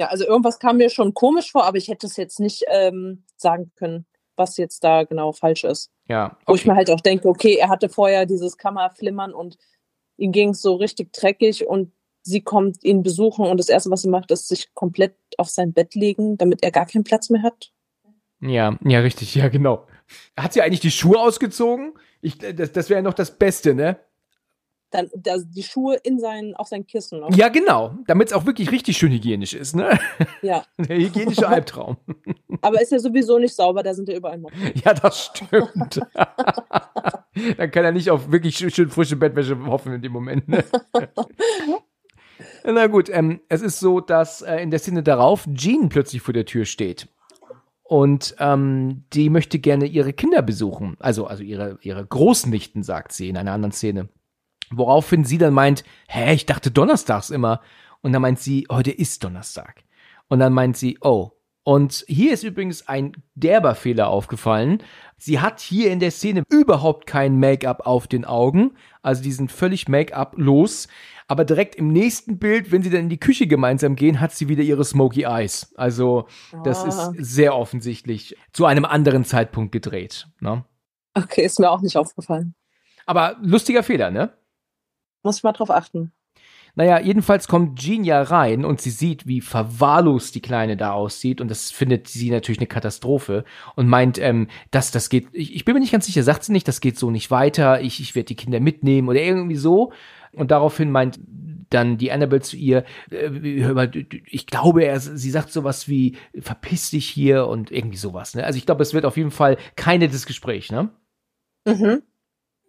Ja, also irgendwas kam mir schon komisch vor, aber ich hätte es jetzt nicht ähm, sagen können, was jetzt da genau falsch ist. Ja. Okay. Wo ich mir halt auch denke, okay, er hatte vorher dieses Kammerflimmern und ihm ging es so richtig dreckig und sie kommt ihn besuchen und das Erste, was sie macht, ist sich komplett auf sein Bett legen, damit er gar keinen Platz mehr hat. Ja, ja, richtig, ja, genau. Hat sie eigentlich die Schuhe ausgezogen? Ich, das das wäre noch das Beste, ne? Dann da, die Schuhe in sein, auf sein Kissen. Noch. Ja, genau. Damit es auch wirklich richtig schön hygienisch ist, ne? Ja. Der hygienische Albtraum. Aber ist ja sowieso nicht sauber, da sind ja überall Motten. Ja, das stimmt. dann kann er nicht auf wirklich schön frische Bettwäsche hoffen in dem Moment. Ne? Na gut, ähm, es ist so, dass äh, in der Szene darauf Jean plötzlich vor der Tür steht. Und ähm, die möchte gerne ihre Kinder besuchen. Also, also ihre, ihre Großnichten, sagt sie in einer anderen Szene. Woraufhin sie dann meint, hä, ich dachte donnerstags immer. Und dann meint sie, heute ist Donnerstag. Und dann meint sie, oh. Und hier ist übrigens ein derber Fehler aufgefallen. Sie hat hier in der Szene überhaupt kein Make-up auf den Augen. Also die sind völlig Make-up los. Aber direkt im nächsten Bild, wenn sie dann in die Küche gemeinsam gehen, hat sie wieder ihre Smoky Eyes. Also das ah. ist sehr offensichtlich zu einem anderen Zeitpunkt gedreht. Ne? Okay, ist mir auch nicht aufgefallen. Aber lustiger Fehler, ne? Muss ich mal drauf achten. Naja, jedenfalls kommt Jean ja rein und sie sieht, wie verwahrlost die Kleine da aussieht und das findet sie natürlich eine Katastrophe und meint, ähm, dass das geht, ich, ich bin mir nicht ganz sicher, sagt sie nicht, das geht so nicht weiter, ich, ich werde die Kinder mitnehmen oder irgendwie so und daraufhin meint dann die Annabelle zu ihr, äh, hör mal, ich glaube, er, sie sagt sowas wie, verpiss dich hier und irgendwie sowas. Ne? Also ich glaube, es wird auf jeden Fall keine das Gespräch, ne? Mhm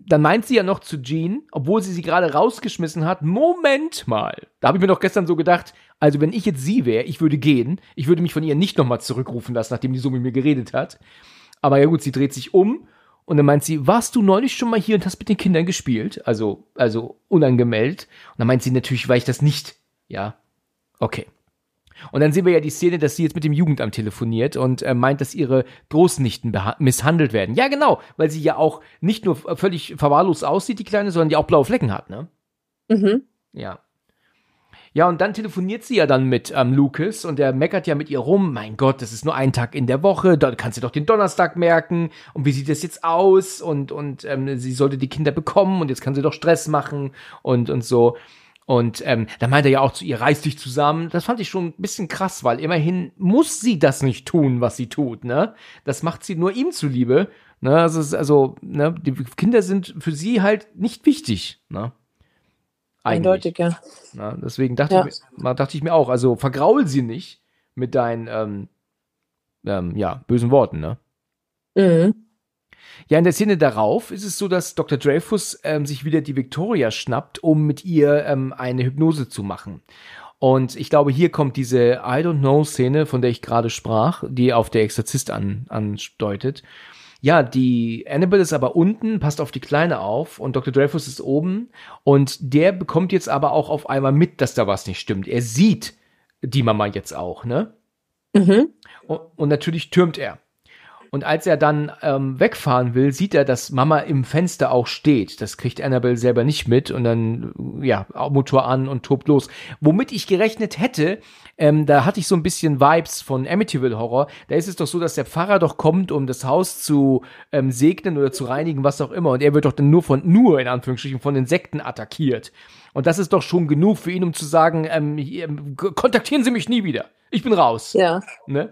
dann meint sie ja noch zu Jean, obwohl sie sie gerade rausgeschmissen hat, Moment mal. Da habe ich mir doch gestern so gedacht, also wenn ich jetzt sie wäre, ich würde gehen, ich würde mich von ihr nicht nochmal zurückrufen lassen, nachdem die so mit mir geredet hat. Aber ja gut, sie dreht sich um und dann meint sie, warst du neulich schon mal hier und hast mit den Kindern gespielt? Also, also unangemeldet. Und dann meint sie natürlich, weil ich das nicht. Ja, okay. Und dann sehen wir ja die Szene, dass sie jetzt mit dem Jugendamt telefoniert und äh, meint, dass ihre Großnichten misshandelt werden. Ja, genau, weil sie ja auch nicht nur völlig verwahrlos aussieht, die Kleine, sondern die auch blaue Flecken hat, ne? Mhm. Ja. Ja, und dann telefoniert sie ja dann mit ähm, Lucas und der meckert ja mit ihr rum. Mein Gott, das ist nur ein Tag in der Woche, da kannst du doch den Donnerstag merken. Und wie sieht das jetzt aus? Und, und ähm, sie sollte die Kinder bekommen und jetzt kann sie doch Stress machen und, und so. Und ähm, da meint er ja auch zu ihr, reiß dich zusammen. Das fand ich schon ein bisschen krass, weil immerhin muss sie das nicht tun, was sie tut, ne? Das macht sie nur ihm zuliebe. Ne? Also, also ne? die Kinder sind für sie halt nicht wichtig, ne? Eigentlich. Eindeutig, ja. Na, deswegen dachte, ja. ich mir, dachte ich mir auch, also vergraul sie nicht mit deinen ähm, ähm, ja, bösen Worten, ne? Mhm. Ja, in der Szene darauf ist es so, dass Dr. Dreyfus ähm, sich wieder die Victoria schnappt, um mit ihr ähm, eine Hypnose zu machen. Und ich glaube, hier kommt diese I don't know Szene, von der ich gerade sprach, die auf der Exorzist an, andeutet. Ja, die Annabelle ist aber unten, passt auf die Kleine auf und Dr. Dreyfus ist oben und der bekommt jetzt aber auch auf einmal mit, dass da was nicht stimmt. Er sieht die Mama jetzt auch, ne? Mhm. Und, und natürlich türmt er. Und als er dann ähm, wegfahren will, sieht er, dass Mama im Fenster auch steht. Das kriegt Annabelle selber nicht mit und dann, ja, Motor an und tobt los. Womit ich gerechnet hätte, ähm, da hatte ich so ein bisschen Vibes von Amityville Horror. Da ist es doch so, dass der Pfarrer doch kommt, um das Haus zu ähm, segnen oder zu reinigen, was auch immer. Und er wird doch dann nur von, nur in Anführungsstrichen, von Insekten attackiert. Und das ist doch schon genug für ihn, um zu sagen, ähm, ähm kontaktieren Sie mich nie wieder. Ich bin raus. Ja. Ne?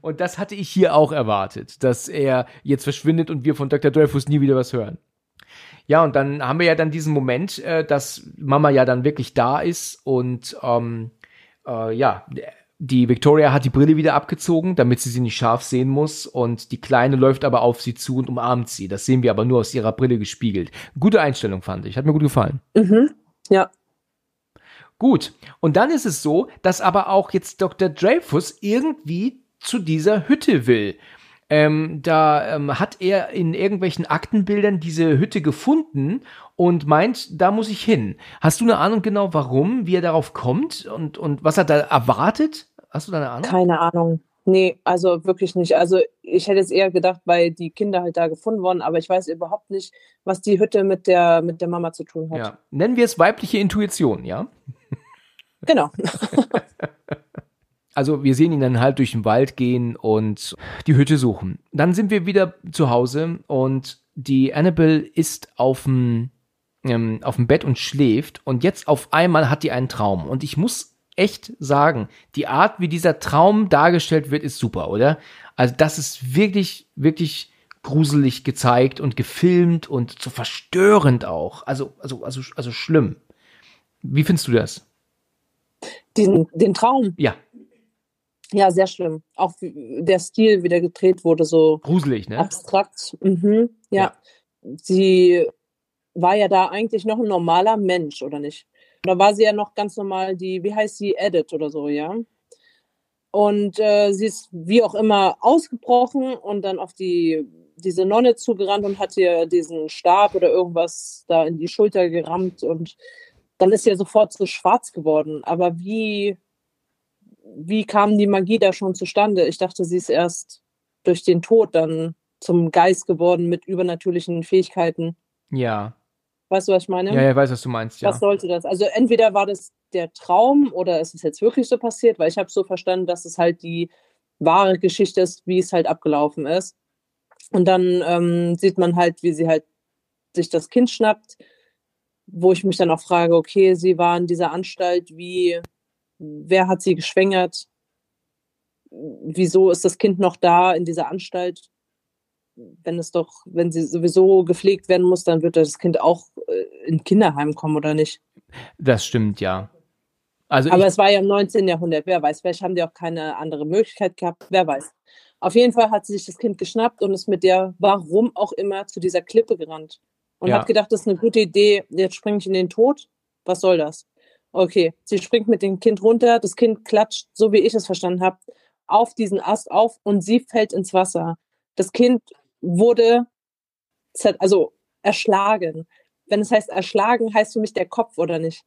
Und das hatte ich hier auch erwartet, dass er jetzt verschwindet und wir von Dr. Dreyfus nie wieder was hören. Ja, und dann haben wir ja dann diesen Moment, äh, dass Mama ja dann wirklich da ist und ähm, äh, ja, die Victoria hat die Brille wieder abgezogen, damit sie sie nicht scharf sehen muss und die Kleine läuft aber auf sie zu und umarmt sie. Das sehen wir aber nur aus ihrer Brille gespiegelt. Gute Einstellung fand ich, hat mir gut gefallen. Mhm. Ja. Gut. Und dann ist es so, dass aber auch jetzt Dr. Dreyfus irgendwie zu dieser Hütte will. Ähm, da ähm, hat er in irgendwelchen Aktenbildern diese Hütte gefunden und meint, da muss ich hin. Hast du eine Ahnung genau, warum, wie er darauf kommt und, und was er da erwartet? Hast du da eine Ahnung? Keine Ahnung. Nee, also wirklich nicht. Also ich hätte es eher gedacht, weil die Kinder halt da gefunden wurden, aber ich weiß überhaupt nicht, was die Hütte mit der, mit der Mama zu tun hat. Ja. Nennen wir es weibliche Intuition, ja? Genau. Also wir sehen ihn dann halt durch den Wald gehen und die Hütte suchen. Dann sind wir wieder zu Hause und die Annabelle ist auf dem, ähm, auf dem Bett und schläft und jetzt auf einmal hat die einen Traum. Und ich muss echt sagen, die Art, wie dieser Traum dargestellt wird, ist super, oder? Also das ist wirklich, wirklich gruselig gezeigt und gefilmt und so verstörend auch. Also, also, also, also schlimm. Wie findest du das? Den, den Traum? Ja. Ja, sehr schlimm. Auch der Stil, wie der gedreht wurde, so gruselig, ne? Abstrakt. Mhm, ja. ja. Sie war ja da eigentlich noch ein normaler Mensch, oder nicht? Da war sie ja noch ganz normal die, wie heißt sie, Edit oder so, ja. Und äh, sie ist wie auch immer ausgebrochen und dann auf die diese Nonne zugerannt und hat ihr diesen Stab oder irgendwas da in die Schulter gerammt und dann ist sie ja sofort so schwarz geworden. Aber wie wie kam die Magie da schon zustande? Ich dachte, sie ist erst durch den Tod dann zum Geist geworden mit übernatürlichen Fähigkeiten. Ja. Weißt du, was ich meine? Ja, ja, weiß, was du meinst, ja. Was sollte das? Also entweder war das der Traum oder ist es jetzt wirklich so passiert, weil ich habe so verstanden, dass es halt die wahre Geschichte ist, wie es halt abgelaufen ist. Und dann ähm, sieht man halt, wie sie halt sich das Kind schnappt, wo ich mich dann auch frage, okay, sie war in dieser Anstalt, wie, wer hat sie geschwängert? Wieso ist das Kind noch da in dieser Anstalt? Wenn es doch, wenn sie sowieso gepflegt werden muss, dann wird das Kind auch äh, in Kinderheim kommen, oder nicht? Das stimmt, ja. Also Aber es war ja im 19. Jahrhundert, wer weiß. Vielleicht haben die auch keine andere Möglichkeit gehabt, wer weiß. Auf jeden Fall hat sie sich das Kind geschnappt und ist mit der, warum auch immer, zu dieser Klippe gerannt. Und Ja. hat gedacht, das ist eine gute Idee, jetzt springe ich in den Tod. Was soll das? Okay, sie springt mit dem Kind runter, das Kind klatscht, so wie ich es verstanden habe, auf diesen Ast auf und sie fällt ins Wasser. Das Kind wurde, also erschlagen. Wenn es heißt erschlagen, heißt für mich der Kopf oder nicht?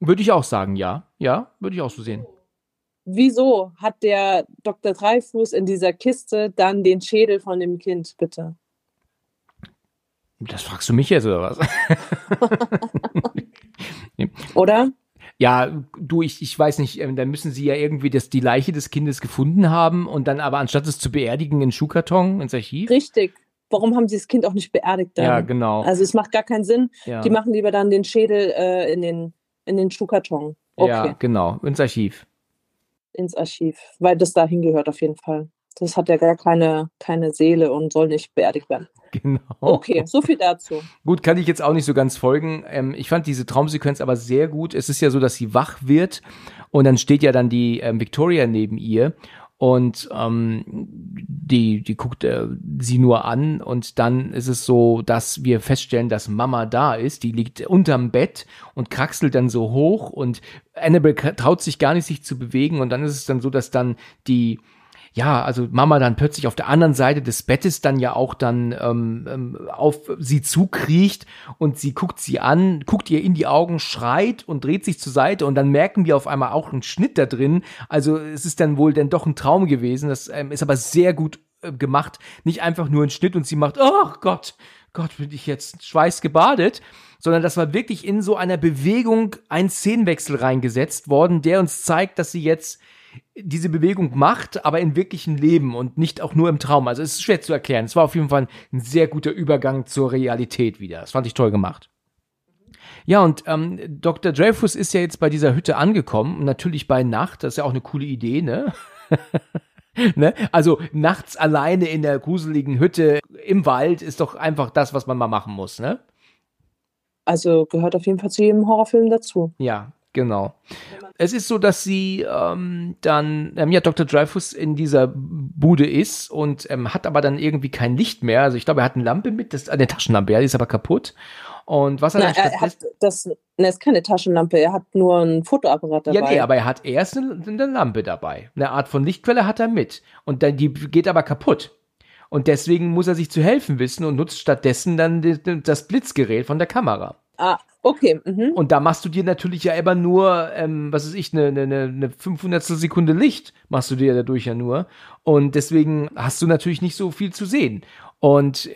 würde ich auch sagen, ja. Ja, würde ich auch so sehen. Wieso hat der Dr. Dreifuß in dieser Kiste dann den Schädel von dem Kind, bitte? Das fragst du mich jetzt oder was? Oder? Ja, du, ich, ich weiß nicht, ähm, dann müssen sie ja irgendwie das, die Leiche des Kindes gefunden haben und dann aber anstatt es zu beerdigen in Schuhkarton ins Archiv. Richtig. Warum haben sie das Kind auch nicht beerdigt dann? Ja, genau. Also es macht gar keinen Sinn. ja. Die machen lieber dann den Schädel äh, in den in den Schuhkarton. Okay, ja, genau, ins Archiv. ins Archiv, weil das da hingehört auf jeden Fall. Das hat ja gar keine, keine Seele und soll nicht beerdigt werden. Genau. Okay, so viel dazu. Gut, kann ich jetzt auch nicht so ganz folgen. Ähm, ich fand diese Traumsequenz aber sehr gut. Es ist ja so, dass sie wach wird und dann steht ja dann die ähm, Victoria neben ihr und ähm, die, die guckt äh, sie nur an und dann ist es so, dass wir feststellen, dass Mama da ist. Die liegt unterm Bett und kraxelt dann so hoch und Annabelle traut sich gar nicht, sich zu bewegen und dann ist es dann so, dass dann die ja, also Mama dann plötzlich auf der anderen Seite des Bettes dann ja auch dann ähm, ähm, auf sie zukriecht und sie guckt sie an, guckt ihr in die Augen, schreit und dreht sich zur Seite und dann merken wir auf einmal auch einen Schnitt da drin. Also es ist dann wohl dann doch ein Traum gewesen. Das ähm, ist aber sehr gut äh, gemacht. Nicht einfach nur ein Schnitt und sie macht, oh Gott, Gott, bin ich jetzt schweißgebadet, sondern das war wirklich in so einer Bewegung ein Szenenwechsel reingesetzt worden, der uns zeigt, dass sie jetzt diese Bewegung macht, aber in wirklichen Leben und nicht auch nur im Traum. Also es ist schwer zu erklären. Es war auf jeden Fall ein sehr guter Übergang zur Realität wieder. Das fand ich toll gemacht. Ja, und ähm, Dr. Dreyfus ist ja jetzt bei dieser Hütte angekommen natürlich bei Nacht. Das ist ja auch eine coole Idee, ne? ne? Also nachts alleine in der gruseligen Hütte im Wald ist doch einfach das, was man mal machen muss, ne? Also gehört auf jeden Fall zu jedem Horrorfilm dazu. Ja, genau. Es ist so, dass sie ähm, dann, ähm, ja, Dr. Dreyfus in dieser Bude ist und ähm, hat aber dann irgendwie kein Licht mehr. Also ich glaube, er hat eine Lampe mit, das, eine Taschenlampe, ja, die ist aber kaputt. Und was er Na, dann er hat das, ne, ist keine Taschenlampe, er hat nur ein Fotoapparat dabei. Ja, nee, aber er hat erst eine, eine Lampe dabei. Eine Art von Lichtquelle hat er mit. Und dann, die geht aber kaputt. Und deswegen muss er sich zu helfen wissen und nutzt stattdessen dann das Blitzgerät von der Kamera. Ah, okay. Mhm. Und da machst du dir natürlich ja immer nur, ähm, was weiß ich, eine, eine, eine 500 Sekunde Licht machst du dir dadurch ja nur. Und deswegen hast du natürlich nicht so viel zu sehen. Und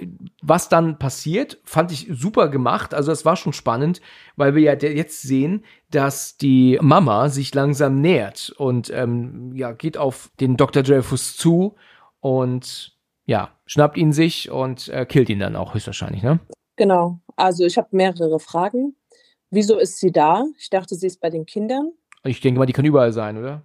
was dann passiert, fand ich super gemacht. Also es war schon spannend, weil wir ja jetzt sehen, dass die Mama sich langsam nähert und ähm, ja geht auf den Dr. Dreyfus zu und ja schnappt ihn sich und äh, killt ihn dann auch höchstwahrscheinlich, ne? Genau. Also ich habe mehrere Fragen. Wieso ist sie da? Ich dachte, sie ist bei den Kindern. Ich denke mal, die kann überall sein, oder?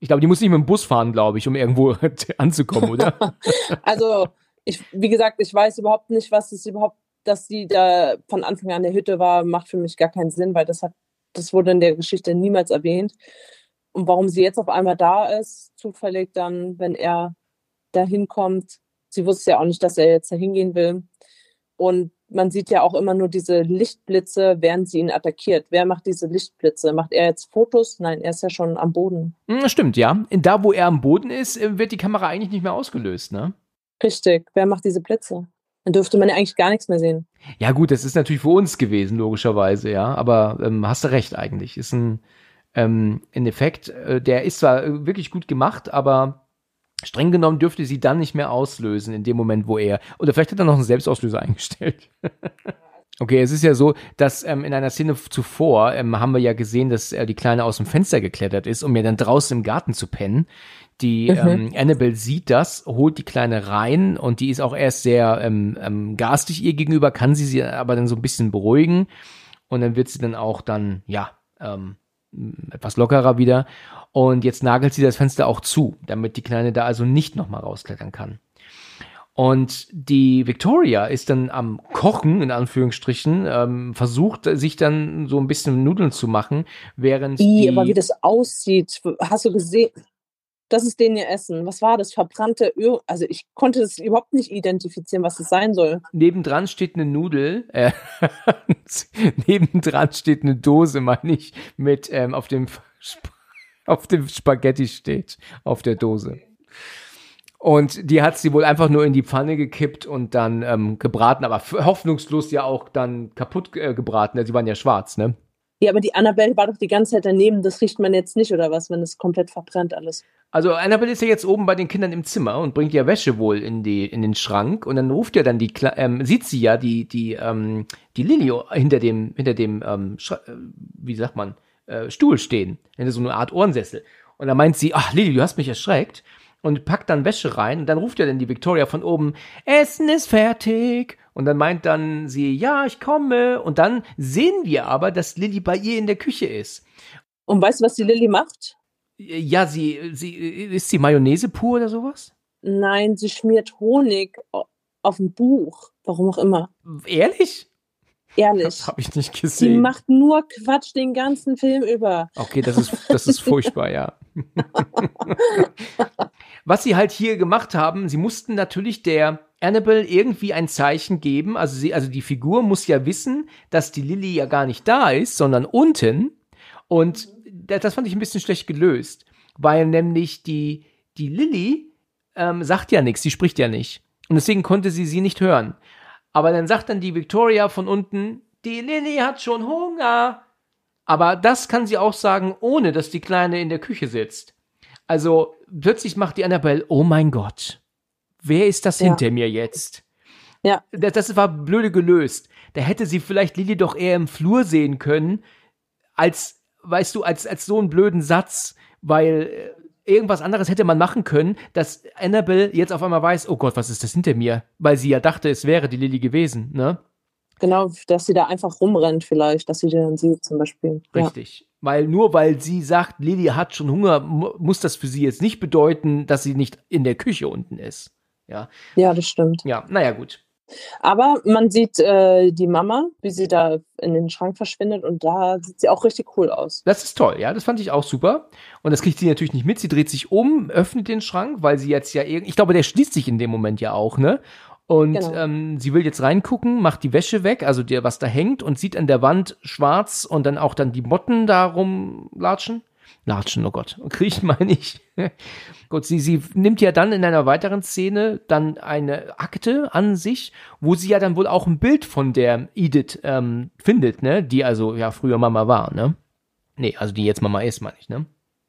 Ich glaube, die muss nicht mit dem Bus fahren, glaube ich, um irgendwo anzukommen, oder? Also, ich, wie gesagt, ich weiß überhaupt nicht, was es überhaupt, dass sie da von Anfang an in der Hütte war, macht für mich gar keinen Sinn, weil das hat, das wurde in der Geschichte niemals erwähnt. Und warum sie jetzt auf einmal da ist, zufällig dann, wenn er da hinkommt. Sie wusste ja auch nicht, dass er jetzt da hingehen will. Und man sieht ja auch immer nur diese Lichtblitze, während sie ihn attackiert. Wer macht diese Lichtblitze? Macht er jetzt Fotos? Nein, er ist ja schon am Boden. Hm, stimmt, ja. Da, wo er am Boden ist, äh, wird die Kamera eigentlich nicht mehr ausgelöst, ne? Richtig. Wer macht diese Blitze? Dann dürfte man ja eigentlich gar nichts mehr sehen. Ja, gut, das ist natürlich für uns gewesen, logischerweise, ja. Aber ähm, hast du recht eigentlich. Ist ein, ähm, ein Effekt, äh, der ist zwar äh, wirklich gut gemacht, aber streng genommen dürfte sie dann nicht mehr auslösen in dem Moment, wo er. Oder vielleicht hat er noch einen Selbstauslöser eingestellt. Okay, es ist ja so, dass ähm, in einer Szene zuvor ähm, haben wir ja gesehen, dass äh, die Kleine aus dem Fenster geklettert ist, um ja dann draußen im Garten zu pennen. Die Mhm. ähm, Annabelle sieht das, holt die Kleine rein und die ist auch erst sehr ähm, ähm, garstig ihr gegenüber, kann sie sie aber dann so ein bisschen beruhigen und dann wird sie dann auch dann, ja, ähm, etwas lockerer wieder und jetzt nagelt sie das Fenster auch zu, damit die Kleine da also nicht nochmal rausklettern kann. Und die Victoria ist dann am Kochen, in Anführungsstrichen, ähm, versucht sich dann so ein bisschen Nudeln zu machen, während I, die, aber wie das aussieht, hast du gesehen? Das ist den ihr Essen. Was war das? Verbrannte Öl? Also ich konnte das überhaupt nicht identifizieren, was das sein soll. nebendran steht eine Nudel, äh, nebendran steht eine Dose, meine ich, mit ähm, auf dem auf dem Spaghetti steht auf der Dose. Und die hat sie wohl einfach nur in die Pfanne gekippt und dann ähm, gebraten, aber hoffnungslos ja auch dann kaputt äh, gebraten. Sie waren ja schwarz, ne? Ja, aber die Annabelle war doch die ganze Zeit daneben. Das riecht man jetzt nicht, oder was, wenn es komplett verbrennt alles. Also Annabelle ist ja jetzt oben bei den Kindern im Zimmer und bringt ja Wäsche wohl in die in den Schrank und dann ruft ja dann die Kle ähm, sieht sie ja die die ähm, die Lilio hinter dem hinter dem ähm, äh, wie sagt man äh, Stuhl stehen hinter so eine Art Ohrensessel und dann meint sie ach Lilio du hast mich erschreckt und packt dann Wäsche rein und dann ruft ja dann die Victoria von oben Essen ist fertig und dann meint dann sie ja ich komme und dann sehen wir aber dass Lilly bei ihr in der Küche ist Und weißt du, was die Lilly macht? ja sie sie ist sie Mayonnaise pur oder sowas Nein, sie schmiert Honig auf ein Buch. Warum auch immer. Ehrlich? Ehrlich. Das habe ich nicht Sie gesehen. macht nur Quatsch den ganzen Film über. Okay, das ist, das ist furchtbar, ja. Was sie halt hier gemacht haben, sie mussten natürlich der Annabelle irgendwie ein Zeichen geben. Also, sie, also die Figur muss ja wissen, dass die Lilly ja gar nicht da ist, sondern unten. Und das, das fand ich ein bisschen schlecht gelöst, weil nämlich die, die Lilly ähm, sagt ja nichts, sie spricht ja nicht. Und deswegen konnte sie sie nicht hören. Aber dann sagt dann die Victoria von unten, die Lilly hat schon Hunger. Aber das kann sie auch sagen, ohne dass die Kleine in der Küche sitzt. Also plötzlich macht die Annabelle, oh mein Gott, wer ist das Ja. hinter mir jetzt? Ja. Das, das war blöde gelöst. Da hätte sie vielleicht Lilly doch eher im Flur sehen können, als, weißt du, als, als so einen blöden Satz, weil äh, irgendwas anderes hätte man machen können, dass Annabelle jetzt auf einmal weiß, oh Gott, was ist das hinter mir? Weil sie ja dachte, es wäre die Lilly gewesen, ne? Genau, dass sie da einfach rumrennt vielleicht, dass sie dann sieht zum Beispiel. Ja. Richtig. Weil nur weil sie sagt, Lilly hat schon Hunger, mu muss das für sie jetzt nicht bedeuten, dass sie nicht in der Küche unten ist. Ja, ja, das stimmt. ja, naja, gut. Aber man sieht äh, die Mama, wie sie da in den Schrank verschwindet und da sieht sie auch richtig cool aus. Das ist toll, ja, das fand ich auch super. Und das kriegt sie natürlich nicht mit. Sie dreht sich um, öffnet den Schrank, weil sie jetzt ja irgendwie, ich glaube, der schließt sich in dem Moment ja auch, ne? Und Genau. ähm, sie will jetzt reingucken, macht die Wäsche weg, also der, was da hängt, und sieht an der Wand schwarz und dann auch dann die Motten da rumlatschen. Latschen, oh Gott. Kriechen meine ich. Gut, sie, sie nimmt ja dann in einer weiteren Szene dann eine Akte an sich, wo sie ja dann wohl auch ein Bild von der Edith ähm, findet, ne? Die also ja früher Mama war, ne? Nee, also die jetzt Mama ist, meine ich, ne?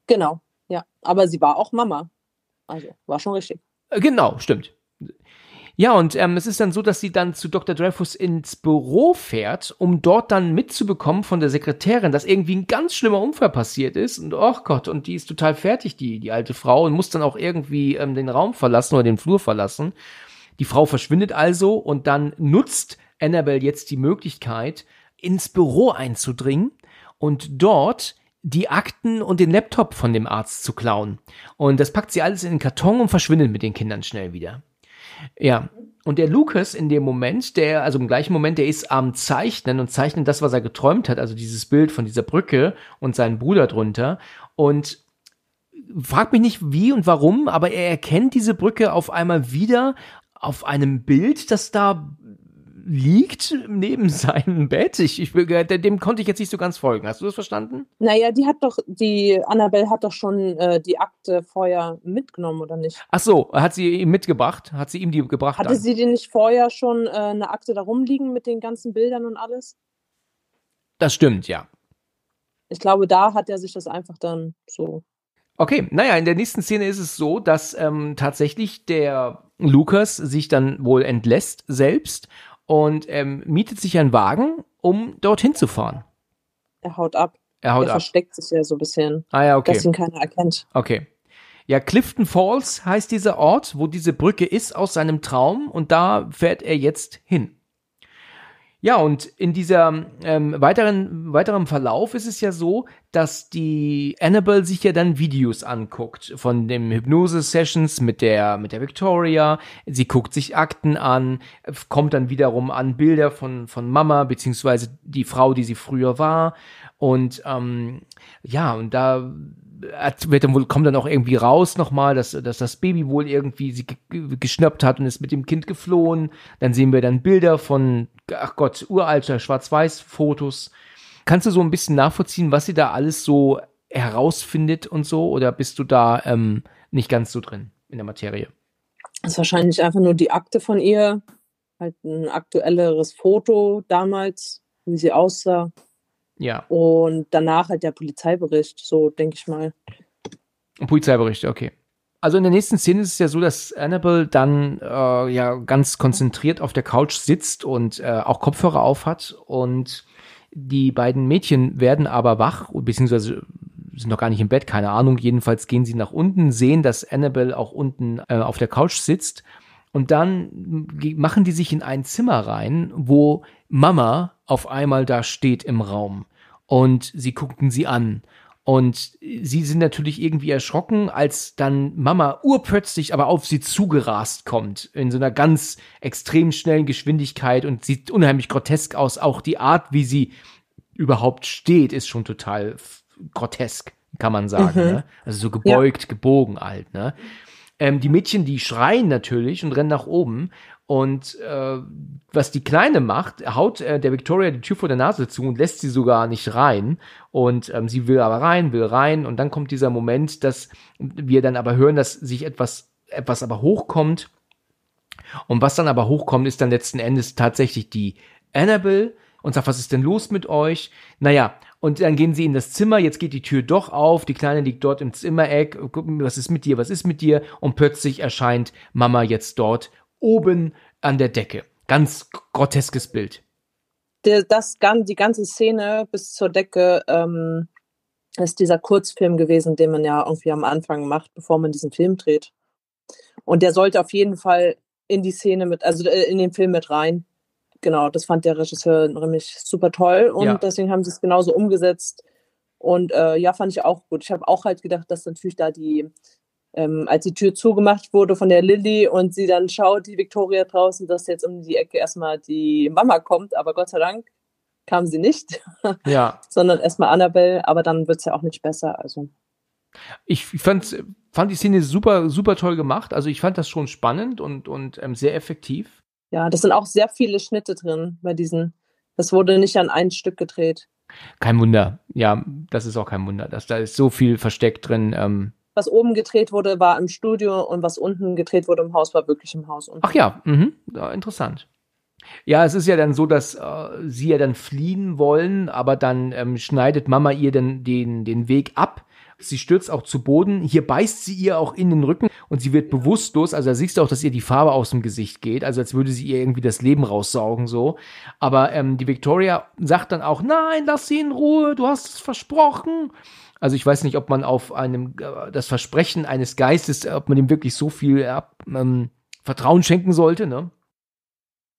Genau, ja. Aber sie war auch Mama. Also war schon richtig. Äh, Genau, stimmt. Ja, und ähm, es ist dann so, dass sie dann zu Dr. Dreyfus ins Büro fährt, um dort dann mitzubekommen von der Sekretärin, dass irgendwie ein ganz schlimmer Unfall passiert ist. Und oh Gott, und die ist total fertig, die, die alte Frau, und muss dann auch irgendwie ähm, den Raum verlassen oder den Flur verlassen. Die Frau verschwindet also und dann nutzt Annabelle jetzt die Möglichkeit, ins Büro einzudringen und dort die Akten und den Laptop von dem Arzt zu klauen. Und das packt sie alles in den Karton und verschwindet mit den Kindern schnell wieder. Ja. Und der Lucas in dem Moment, der, also im gleichen Moment, der ist am Zeichnen und zeichnet das, was er geträumt hat, also dieses Bild von dieser Brücke und seinen Bruder drunter. Und fragt mich nicht wie und warum, aber er erkennt diese Brücke auf einmal wieder auf einem Bild, das da liegt neben seinem Bett. Ich, ich, dem konnte ich jetzt nicht so ganz folgen. Hast du das verstanden? Naja, die hat doch, die Annabelle hat doch schon äh, die Akte vorher mitgenommen, oder nicht? Ach so, hat sie ihm mitgebracht? Hat sie ihm die gebracht? Hatte dann? sie die nicht vorher schon äh, eine Akte da rumliegen mit den ganzen Bildern und alles? Das stimmt, ja. Ich glaube, da hat er sich das einfach dann so. Okay, naja, in der nächsten Szene ist es so, dass ähm, tatsächlich der Lukas sich dann wohl entlässt selbst und ähm, mietet sich einen Wagen, um dorthin zu fahren. Er haut ab. Er haut er ab. versteckt sich ja so ein bisschen, Ah ja, okay. dass ihn keiner erkennt. Okay. Ja, Clifton Falls heißt dieser Ort, wo diese Brücke ist aus seinem Traum und da fährt er jetzt hin. Ja, und in dieser ähm, weiteren, weiteren Verlauf ist es ja so, dass die Annabelle sich ja dann Videos anguckt von den Hypnose-Sessions mit der, mit der Victoria. Sie guckt sich Akten an, kommt dann wiederum an Bilder von, von Mama, beziehungsweise die Frau, die sie früher war. Und ähm, ja, und da wird dann wohl, kommt dann auch irgendwie raus nochmal, dass, dass das Baby wohl irgendwie sie ge- geschnappt hat und ist mit dem Kind geflohen. Dann sehen wir dann Bilder von, ach Gott, uralter Schwarz-Weiß-Fotos. Kannst du so ein bisschen nachvollziehen, was sie da alles so herausfindet und so? Oder bist du da ähm, nicht ganz so drin in der Materie? Das ist wahrscheinlich einfach nur die Akte von ihr. Halt ein aktuelleres Foto damals, wie sie aussah. Ja, Und danach halt der Polizeibericht, so denke ich mal. Polizeibericht, okay. Also in der nächsten Szene ist es ja so, dass Annabelle dann äh, ja ganz konzentriert auf der Couch sitzt und äh, auch Kopfhörer auf hat und die beiden Mädchen werden aber wach, beziehungsweise sind noch gar nicht im Bett, keine Ahnung. Jedenfalls gehen sie nach unten, sehen, dass Annabelle auch unten äh, auf der Couch sitzt und dann machen die sich in ein Zimmer rein, wo Mama auf einmal da steht im Raum und sie guckten sie an. Und sie sind natürlich irgendwie erschrocken, als dann Mama urplötzlich aber auf sie zugerast kommt, in so einer ganz extrem schnellen Geschwindigkeit und sieht unheimlich grotesk aus. Auch die Art, wie sie überhaupt steht, ist schon total grotesk, kann man sagen. Mhm. Ne? Also so gebeugt, gebogen halt. Ne? Ähm, die Mädchen, die schreien natürlich und rennen nach oben. Und äh, was die Kleine macht, haut äh, der Victoria die Tür vor der Nase zu und lässt sie sogar nicht rein. Und ähm, sie will aber rein, will rein. Und dann kommt dieser Moment, dass wir dann aber hören, dass sich etwas, etwas aber hochkommt. Und was dann aber hochkommt, ist dann letzten Endes tatsächlich die Annabelle und sagt, was ist denn los mit euch? Naja, und dann gehen sie in das Zimmer, jetzt geht die Tür doch auf, die Kleine liegt dort im Zimmereck, was ist mit dir, was ist mit dir? Und plötzlich erscheint Mama jetzt dort oben an der Decke. Ganz groteskes Bild. Der, das, die ganze Szene bis zur Decke ähm, ist dieser Kurzfilm gewesen, den man ja irgendwie am Anfang macht, bevor man diesen Film dreht. Und der sollte auf jeden Fall in die Szene mit, also äh, in den Film mit rein. Genau, das fand der Regisseur nämlich super toll und Ja. deswegen haben sie es genauso umgesetzt. Und äh, ja, fand ich auch gut. Ich habe auch halt gedacht, dass natürlich da die, ähm, als die Tür zugemacht wurde von der Lilly und sie dann schaut, die Victoria draußen, dass jetzt um die Ecke erstmal die Mama kommt, aber Gott sei Dank kam sie nicht, Ja, sondern erstmal Annabelle, aber dann wird es ja auch nicht besser. Also ich fand, fand die Szene super, super toll gemacht. Also ich fand das schon spannend und, und ähm, sehr effektiv. ja, das sind auch sehr viele Schnitte drin bei diesen. Das wurde nicht an ein Stück gedreht. Kein Wunder. Ja, das ist auch kein Wunder. dass da ist so viel versteckt drin. Ähm, Was oben gedreht wurde, war im Studio und was unten gedreht wurde im Haus, war wirklich im Haus. unten. Ach ja, mhm, ja, interessant. Ja, es ist ja dann so, dass äh, sie ja dann fliehen wollen, aber dann ähm, schneidet Mama ihr dann den, den Weg ab. Sie stürzt auch zu Boden. Hier beißt sie ihr auch in den Rücken und sie wird bewusstlos. Also da siehst du auch, dass ihr die Farbe aus dem Gesicht geht. Also als würde sie ihr irgendwie das Leben raussaugen so. Aber ähm, die Victoria sagt dann auch, nein, lass sie in Ruhe, du hast es versprochen. Also ich weiß nicht, ob man auf einem äh, das Versprechen eines Geistes, ob man dem wirklich so viel äh, ähm, Vertrauen schenken sollte, ne?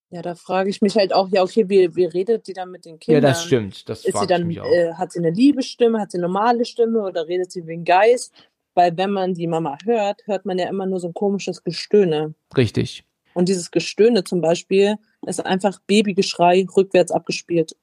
Ja, da frage ich mich halt auch, ja, okay, wie, wie redet die dann mit den Kindern? Ja, das stimmt. Das Ist sie ich dann, mich auch. äh, hat sie eine Liebesstimme, hat sie eine normale Stimme oder redet sie wie ein Geist? Weil wenn man die Mama hört, hört man ja immer nur so ein komisches Gestöhne. Richtig. Und dieses Gestöhne zum Beispiel ist einfach Babygeschrei rückwärts abgespielt.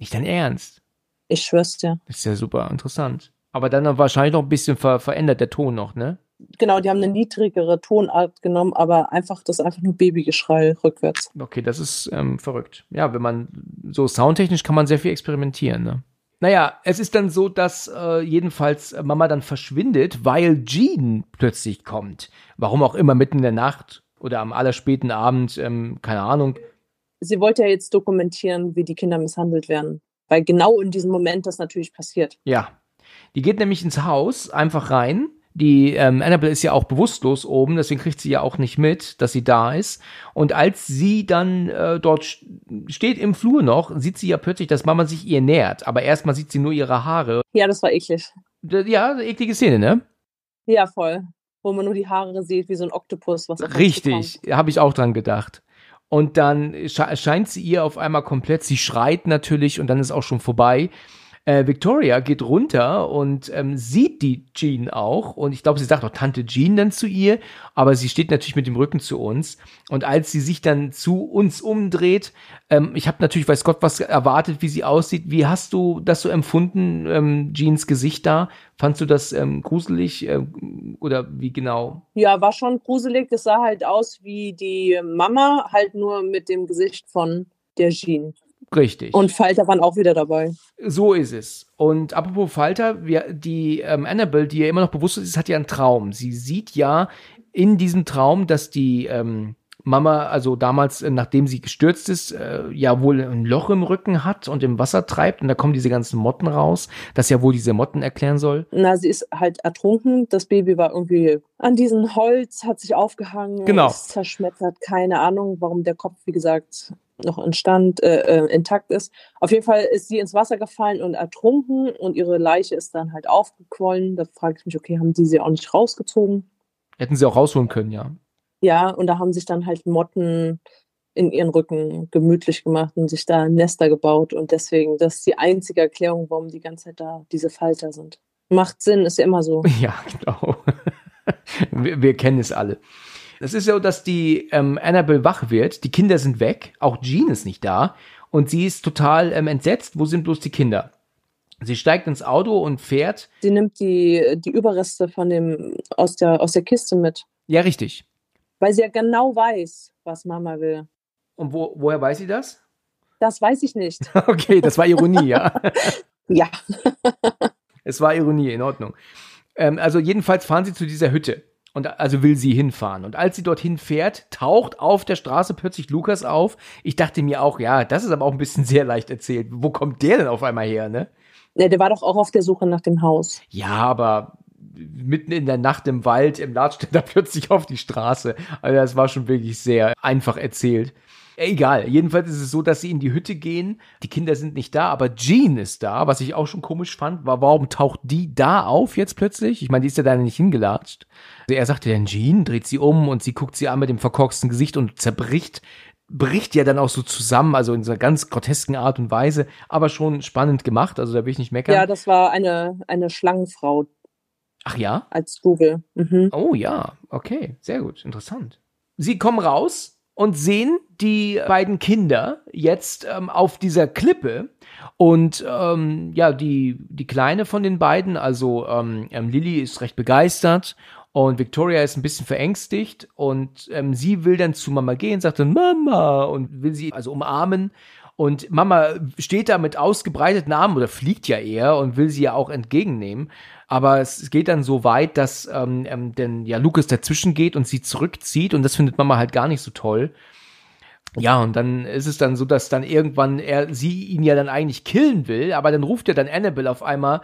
Nicht dein Ernst. Ich schwör's dir. Das ist ja super interessant. Aber dann wahrscheinlich noch ein bisschen ver verändert der Ton noch, ne? Genau, die haben eine niedrigere Tonart genommen, aber einfach das ist einfach nur Babygeschrei rückwärts. Okay, das ist ähm, verrückt. Ja, wenn man so soundtechnisch kann man sehr viel experimentieren, ne? Naja, es ist dann so, dass äh, jedenfalls Mama dann verschwindet, weil Jean plötzlich kommt. Warum auch immer mitten in der Nacht oder am allerspäten Abend, ähm, keine Ahnung. Sie wollte ja jetzt dokumentieren, wie die Kinder misshandelt werden. Weil genau in diesem Moment das natürlich passiert. Ja. Die geht nämlich ins Haus, einfach rein, die ähm, Annabelle ist ja auch bewusstlos oben, deswegen kriegt sie ja auch nicht mit, dass sie da ist. Und als sie dann äh, dort steht im Flur noch, sieht sie ja plötzlich, dass Mama sich ihr nähert. Aber erstmal sieht sie nur ihre Haare. Ja, das war eklig. Ja, eklige Szene, ne? Ja, voll. Wo man nur die Haare sieht, wie so ein Oktopus. Was Richtig, habe ich auch dran gedacht. Und dann scheint sie ihr auf einmal komplett, sie schreit natürlich und dann ist auch schon vorbei. Äh, Victoria geht runter und ähm, sieht die Jean auch. Und ich glaube, sie sagt auch Tante Jean dann zu ihr, aber sie steht natürlich mit dem Rücken zu uns. Und als sie sich dann zu uns umdreht, ähm, ich habe natürlich, weiß Gott, was erwartet, wie sie aussieht. Wie hast du das so empfunden, ähm, Jeans Gesicht da? Fandst du das ähm, gruselig äh, oder wie genau? Ja, war schon gruselig. Das sah halt aus wie die Mama, halt nur mit dem Gesicht von der Jean. Richtig. Und Falter waren auch wieder dabei. So ist es. Und apropos Falter, wir, die ähm, Annabelle, die ja immer noch bewusst ist, hat ja einen Traum. Sie sieht ja in diesem Traum, dass die ähm, Mama, also damals, äh, nachdem sie gestürzt ist, äh, ja wohl ein Loch im Rücken hat und im Wasser treibt und da kommen diese ganzen Motten raus, das ja wohl diese Motten erklären soll. Na, sie ist halt ertrunken. Das Baby war irgendwie an diesem Holz, hat sich aufgehangen, genau. ist zerschmettert. Keine Ahnung, warum der Kopf, wie gesagt, noch in Stand, äh, äh, intakt ist. Auf jeden Fall ist sie ins Wasser gefallen und ertrunken und ihre Leiche ist dann halt aufgequollen. Da frage ich mich, okay, haben die sie auch nicht rausgezogen? Hätten sie auch rausholen können, ja. Ja, und da haben sich dann halt Motten in ihren Rücken gemütlich gemacht und sich da Nester gebaut. Und deswegen, das ist die einzige Erklärung, warum die ganze Zeit da diese Falter sind. Macht Sinn, ist ja immer so. Ja, genau. wir, wir kennen es alle. Es ist so, dass die ähm, Annabelle wach wird, die Kinder sind weg, auch Jean ist nicht da und sie ist total ähm, entsetzt. Wo sind bloß die Kinder? Sie steigt ins Auto und fährt. Sie nimmt die, die Überreste von dem, aus, der, aus der Kiste mit. Ja, richtig. Weil sie ja genau weiß, was Mama will. Und wo, woher weiß sie das? Das weiß ich nicht. okay, das war Ironie, ja. ja. es war Ironie, in Ordnung. Ähm, also jedenfalls fahren sie zu dieser Hütte. Und also will sie hinfahren. Und als sie dorthin fährt, taucht auf der Straße plötzlich Lukas auf. Ich dachte mir auch, ja, das ist aber auch ein bisschen sehr leicht erzählt. Wo kommt der denn auf einmal her, ne? Ja, der war doch auch auf der Suche nach dem Haus. Ja, aber mitten in der Nacht im Wald, im Ladständer plötzlich auf die Straße. Also das war schon wirklich sehr einfach erzählt. Egal, jedenfalls ist es so, dass sie in die Hütte gehen. Die Kinder sind nicht da, aber Jean ist da, was ich auch schon komisch fand. War, warum taucht die da auf jetzt plötzlich? Ich meine, die ist ja da nicht hingelatscht. Also er sagte dann Jean, dreht sie um und sie guckt sie an mit dem verkorksten Gesicht und zerbricht bricht ja dann auch so zusammen, also in so einer ganz grotesken Art und Weise, aber schon spannend gemacht, also da will ich nicht meckern. Ja, das war eine, eine Schlangenfrau. Ach ja? Als Google. Mhm. Oh ja, okay, sehr gut, interessant. Sie kommen raus und sehen die beiden Kinder jetzt ähm, auf dieser Klippe. Und ähm, ja, die, die Kleine von den beiden, also ähm, ähm, Lilly ist recht begeistert und Victoria ist ein bisschen verängstigt und ähm, sie will dann zu Mama gehen, sagt dann Mama! und will sie also umarmen und Mama steht da mit ausgebreiteten Armen oder fliegt ja eher und will sie ja auch entgegennehmen. Aber es geht dann so weit, dass ähm, ähm, denn ja Lucas dazwischen geht und sie zurückzieht und das findet Mama halt gar nicht so toll. Ja, und dann ist es dann so, dass dann irgendwann er sie ihn ja dann eigentlich killen will, aber dann ruft er dann Annabelle auf einmal,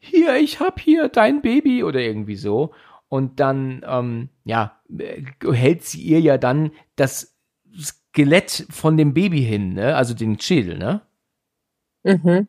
hier, ich hab hier dein Baby oder irgendwie so. Und dann, ähm, ja, hält sie ihr ja dann das Skelett von dem Baby hin, ne? Also den Schädel, ne? Mhm.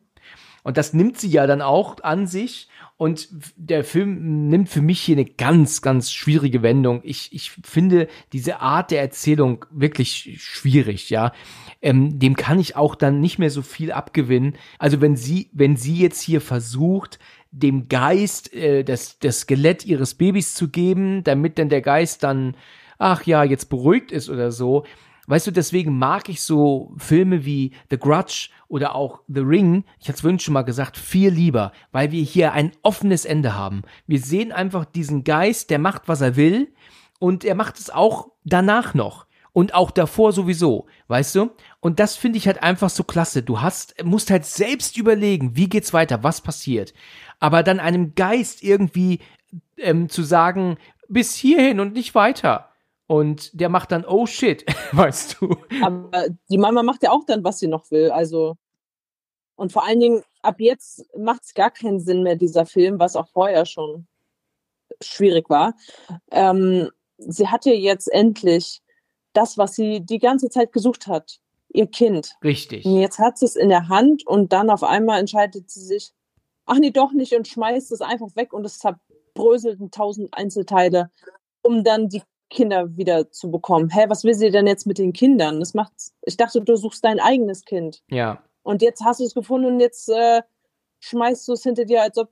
Und das nimmt sie ja dann auch an sich. Und der Film nimmt für mich hier eine ganz, ganz schwierige Wendung. Ich, ich finde diese Art der Erzählung wirklich schwierig, ja. Ähm, dem kann ich auch dann nicht mehr so viel abgewinnen. Also wenn sie, wenn sie jetzt hier versucht, dem Geist äh, das, das Skelett ihres Babys zu geben, damit dann der Geist dann, ach ja, jetzt beruhigt ist oder so, Weißt du, deswegen mag ich so Filme wie The Grudge oder auch The Ring, ich hatte es vorhin schon mal gesagt, viel lieber, weil wir hier ein offenes Ende haben. Wir sehen einfach diesen Geist, der macht, was er will und er macht es auch danach noch. Und auch davor sowieso, weißt du? Und das finde ich halt einfach so klasse. Du hast, musst halt selbst überlegen, wie geht's weiter, was passiert. Aber dann einem Geist irgendwie ähm, zu sagen, bis hierhin und nicht weiter und der macht dann, oh shit, weißt du. Aber die Mama macht ja auch dann, was sie noch will. Also. Und vor allen Dingen, ab jetzt macht es gar keinen Sinn mehr, dieser Film, was auch vorher schon schwierig war. Ähm, sie hatte jetzt endlich das, was sie die ganze Zeit gesucht hat, ihr Kind. Richtig. Und jetzt hat sie es in der Hand und dann auf einmal entscheidet sie sich, ach nee, doch nicht und schmeißt es einfach weg und es zerbröselt in tausend Einzelteile, um dann die Kinder wieder zu bekommen. Hä, was will sie denn jetzt mit den Kindern? Das macht, ich dachte, du suchst dein eigenes Kind. Ja. Und jetzt hast du es gefunden und jetzt äh, schmeißt du es hinter dir, als ob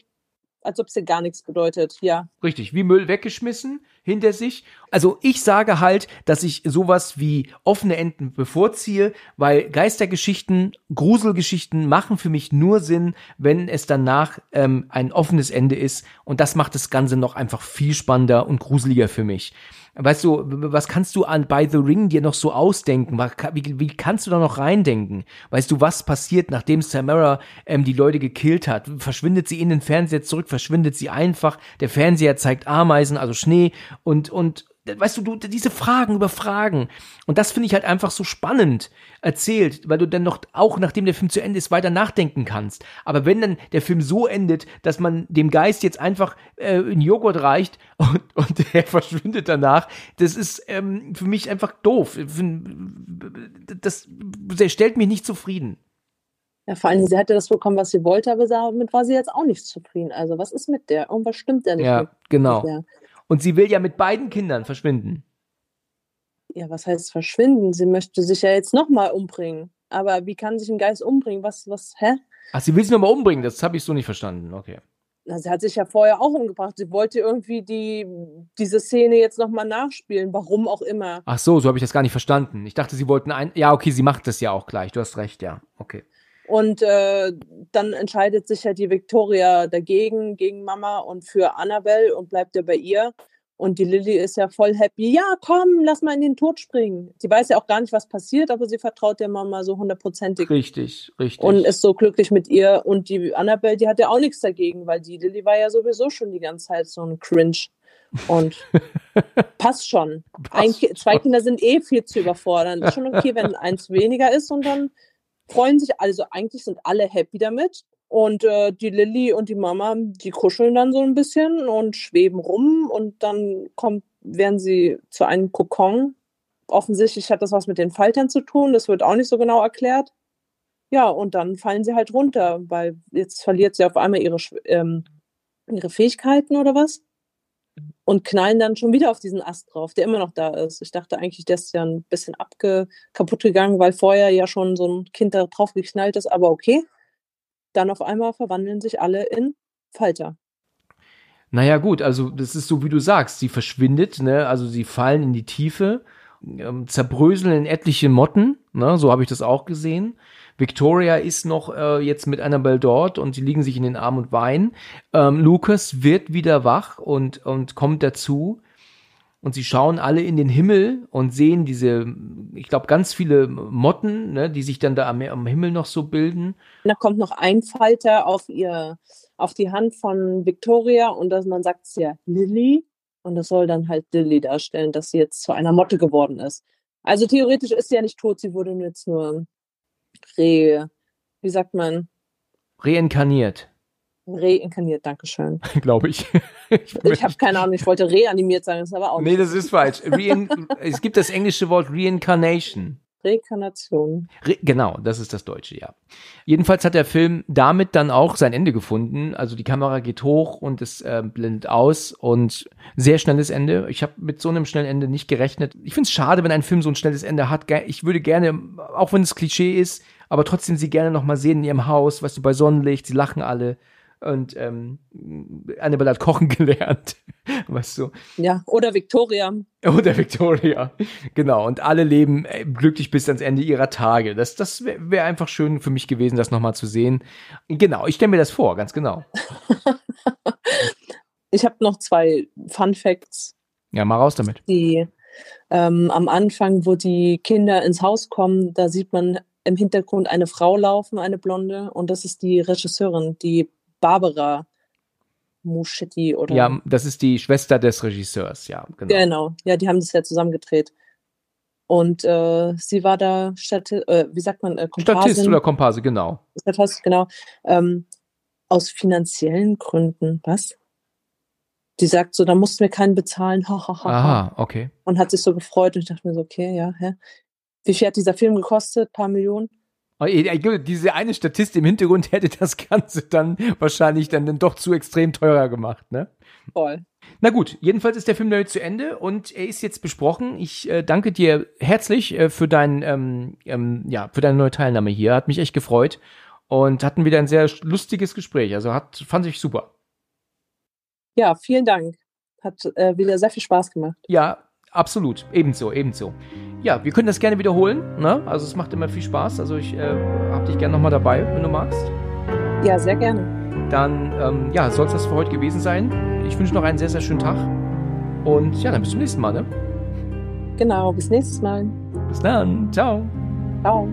als ob es dir gar nichts bedeutet, ja. Richtig, wie Müll weggeschmissen hinter sich. Also ich sage halt, dass ich sowas wie offene Enden bevorziehe, weil Geistergeschichten, Gruselgeschichten machen für mich nur Sinn, wenn es danach ähm, ein offenes Ende ist und das macht das Ganze noch einfach viel spannender und gruseliger für mich. Weißt du, was kannst du an By the Ring dir noch so ausdenken? Wie, wie kannst du da noch reindenken? Weißt du, was passiert, nachdem Samara ähm, die Leute gekillt hat? Verschwindet sie in den Fernseher zurück? Verschwindet sie einfach? Der Fernseher zeigt Ameisen, also Schnee und, und weißt du, du, diese Fragen über Fragen. Und das finde ich halt einfach so spannend erzählt, weil du dann noch, auch nachdem der Film zu Ende ist, weiter nachdenken kannst. Aber wenn dann der Film so endet, dass man dem Geist jetzt einfach äh, einen Joghurt reicht und, und der verschwindet danach, das ist ähm, für mich einfach doof. Das, das stellt mich nicht zufrieden. Ja, vor allem, sie hatte das bekommen, was sie wollte, aber damit war sie jetzt auch nicht zufrieden. Also, was ist mit der? Irgendwas stimmt ja nicht. Ja, mit, genau. Mit und sie will ja mit beiden Kindern verschwinden. Ja, was heißt verschwinden? Sie möchte sich ja jetzt nochmal umbringen. Aber wie kann sich ein Geist umbringen? Was, was, hä? Ach, sie will sich nochmal umbringen, das habe ich so nicht verstanden, okay. Na, sie hat sich ja vorher auch umgebracht. Sie wollte irgendwie die, diese Szene jetzt nochmal nachspielen, warum auch immer. Ach so, so habe ich das gar nicht verstanden. Ich dachte, sie wollten ein. Ja, okay, sie macht das ja auch gleich. Du hast recht, ja. Okay. Und äh, dann entscheidet sich ja die Victoria dagegen, gegen Mama und für Annabelle und bleibt ja bei ihr. Und die Lilly ist ja voll happy. Ja, komm, lass mal in den Tod springen. Sie weiß ja auch gar nicht, was passiert, aber sie vertraut der Mama so hundertprozentig. Richtig, richtig. Und ist so glücklich mit ihr. Und die Annabelle, die hat ja auch nichts dagegen, weil die Lilly war ja sowieso schon die ganze Zeit so ein Cringe. Und passt schon. Passt Ein, zwei Kinder sind eh viel zu überfordern. Ist schon okay, wenn eins weniger ist und dann freuen sich, also eigentlich sind alle happy damit. Und äh, die Lilly und die Mama, die kuscheln dann so ein bisschen und schweben rum und dann kommt, werden sie zu einem Kokon. Offensichtlich hat das was mit den Faltern zu tun, das wird auch nicht so genau erklärt. Ja, und dann fallen sie halt runter, weil jetzt verliert sie auf einmal ihre, ähm, ihre Fähigkeiten oder was und knallen dann schon wieder auf diesen Ast drauf, der immer noch da ist. Ich dachte eigentlich, der ist ja ein bisschen abge kaputt gegangen, weil vorher ja schon so ein Kind da drauf geknallt ist, aber okay. Dann auf einmal verwandeln sich alle in Falter. Naja, gut, also das ist so, wie du sagst, sie verschwindet, ne? also sie fallen in die Tiefe, ähm, zerbröseln in etliche Motten, ne? so habe ich das auch gesehen. Victoria ist noch äh, jetzt mit Annabelle dort und sie liegen sich in den Arm und weinen. Ähm, Lucas wird wieder wach und, und kommt dazu. Und sie schauen alle in den Himmel und sehen diese, ich glaube, ganz viele Motten, ne, die sich dann da am, am Himmel noch so bilden. Da kommt noch ein Falter auf ihr, auf die Hand von Victoria und dass man sagt ja Lilly. Und das soll dann halt Lilly darstellen, dass sie jetzt zu einer Motte geworden ist. Also theoretisch ist sie ja nicht tot, sie wurde jetzt nur re, wie sagt man? Reinkarniert. Reinkarniert, Dankeschön. Glaube ich. ich, ich habe keine Ahnung, ich wollte reanimiert sagen, das ist aber auch Nee, das ist falsch. Rein es gibt das englische Wort Reincarnation. Rekarnation. Re genau, das ist das Deutsche, ja. Jedenfalls hat der Film damit dann auch sein Ende gefunden. Also die Kamera geht hoch und es äh, blendet aus und sehr schnelles Ende. Ich habe mit so einem schnellen Ende nicht gerechnet. Ich finde es schade, wenn ein Film so ein schnelles Ende hat. Ich würde gerne, auch wenn es Klischee ist, aber trotzdem sie gerne noch mal sehen in ihrem Haus, weißt du, bei Sonnenlicht, sie lachen alle und ähm, Annabelle hat kochen gelernt, weißt du. Ja, oder Victoria. Oder Victoria, genau. Und alle leben äh, glücklich bis ans Ende ihrer Tage. Das, das wäre wär einfach schön für mich gewesen, das nochmal zu sehen. Genau, ich stelle mir das vor, ganz genau. ich habe noch zwei Fun Facts. Ja, mal raus damit. Die ähm, am Anfang, wo die Kinder ins Haus kommen, da sieht man im Hintergrund eine Frau laufen, eine Blonde, und das ist die Regisseurin, die Barbara Muschetti oder. Ja, das ist die Schwester des Regisseurs, ja, genau. Genau, ja, die haben das ja zusammen gedreht. Und äh, sie war da Stadt, äh, wie sagt man, äh, Komparsin. Statist oder Komparse, genau. Statist, genau. Ähm, aus finanziellen Gründen, was? die sagt so, da mussten wir keinen bezahlen. Ha, ha, ha, Aha, okay. Und hat sich so gefreut und ich dachte mir so, okay, ja, hä? Wie viel hat dieser Film gekostet? Ein paar Millionen? Oh, diese eine Statistik im Hintergrund hätte das Ganze dann wahrscheinlich dann, dann doch zu extrem teurer gemacht, ne? Voll. Na gut, jedenfalls ist der Film damit zu Ende und er ist jetzt besprochen. Ich äh, danke dir herzlich äh, für dein, ähm, ähm, ja, für deine neue Teilnahme hier. Hat mich echt gefreut und hatten wieder ein sehr lustiges Gespräch. Also hat, fand ich super. Ja, vielen Dank. Hat äh, wieder sehr viel Spaß gemacht. Ja, absolut. Ebenso, ebenso. Ja, wir können das gerne wiederholen. Ne? Also es macht immer viel Spaß. Also ich äh, hab dich gerne nochmal dabei, wenn du magst. Ja, sehr gerne. Dann, ähm, ja, soll es das für heute gewesen sein. Ich wünsche noch einen sehr, sehr schönen Tag. Und ja, dann bis zum nächsten Mal, ne? Genau, bis nächstes Mal. Bis dann. Ciao. Ciao.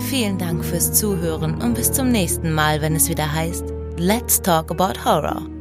Vielen Dank fürs Zuhören und bis zum nächsten Mal, wenn es wieder heißt Let's Talk About Horror.